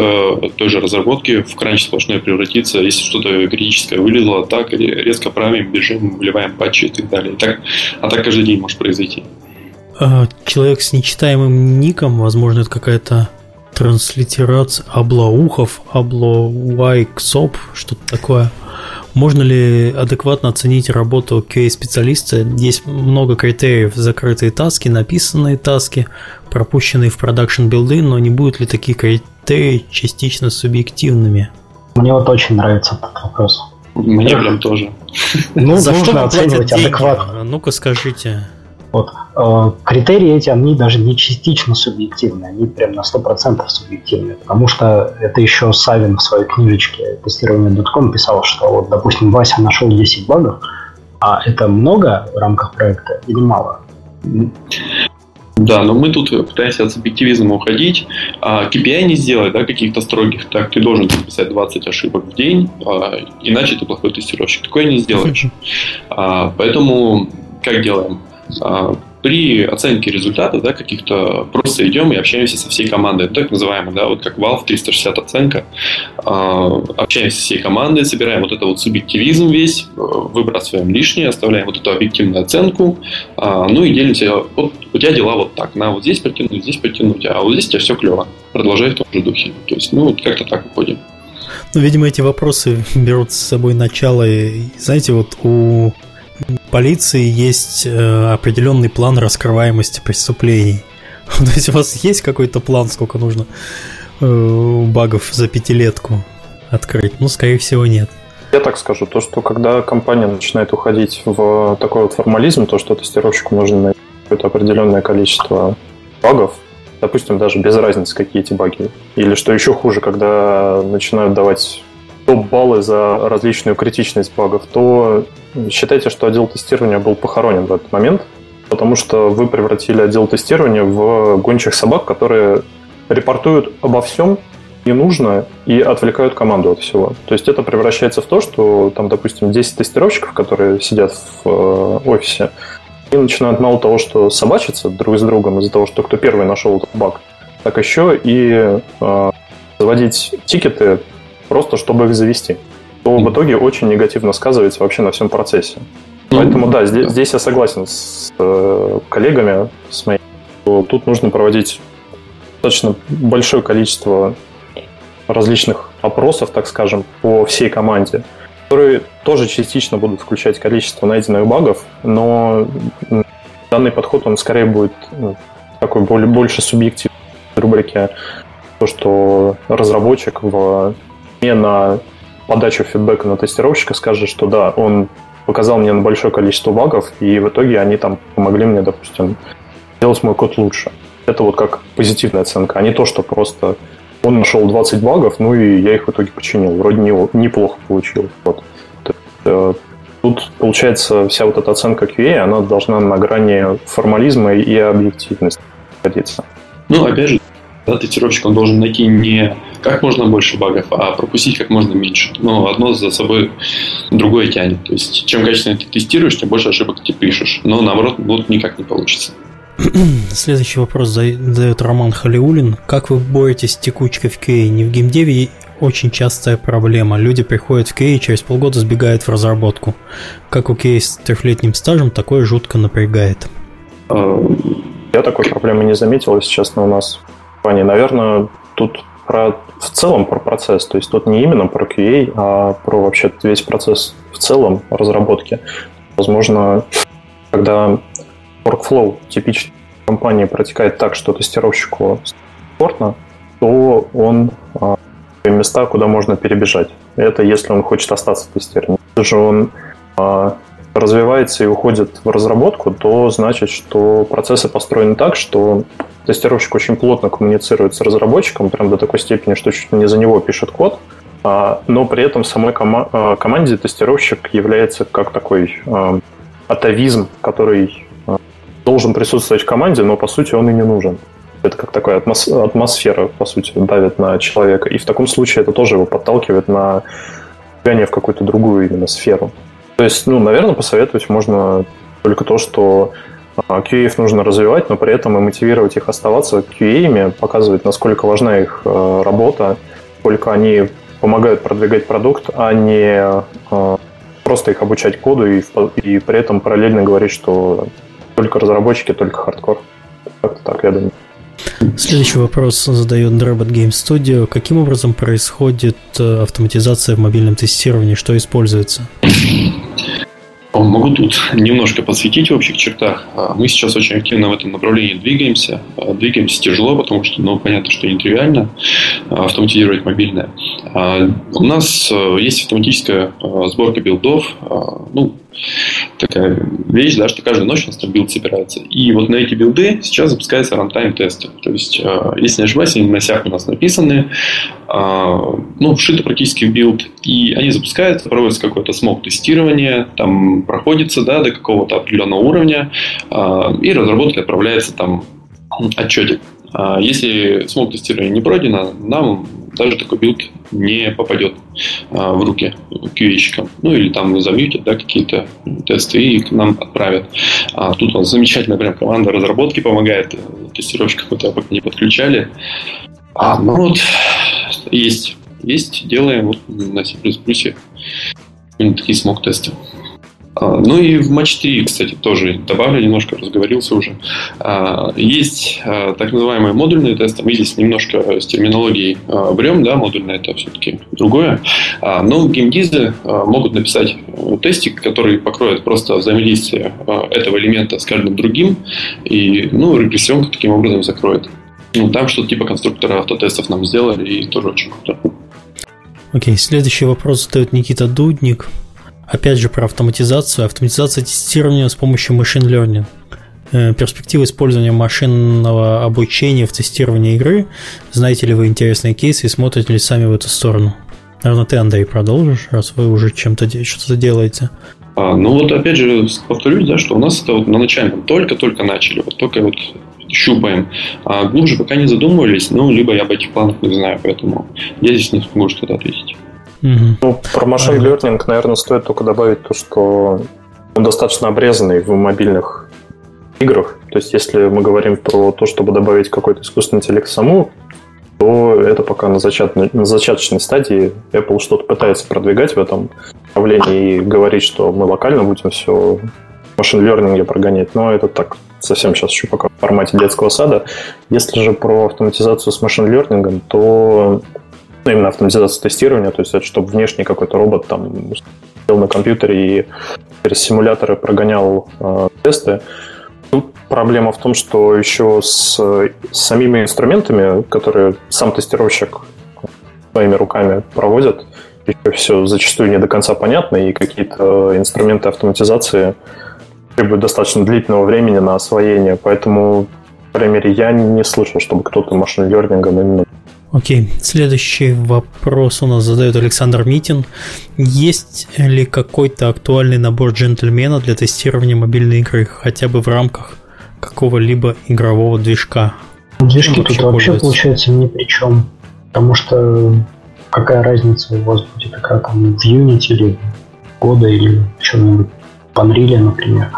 той же разработки в кранч сплошной превратится. Если что-то критическое вылезло, так резко правим, бежим, вливаем патчи и так далее. Так, а так каждый день может произойти. А, человек с нечитаемым ником, возможно, это какая-то транслитерация облаухов, облауайксоп, что-то такое. Можно ли адекватно оценить работу QA-специалиста? Есть много критериев. Закрытые таски, написанные таски, пропущенные в продакшн билды, но не будут ли такие критерии частично субъективными? Мне вот очень нравится этот вопрос. Мне прям тоже. Ну, За нужно что оценивать адекватно. Ну-ка скажите. Вот. Э, критерии эти, они даже не частично субъективны, они прям на 100% субъективны, потому что это еще Савин в своей книжечке тестирование.com писал, что вот, допустим, Вася нашел 10 багов, а это много в рамках проекта или мало? Да, но мы тут пытаемся от субъективизма уходить. А KPI не сделать, да, каких-то строгих. Так, ты должен записать 20 ошибок в день, а, иначе ты плохой тестировщик. Такое не сделаешь. А, поэтому как делаем? При оценке результатов, да, каких-то просто идем и общаемся со всей командой, так называемая, да, вот как Valve 360 оценка, а, общаемся со всей командой, собираем вот это вот субъективизм весь, выбрасываем лишнее, оставляем вот эту объективную оценку, а, ну и делимся, вот у тебя дела вот так, на вот здесь притянуть, здесь притянуть, а вот здесь у тебя все клево, продолжай в том же духе, то есть, ну, вот как-то так уходим. Ну, видимо, эти вопросы берут с собой начало, и, знаете, вот у полиции есть э, определенный план раскрываемости преступлений. [laughs] То есть у вас есть какой-то план, сколько нужно э, багов за пятилетку открыть? Ну, скорее всего, нет. Я так скажу, то, что когда компания начинает уходить в такой вот формализм, то, что тестировщику нужно найти какое-то определенное количество багов, допустим, даже без разницы, какие эти баги. Или что еще хуже, когда начинают давать топ-баллы за различную критичность багов, то считайте, что отдел тестирования был похоронен в этот момент, потому что вы превратили отдел тестирования в гончих собак, которые репортуют обо всем, не нужно и отвлекают команду от всего. То есть это превращается в то, что там, допустим, 10 тестировщиков, которые сидят в э, офисе, и начинают мало того, что собачиться друг с другом из-за того, что кто первый нашел этот баг, так еще и э, заводить тикеты просто, чтобы их завести. То в итоге очень негативно сказывается вообще на всем процессе. Ну, Поэтому да, здесь, здесь я согласен с э, коллегами, с моими, что тут нужно проводить достаточно большое количество различных опросов, так скажем, по всей команде, которые тоже частично будут включать количество найденных багов, но данный подход, он скорее будет ну, такой более, больше субъективный в рубрике то, что разработчик в не на подачу фидбэка на тестировщика скажет, что да, он показал мне на большое количество багов, и в итоге они там помогли мне, допустим, сделать мой код лучше. Это вот как позитивная оценка, а не то, что просто он нашел 20 багов, ну и я их в итоге починил. Вроде не, неплохо получилось. Вот. Э, тут, получается, вся вот эта оценка QA, она должна на грани формализма и объективности находиться. Ну, опять же, да, тестировщик он должен найти не как можно больше багов, а пропустить как можно меньше. Но одно за собой другое тянет. То есть, чем качественнее ты тестируешь, тем больше ошибок ты пишешь. Но наоборот, вот никак не получится. [clears throat] Следующий вопрос задает Роман Халиулин. Как вы боретесь с текучкой в QA? Не в геймдеве очень частая проблема. Люди приходят в QA и через полгода сбегают в разработку. Как у QA с трехлетним стажем, такое жутко напрягает. А, я такой проблемы не заметил, если честно, у нас компании. Наверное, тут про, в целом про процесс. То есть тут не именно про QA, а про вообще весь процесс в целом разработки. Возможно, когда workflow типичной компании протекает так, что тестировщику комфортно, то он а, места, куда можно перебежать. Это если он хочет остаться тестированием. Если же он а, развивается и уходит в разработку, то значит, что процессы построены так, что тестировщик очень плотно коммуницирует с разработчиком, прям до такой степени, что чуть не за него пишет код, а, но при этом самой кома- а, команде тестировщик является как такой атовизм, который должен присутствовать в команде, но по сути он и не нужен. Это как такая атмосфера, по сути, давит на человека. И в таком случае это тоже его подталкивает на движение в какую-то другую именно сферу. То есть, ну, наверное, посоветовать можно только то, что QA а, нужно развивать, но при этом и мотивировать их оставаться QA, показывать, насколько важна их а, работа, сколько они помогают продвигать продукт, а не а, просто их обучать коду и, и при этом параллельно говорить, что только разработчики, только хардкор. Как-то так, я думаю. Следующий вопрос задает Drabot Game Studio. Каким образом происходит э, автоматизация в мобильном тестировании? Что используется? Могу тут немножко подсветить в общих чертах. А, мы сейчас очень активно в этом направлении двигаемся. А, двигаемся тяжело, потому что, ну, понятно, что нетривиально а, автоматизировать мобильное. У нас есть автоматическая сборка билдов. Ну, такая вещь, да, что каждую ночь у нас там билд собирается. И вот на эти билды сейчас запускаются runtime тесты. То есть, э, если не ошибаюсь, они на сях у нас написаны, э, ну, вшиты практически в билд, и они запускаются, проводится какое-то smoke тестирование, там проходится, да, до какого-то определенного уровня, э, и разработка отправляется там отчетик. Если smoke тестирование не пройдено, нам даже такой билд не попадет а, в руки QA-щикам. Ну, или там замьютят, да, какие-то тесты и к нам отправят. А тут у нас замечательная прям команда разработки помогает. Тестировщиков мы пока не подключали. А, ну вот, есть. Есть, делаем вот на C++ такие smoke-тесты. А, ну и в матч 3, кстати, тоже добавлю, немножко разговорился уже. А, есть а, так называемые модульные тесты. Мы здесь немножко с терминологией врем, да, модульное это все-таки другое. Но геймдизы могут написать тестик, который покроет просто взаимодействие этого элемента с каждым другим, и ну, регрессионка таким образом закроет. Ну, там что-то типа конструктора автотестов нам сделали, и тоже очень круто. Окей, следующий вопрос задает Никита Дудник. Опять же про автоматизацию. Автоматизация тестирования с помощью machine learning. Э, перспективы использования машинного обучения в тестировании игры. Знаете ли вы интересные кейсы и смотрите ли сами в эту сторону? Наверное, ты, Андрей, продолжишь, раз вы уже чем-то что-то делаете. А, ну вот опять же повторюсь, да, что у нас это вот на начальном только-только начали, вот только вот щупаем. А глубже пока не задумывались, ну, либо я об этих планах не знаю, поэтому я здесь не смогу что-то ответить. Угу. Ну, про машин learning, наверное, стоит только добавить то, что он достаточно обрезанный в мобильных играх. То есть, если мы говорим про то, чтобы добавить какой-то искусственный интеллект саму, то это пока на, зачат... на зачаточной стадии. Apple что-то пытается продвигать в этом направлении и говорить, что мы локально будем все машин learning прогонять, но это так совсем сейчас еще пока в формате детского сада. Если же про автоматизацию с машин learning, то ну, именно автоматизацию тестирования, то есть это чтобы внешний какой-то робот там сидел на компьютере и через симуляторы прогонял э, тесты, Тут проблема в том, что еще с, с самими инструментами, которые сам тестировщик своими руками проводит, еще все зачастую не до конца понятно, и какие-то инструменты автоматизации требуют достаточно длительного времени на освоение. Поэтому, по крайней мере, я не слышал, чтобы кто-то машин лернингом именно Окей, следующий вопрос у нас задает Александр Митин. Есть ли какой-то актуальный набор джентльмена для тестирования мобильной игры, хотя бы в рамках какого-либо игрового движка? Движки тут вообще получается ни при чем, потому что какая разница у вас будет такая там в Unity или года или в чем-нибудь в Unreal, например.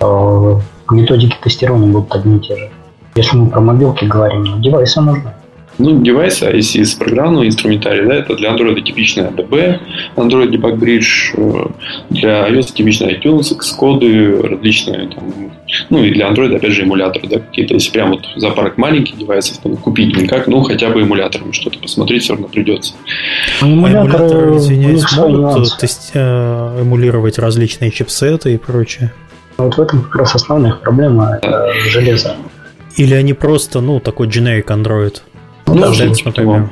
А, методики тестирования будут одни и те же. Если мы про мобилки говорим, ну, девайсы нужны. Ну, девайс, а если из программного инструментария, да, это для Android типичная ADB, Android Debug Bridge, э, для iOS типичная iTunes, Xcode, различные там, ну и для Android, опять же, эмуляторы, да, какие-то, если прям вот за парк маленьких девайсов там, купить никак, ну хотя бы эмуляторами что-то посмотреть все равно придется. А эмуляторы, эмуляторы извиняюсь, могут тест, э, эмулировать различные чипсеты и прочее? Вот в этом как раз основная проблема, это железо. Или они просто, ну, такой generic Android? Ну, да, что-то типа того.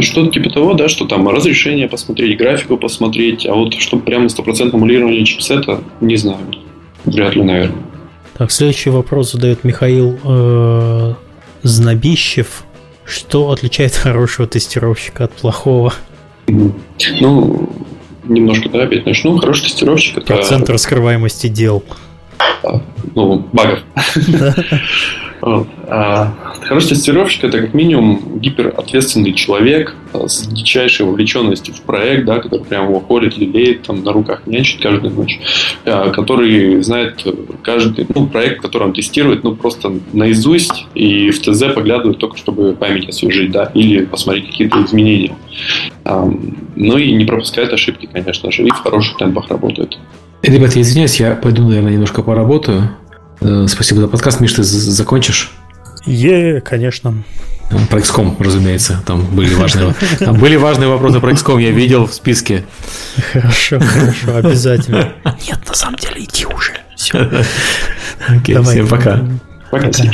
Что-то типа того, да, что там разрешение посмотреть, графику посмотреть, а вот чтобы прямо стопроцентное эмулирование чипсета, не знаю. Вряд ли, наверное. Так, следующий вопрос задает Михаил э, Знобищев. Что отличает [laughs] хорошего тестировщика от плохого? Ну, немножко, да, опять начну. Хороший тестировщик это... Процент раскрываемости дел. Ну, багов. [laughs] А хороший тестировщик это как минимум гиперответственный человек а, с дичайшей вовлеченностью в проект, да, который прямо его ходит, лелеет, там на руках нянчит каждую ночь, а, который знает каждый ну, проект, который он тестирует, ну просто наизусть и в ТЗ поглядывает только, чтобы память освежить, да, или посмотреть какие-то изменения. Ну и не пропускает ошибки, конечно же, и в хороших темпах работает. Ребята, извиняюсь, я пойду, наверное, немножко поработаю. Э, спасибо за подкаст. Миш, ты закончишь? Е, конечно. Про XCOM, разумеется, там были важные, там были важные вопросы про XCOM, я видел в списке. Хорошо, хорошо, обязательно. Нет, на самом деле, иди уже. Все. Окей, Давай. всем пока. Пока. пока.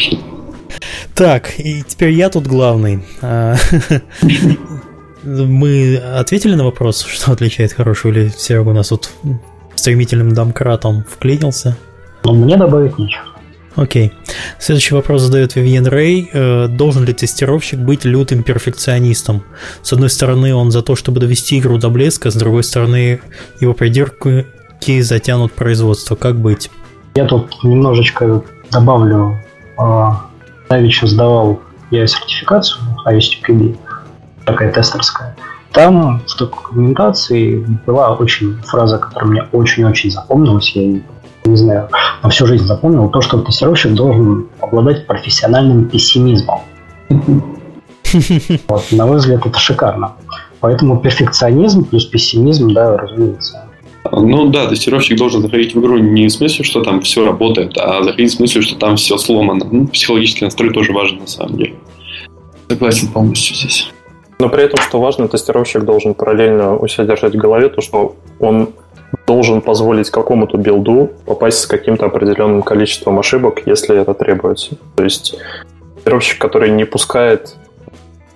Так, и теперь я тут главный. А, мы ответили на вопрос, что отличает хорошего или Серега у нас тут стремительным домкратом вклинился? Но мне добавить нечего. Окей. Следующий вопрос задает Вивьен Рэй. Э, должен ли тестировщик быть лютым перфекционистом? С одной стороны, он за то, чтобы довести игру до блеска, с другой стороны, его придирки затянут производство. Как быть? Я тут немножечко добавлю. Давич сдавал я сертификацию ISTQB, такая тестерская. Там в документации была очень фраза, которая мне очень-очень запомнилась. Я ее не знаю, на всю жизнь запомнил, то, что тестировщик должен обладать профессиональным пессимизмом. [laughs] Вот, на мой взгляд, это шикарно. Поэтому перфекционизм плюс пессимизм, да, разумеется. Ну да, тестировщик должен заходить в игру не в смысле, что там все работает, а заходить в смысле, что там все сломано. Ну, психологический настрой тоже важен на самом деле. Согласен полностью здесь. Но при этом, что важно, тестировщик должен параллельно у себя держать в голове то, что он должен позволить какому-то билду попасть с каким-то определенным количеством ошибок, если это требуется. То есть тестировщик, который не пускает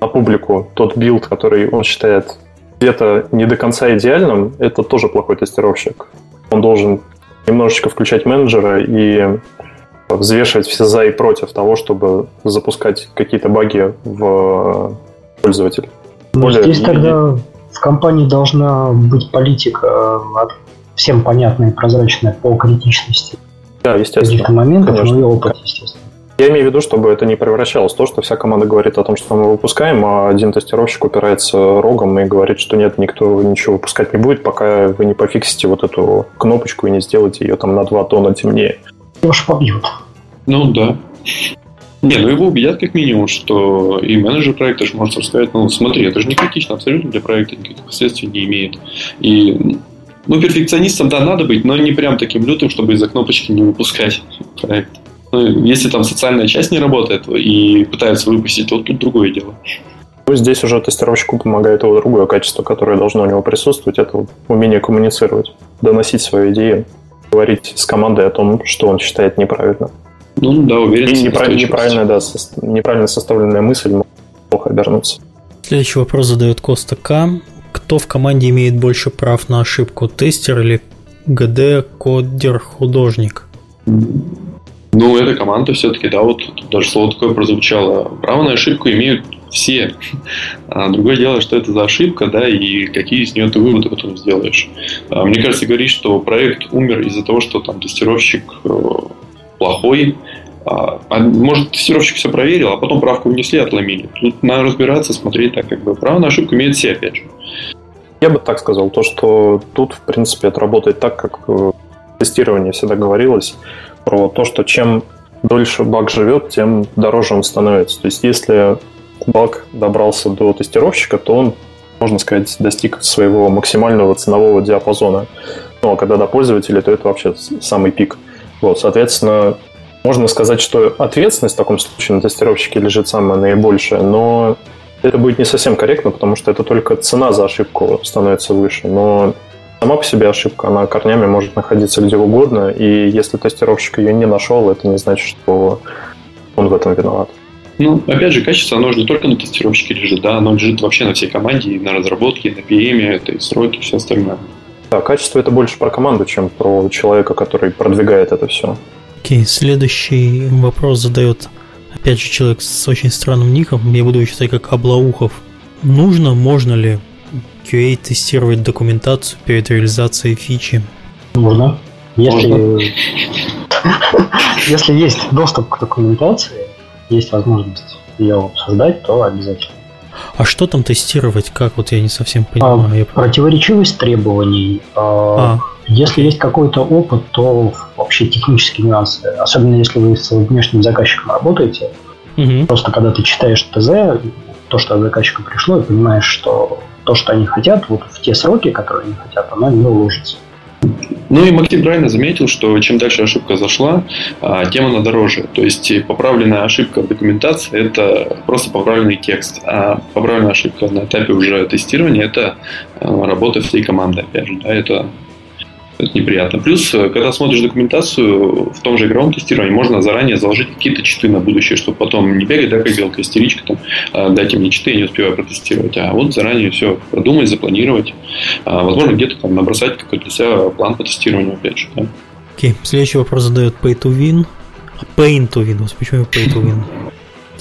на публику тот билд, который он считает где-то не до конца идеальным, это тоже плохой тестировщик. Он должен немножечко включать менеджера и взвешивать все за и против того, чтобы запускать какие-то баги в пользователя. Ну, Более... Здесь тогда в компании должна быть политика э, всем понятная и прозрачная по критичности. Да, естественно. Каких-то моментов, Конечно. ну и опыт, естественно. Я имею в виду, чтобы это не превращалось в то, что вся команда говорит о том, что мы выпускаем, а один тестировщик упирается рогом и говорит, что нет, никто ничего выпускать не будет, пока вы не пофиксите вот эту кнопочку и не сделаете ее там на 2 тона темнее. Его ж побьют. Ну да. Не, ну его убедят как минимум, что и менеджер проекта же может рассказать, ну смотри, это же не критично абсолютно для проекта, никаких последствий не имеет. И ну, перфекционистом, да, надо быть, но не прям таким лютым, чтобы из-за кнопочки не выпускать проект. Ну, если там социальная часть не работает и пытаются выпустить, то тут другое дело. Здесь уже тестировщику помогает его другое качество, которое должно у него присутствовать, это умение коммуницировать, доносить свои идеи, говорить с командой о том, что он считает неправильно. Ну да, уверен. И неправильно, неправильно, да, со, неправильно составленная мысль может плохо обернуться. Следующий вопрос задает Коста К. Кто в команде имеет больше прав на ошибку, тестер или ГД, кодер, художник? Ну, эта команда все-таки, да, вот даже слово такое прозвучало. Право на ошибку имеют все. А другое дело, что это за ошибка, да, и какие из нее ты выводы потом сделаешь. А, мне кажется, говорить, что проект умер из-за того, что там тестировщик э, плохой, а, а может, тестировщик все проверил, а потом правку внесли, отломили. Тут надо разбираться, смотреть так, как бы право на ошибку имеют все, опять же. Я бы так сказал, то, что тут, в принципе, это работает так, как в тестировании всегда говорилось про то, что чем дольше баг живет, тем дороже он становится. То есть если баг добрался до тестировщика, то он, можно сказать, достиг своего максимального ценового диапазона. Ну, а когда до пользователя, то это вообще самый пик. Вот, соответственно, можно сказать, что ответственность в таком случае на тестировщике лежит самая наибольшая, но это будет не совсем корректно, потому что это только цена за ошибку становится выше. Но сама по себе ошибка, она корнями может находиться где угодно, и если тестировщик ее не нашел, это не значит, что он в этом виноват. Ну, опять же, качество, оно же не только на тестировщике лежит, да, оно лежит вообще на всей команде, и на разработке, и на PM, это и сроки, и все остальное. Да, качество это больше про команду, чем про человека, который продвигает это все. Окей, okay, следующий вопрос задает опять же человек с очень странным ником, я буду его читать как Облаухов. Нужно, можно ли QA тестировать документацию перед реализацией фичи? Можно. Если, [laughs] если есть доступ к документации, есть возможность ее создать, то обязательно. А что там тестировать? Как вот я не совсем понимаю. А, я... Противоречивость требований. А, а. Если есть какой-то опыт, то вообще технические нюансы. Особенно если вы с внешним заказчиком работаете. Угу. Просто когда ты читаешь ТЗ, то, что от заказчика пришло, и понимаешь, что то, что они хотят, вот в те сроки, которые они хотят, оно не уложится. Ну и Максим правильно заметил, что чем дальше ошибка зашла, а, тем она дороже. То есть поправленная ошибка в документации – это просто поправленный текст, а поправленная ошибка на этапе уже тестирования – это а, работа всей команды, опять же. Да, это это неприятно. Плюс, э, когда смотришь документацию в том же игровом тестировании, можно заранее заложить какие-то читы на будущее, чтобы потом не бегать, да, как белка истеричка, там, «А, дайте мне читы, я не успеваю протестировать. А вот заранее все продумать, запланировать. А, возможно, где-то там набросать какой-то для себя план по тестированию, опять же. Да. Окей, okay. следующий вопрос задает Pay to Win. Pain to Win, почему Pay to Win?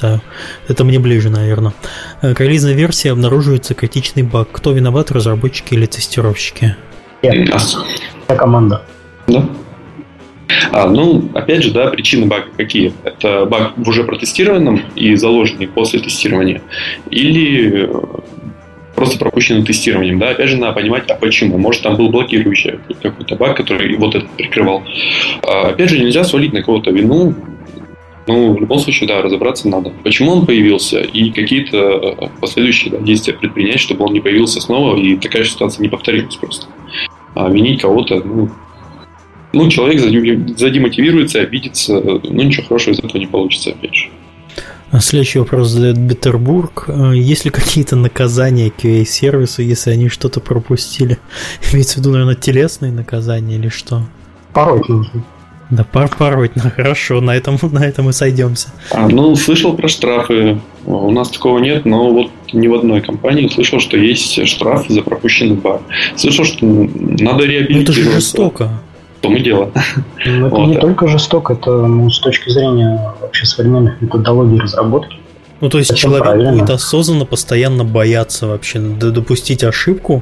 Да, это мне ближе, наверное. К э, релизной версии обнаруживается критичный баг. Кто виноват, разработчики или тестировщики? Нет. Вся команда. Да. А, ну, опять же, да, причины бага какие? Это баг в уже протестированном и заложенный после тестирования. Или э, просто пропущенным тестированием, да, опять же, надо понимать, а почему. Может, там был блокирующий какой-то баг, который вот это прикрывал. А, опять же, нельзя свалить на кого-то вину, ну, в любом случае, да, разобраться надо. Почему он появился и какие-то э, последующие да, действия предпринять, чтобы он не появился снова и такая ситуация не повторилась просто. А винить кого-то, ну, ну, человек задемотивируется, обидится, ну, ничего хорошего из этого не получится, опять же. А следующий вопрос задает Петербург. А есть ли какие-то наказания QA-сервису, если они что-то пропустили? [laughs] Имеется в виду, наверное, телесные наказания или что? Порой нужно. Да, пар паровать, ну, хорошо, на этом, [laughs] на этом и сойдемся. А, ну, слышал про штрафы. У нас такого нет, но вот ни в одной компании слышал, что есть штраф за пропущенный бар. Слышал, что надо реабилитировать. Ну, это же жестоко. В том и дело. Ну, это вот. не только жестоко, это ну, с точки зрения вообще современных методологий разработки. Ну, то есть Совсем человек правильно. будет осознанно постоянно бояться вообще допустить ошибку,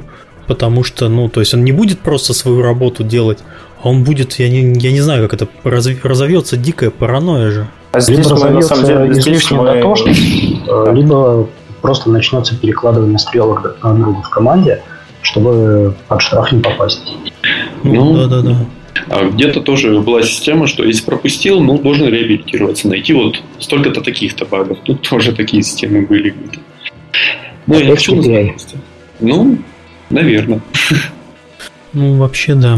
потому что, ну, то есть он не будет просто свою работу делать, а он будет, я не, я не знаю, как это, разовьется дикая паранойя же. А здесь либо разовьется излишняя мы... дотошность, э, либо просто начнется перекладывание стрелок друг на друга в команде, чтобы под штраф не попасть. Ну, да, да, да. А где-то тоже была система, что если пропустил, ну, должен реабилитироваться, найти вот столько-то таких-то багов. Тут тоже такие системы были. Ну, я хочу Ну, наверное. Ну, вообще, да.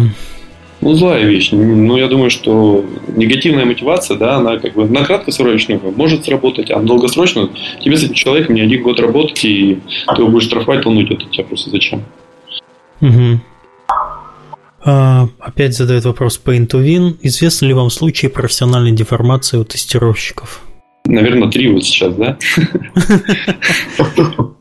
Ну, злая вещь. Ну, я думаю, что негативная мотивация, да, она как бы на краткосрочную может сработать, а на долгосрочную тебе с этим человеком не один год работать, и ты его будешь штрафовать, он уйдет от тебя просто зачем. Угу. А, опять задает вопрос Paint to Win. Известны ли вам случаи профессиональной деформации у тестировщиков? Наверное, три вот сейчас, да? [laughs]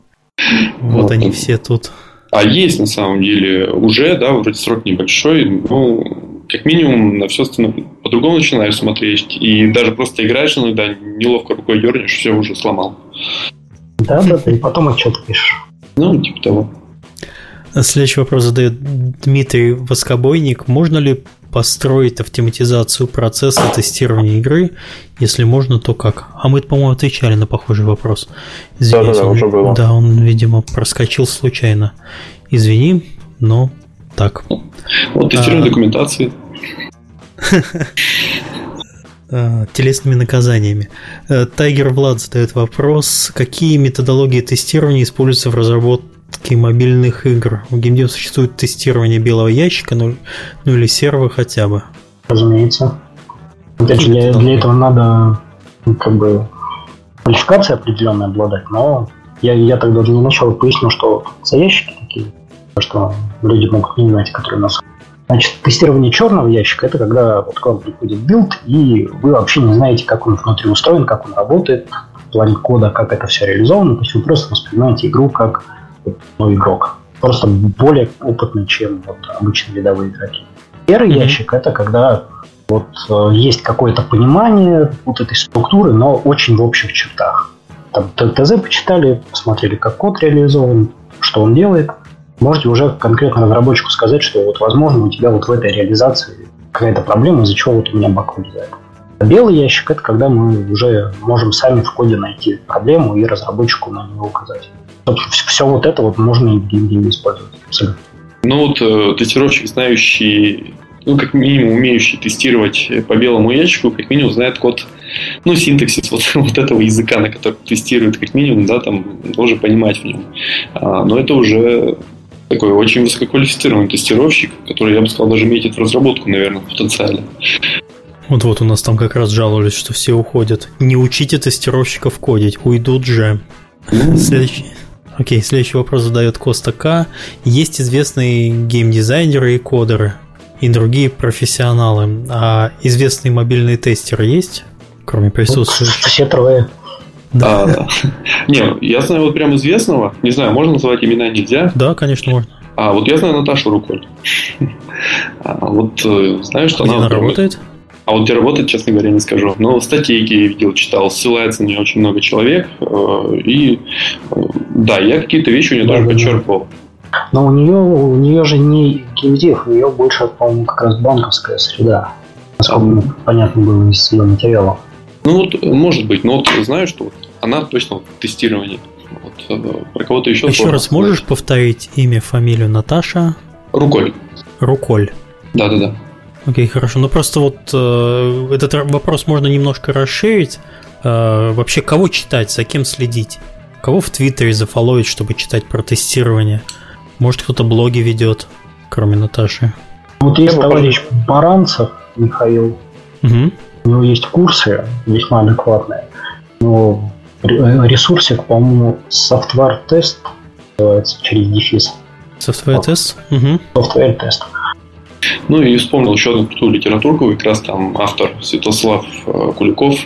Вот они все тут. А есть на самом деле уже, да, вроде срок небольшой, ну, как минимум на все остальное по-другому начинаешь смотреть. И даже просто играешь иногда, неловко рукой дернешь, все уже сломал. Да, да, и потом отчет пишешь. Ну, типа того. Следующий вопрос задает Дмитрий Воскобойник. Можно ли построить автоматизацию процесса тестирования игры? Если можно, то как? А мы, по-моему, отвечали на похожий вопрос. Извините, да, да, да, уже было. Да, он, видимо, проскочил случайно. Извини, но так. Вот тестирование а... документации. А, телесными наказаниями. Э, Тайгер Влад задает вопрос, какие методологии тестирования используются в разработке разработки мобильных игр. В геймдев существует тестирование белого ящика, ну, ну или сервера хотя бы. Разумеется. Опять же, для, для этого надо ну, как бы квалификация определенная обладать, но я, я тогда для начала поясню, что за ящики такие, что люди могут не знать, которые у нас Значит, тестирование черного ящика – это когда вот к вам приходит билд, и вы вообще не знаете, как он внутри устроен, как он работает, в плане кода, как это все реализовано. То есть вы просто воспринимаете игру как ну, игрок. Просто более опытный, чем вот обычные рядовые игроки. Серый угу. ящик это когда вот э, есть какое-то понимание вот этой структуры, но очень в общих чертах. Там ТЗ почитали, посмотрели, как код реализован, что он делает. Можете уже конкретно разработчику сказать, что вот возможно у тебя вот в этой реализации какая-то проблема, из-за чего вот у меня баг вылезает. А белый ящик это когда мы уже можем сами в коде найти проблему и разработчику на нее указать все вот это вот можно и в геймдеве использовать. Абсолютно. Ну вот э, тестировщик, знающий, ну как минимум умеющий тестировать по белому ящику, как минимум знает код, ну синтаксис вот, [laughs] вот этого языка, на который тестирует, как минимум, да, там должен понимать в нем. А, но это уже такой очень высококвалифицированный тестировщик, который, я бы сказал, даже метит в разработку, наверное, потенциально. Вот-вот у нас там как раз жаловались, что все уходят. Не учите тестировщиков кодить, уйдут же. Следующий. Окей, следующий вопрос задает Коста К. Есть известные геймдизайнеры и кодеры, и другие профессионалы. А известные мобильные тестеры есть, кроме присутствующих? Все трое. Да. А, не, я знаю вот прям известного. Не знаю, можно называть имена, нельзя? Да, конечно, можно. А вот я знаю Наташу Руколь. А, вот э, знаю, что Где она... она работает? А вот где работает, честно говоря, не скажу. Но статейки я видел, читал, ссылается на нее очень много человек. Э, и э, да, я какие-то вещи у нее да, тоже да, подчеркивал. Но у нее, у нее же не геймдев, у нее больше, по-моему, как раз банковская среда. Насколько а, понятно было из ее материала. Ну вот, может быть, но вот знаю, что вот она точно в тестировании. Вот, э, про кого-то еще. Еще раз можешь повторить имя, фамилию Наташа? Руколь. Руколь. Да, да, да. Окей, хорошо. Ну просто вот э, этот вопрос можно немножко расширить. Э, вообще, кого читать, за кем следить? Кого в Твиттере зафоловить, чтобы читать про тестирование? Может, кто-то блоги ведет, кроме Наташи? Вот есть товарищ Баранцев Михаил. Угу. У него есть курсы весьма адекватные. Но ресурсик, по-моему, Software Test называется через дефис. Software Test? Угу. Software Test. Ну и вспомнил еще одну крутую литературку, как раз там автор Святослав э, Куликов.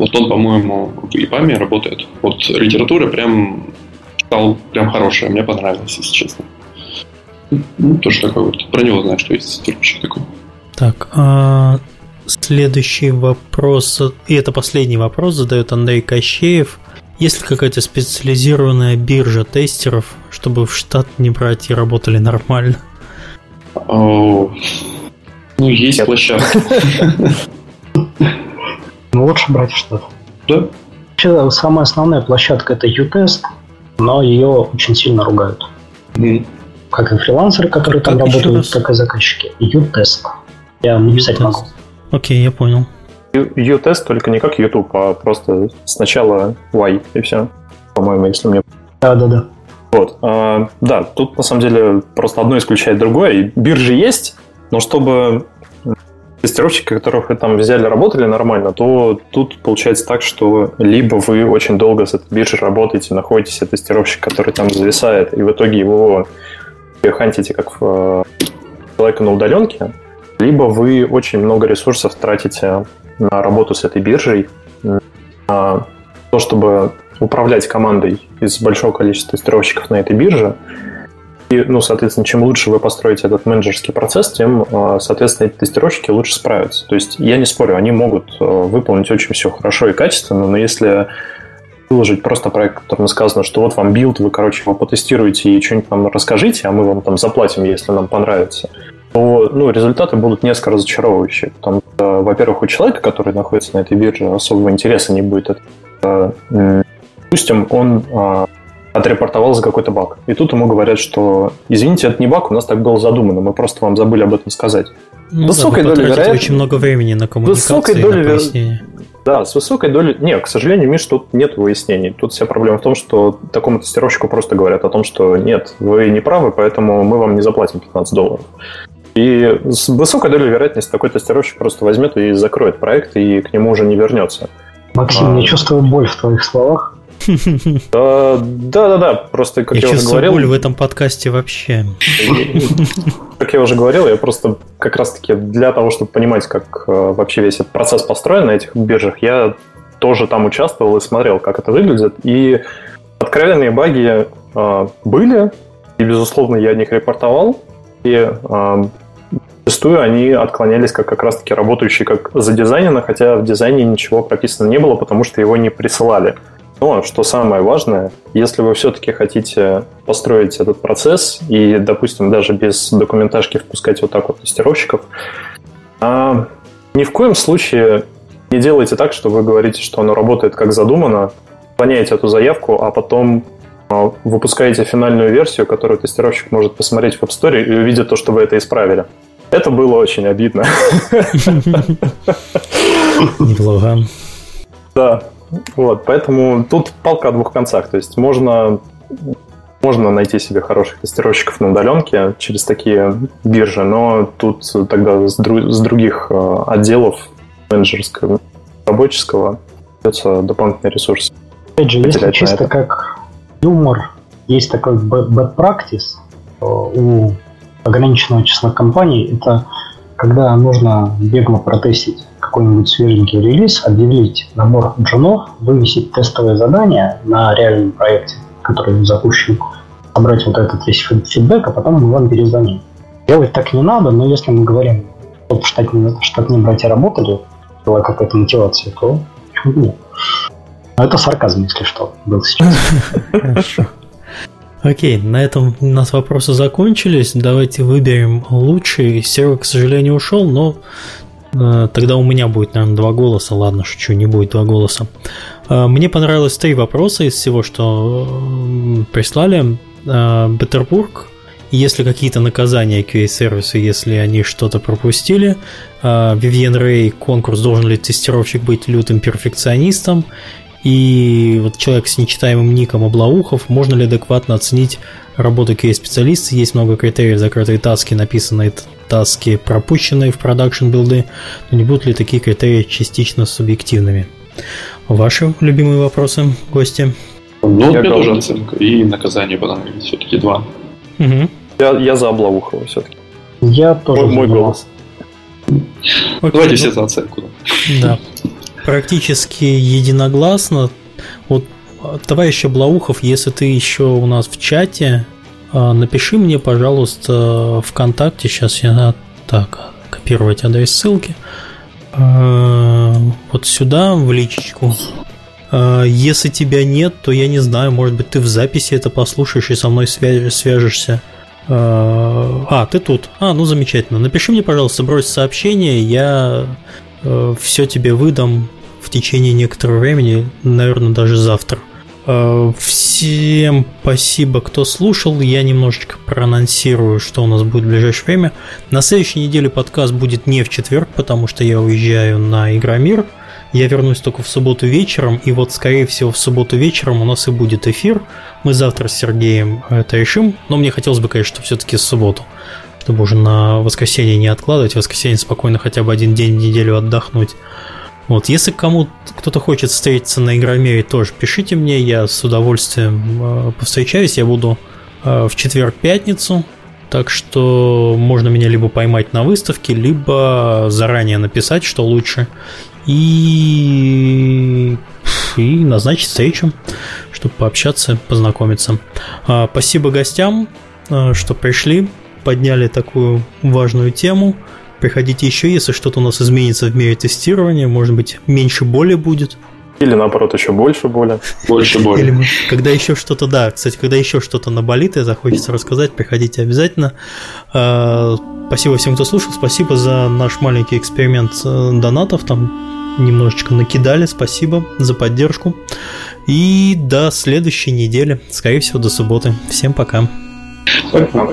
Вот он, по-моему, в ИПАМе работает. Вот литература прям стал прям хорошая, мне понравилось, если честно. Ну, тоже такой вот. Про него знаю, что есть тестировщик такой. Так, а следующий вопрос, и это последний вопрос, задает Андрей Кощеев. Есть ли какая-то специализированная биржа тестеров, чтобы в штат не брать и работали нормально? О, ну, есть площадка. [laughs] Ну, лучше брать в штат. Да? Вообще, самая основная площадка это U-Test, но ее очень сильно ругают. Mm. Как и фрилансеры, которые там Как еще работают, так и заказчики. U-Test. Я написать могу. Окей, я понял. U-тест только не как YouTube, а просто сначала Y и все. По-моему, если мне... Да-да-да. Вот. а, да, тут на самом деле просто одно исключает другое. И биржи есть, но чтобы тестировщики, которых вы там взяли, работали нормально, то тут получается так, что либо вы очень долго с этой биржей работаете, находите себе тестировщик, который там зависает, и в итоге его хантите как в, э, человека на удаленке, либо вы очень много ресурсов тратите на работу с этой биржей, на то, чтобы управлять командой из большого количества тестировщиков на этой бирже. И, ну, соответственно, чем лучше вы построите этот менеджерский процесс, тем, э, соответственно, эти тестировщики лучше справятся. То есть я не спорю, они могут э, выполнить очень все хорошо и качественно, но если выложить просто проект, в котором сказано, что вот вам билд, вы, короче, его потестируете и что-нибудь нам расскажите, а мы вам там заплатим, если нам понравится, то ну, результаты будут несколько разочаровывающие. Потому что, во-первых, у человека, который находится на этой бирже, особого интереса не будет. Это, э, допустим, он отрепортовал за какой-то баг. И тут ему говорят, что извините, это не баг, у нас так было задумано, мы просто вам забыли об этом сказать. Ну, Высокой да, долей потратите вероятно- очень много времени на коммуникацию Высокой и долей на пояснение. Да, с высокой долей... Не, к сожалению, Миш, тут нет выяснений. Тут вся проблема в том, что такому тестировщику просто говорят о том, что нет, вы не правы, поэтому мы вам не заплатим 15 долларов. И с высокой долей вероятности такой тестировщик просто возьмет и закроет проект, и к нему уже не вернется. Максим, А. я чувствую боль в твоих словах. Да, да, да, просто, как я я, уже говорил, боль в этом подкасте вообще. [laughs] как я уже говорил, я просто как раз-таки для того, чтобы понимать, как э, вообще весь этот процесс построен на этих биржах, я тоже там участвовал и смотрел, как это выглядит. И откровенные баги э, были, и, безусловно, я о них репортовал. И э, зачастую они отклонялись как как раз-таки работающие как задизайнено, хотя в дизайне ничего прописано не было, потому что его не присылали. Но, что самое важное, если вы все-таки хотите построить этот процесс и, допустим, даже без документажки впускать вот так вот тестировщиков, а, ни в коем случае не делайте так, что вы говорите, что оно работает как задумано, отклоняете эту заявку, а потом а, выпускаете финальную версию, которую тестировщик может посмотреть в App Store и увидит то, что вы это исправили. Это было очень обидно. Неплохо. Да, вот, поэтому тут палка о двух концах. То есть можно, можно найти себе хороших тестировщиков на удаленке через такие биржи, но тут тогда с, дру- с других э, отделов менеджерского, рабоческого придется дополнительный ресурс. Опять же, если чисто это. как юмор, есть такой bad bad practice э, у ограниченного числа компаний, это когда нужно бегло протестить какой-нибудь свеженький релиз, объявить набор джунов, вывесить тестовое задание на реальном проекте, который запущен, собрать вот этот весь фид- фидбэк, а потом мы вам перезвоним. Делать так не надо, но если мы говорим, чтобы штатные, штатные братья работали, была какая-то мотивация, то бы нет? Это сарказм, если что, был сейчас. Хорошо. Окей, на этом у нас вопросы закончились. Давайте выберем лучший. Серега, к сожалению, ушел, но тогда у меня будет, наверное, два голоса. Ладно, шучу, не будет два голоса. Э, мне понравилось три вопроса из всего, что прислали. Э, Петербург. Если какие-то наказания QA-сервису, если они что-то пропустили. Вивьен Рэй, конкурс, должен ли тестировщик быть лютым перфекционистом. И вот человек с нечитаемым ником Облаухов, можно ли адекватно оценить работу QA-специалиста? Есть много критериев, закрытые таски, написанные таски, пропущенные в продакшн билды, но не будут ли такие критерии частично субъективными? Ваши любимые вопросы, гости? Ну, Я мне тоже оценка. И наказание понравились. Все-таки два. Мгм. Я, я за Облаухова все-таки. Я тоже. Мой, мой голос. Окей, Давайте ну, все за оценку. Да. Практически единогласно. Вот товарищ Блаухов, если ты еще у нас в чате, а, напиши мне, пожалуйста, ВКонтакте. Сейчас я так копировать адрес ссылки. А, вот сюда в личечку. А, если тебя нет, то я не знаю, может быть, ты в записи это послушаешь и со мной свяжешься. А, ты тут. А, ну замечательно. Напиши мне, пожалуйста, брось сообщение, я все тебе выдам в течение некоторого времени, наверное, даже завтра. Э, всем спасибо, кто слушал. Я немножечко проанонсирую, что у нас будет в ближайшее время. На следующей неделе подкаст будет не в четверг, потому что я уезжаю на Игромир. Я вернусь только в субботу вечером, и вот, скорее всего, в субботу вечером у нас и будет эфир. Мы завтра с Сергеем это решим, но мне хотелось бы, конечно, все-таки в субботу, чтобы уже на воскресенье не откладывать, в воскресенье спокойно хотя бы один день в неделю отдохнуть. Вот, если кому кто-то хочет встретиться на Игромире, тоже пишите мне, я с удовольствием э, повстречаюсь, я буду э, в четверг-пятницу, так что можно меня либо поймать на выставке, либо заранее написать, что лучше, и, и назначить встречу, чтобы пообщаться, познакомиться. А, спасибо гостям, а, что пришли, подняли такую важную тему. Приходите еще, если что-то у нас изменится в мире тестирования, может быть, меньше боли будет. Или наоборот, еще больше боли. Больше боли. Или когда еще что-то, да, кстати, когда еще что-то наболит и захочется рассказать, приходите обязательно. А, спасибо всем, кто слушал. Спасибо за наш маленький эксперимент э, донатов. Там немножечко накидали. Спасибо за поддержку. И до следующей недели. Скорее всего, до субботы. Всем пока. Пока.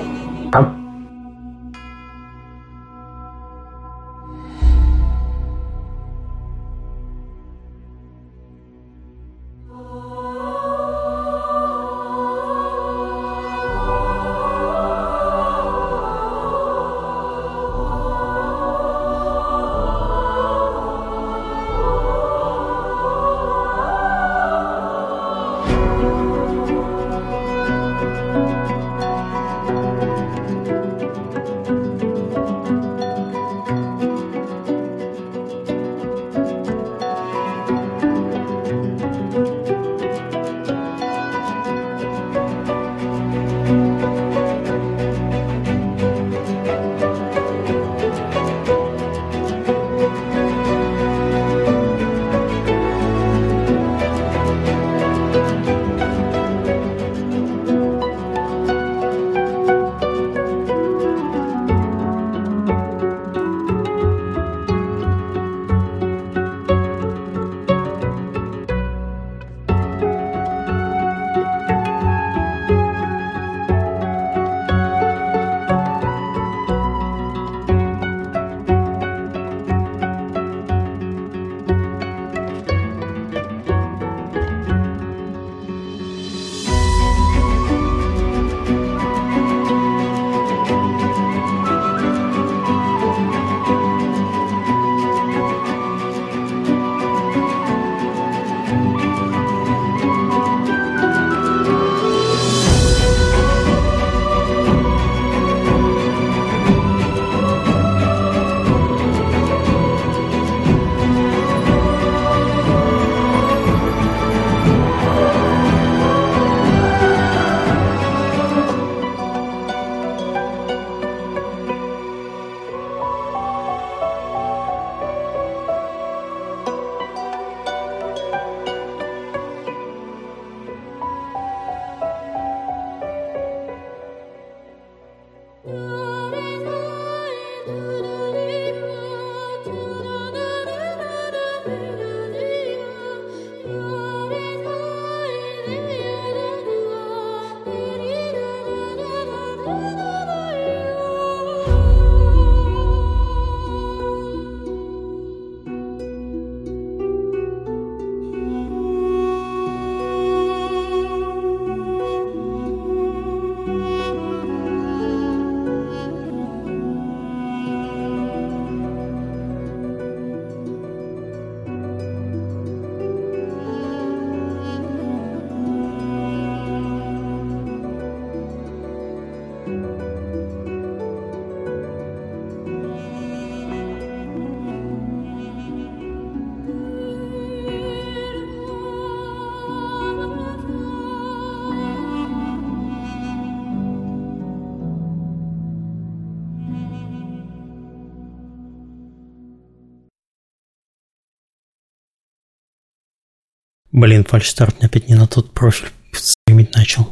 Фальшстарт мне опять не на тот профиль стримить начал.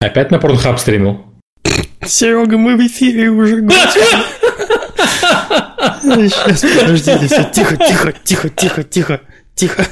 Опять на Pornhub стримил? [laughs] Серега, мы в эфире уже. [laughs] Сейчас, подождите, все, тихо, тихо, тихо, тихо, тихо, тихо.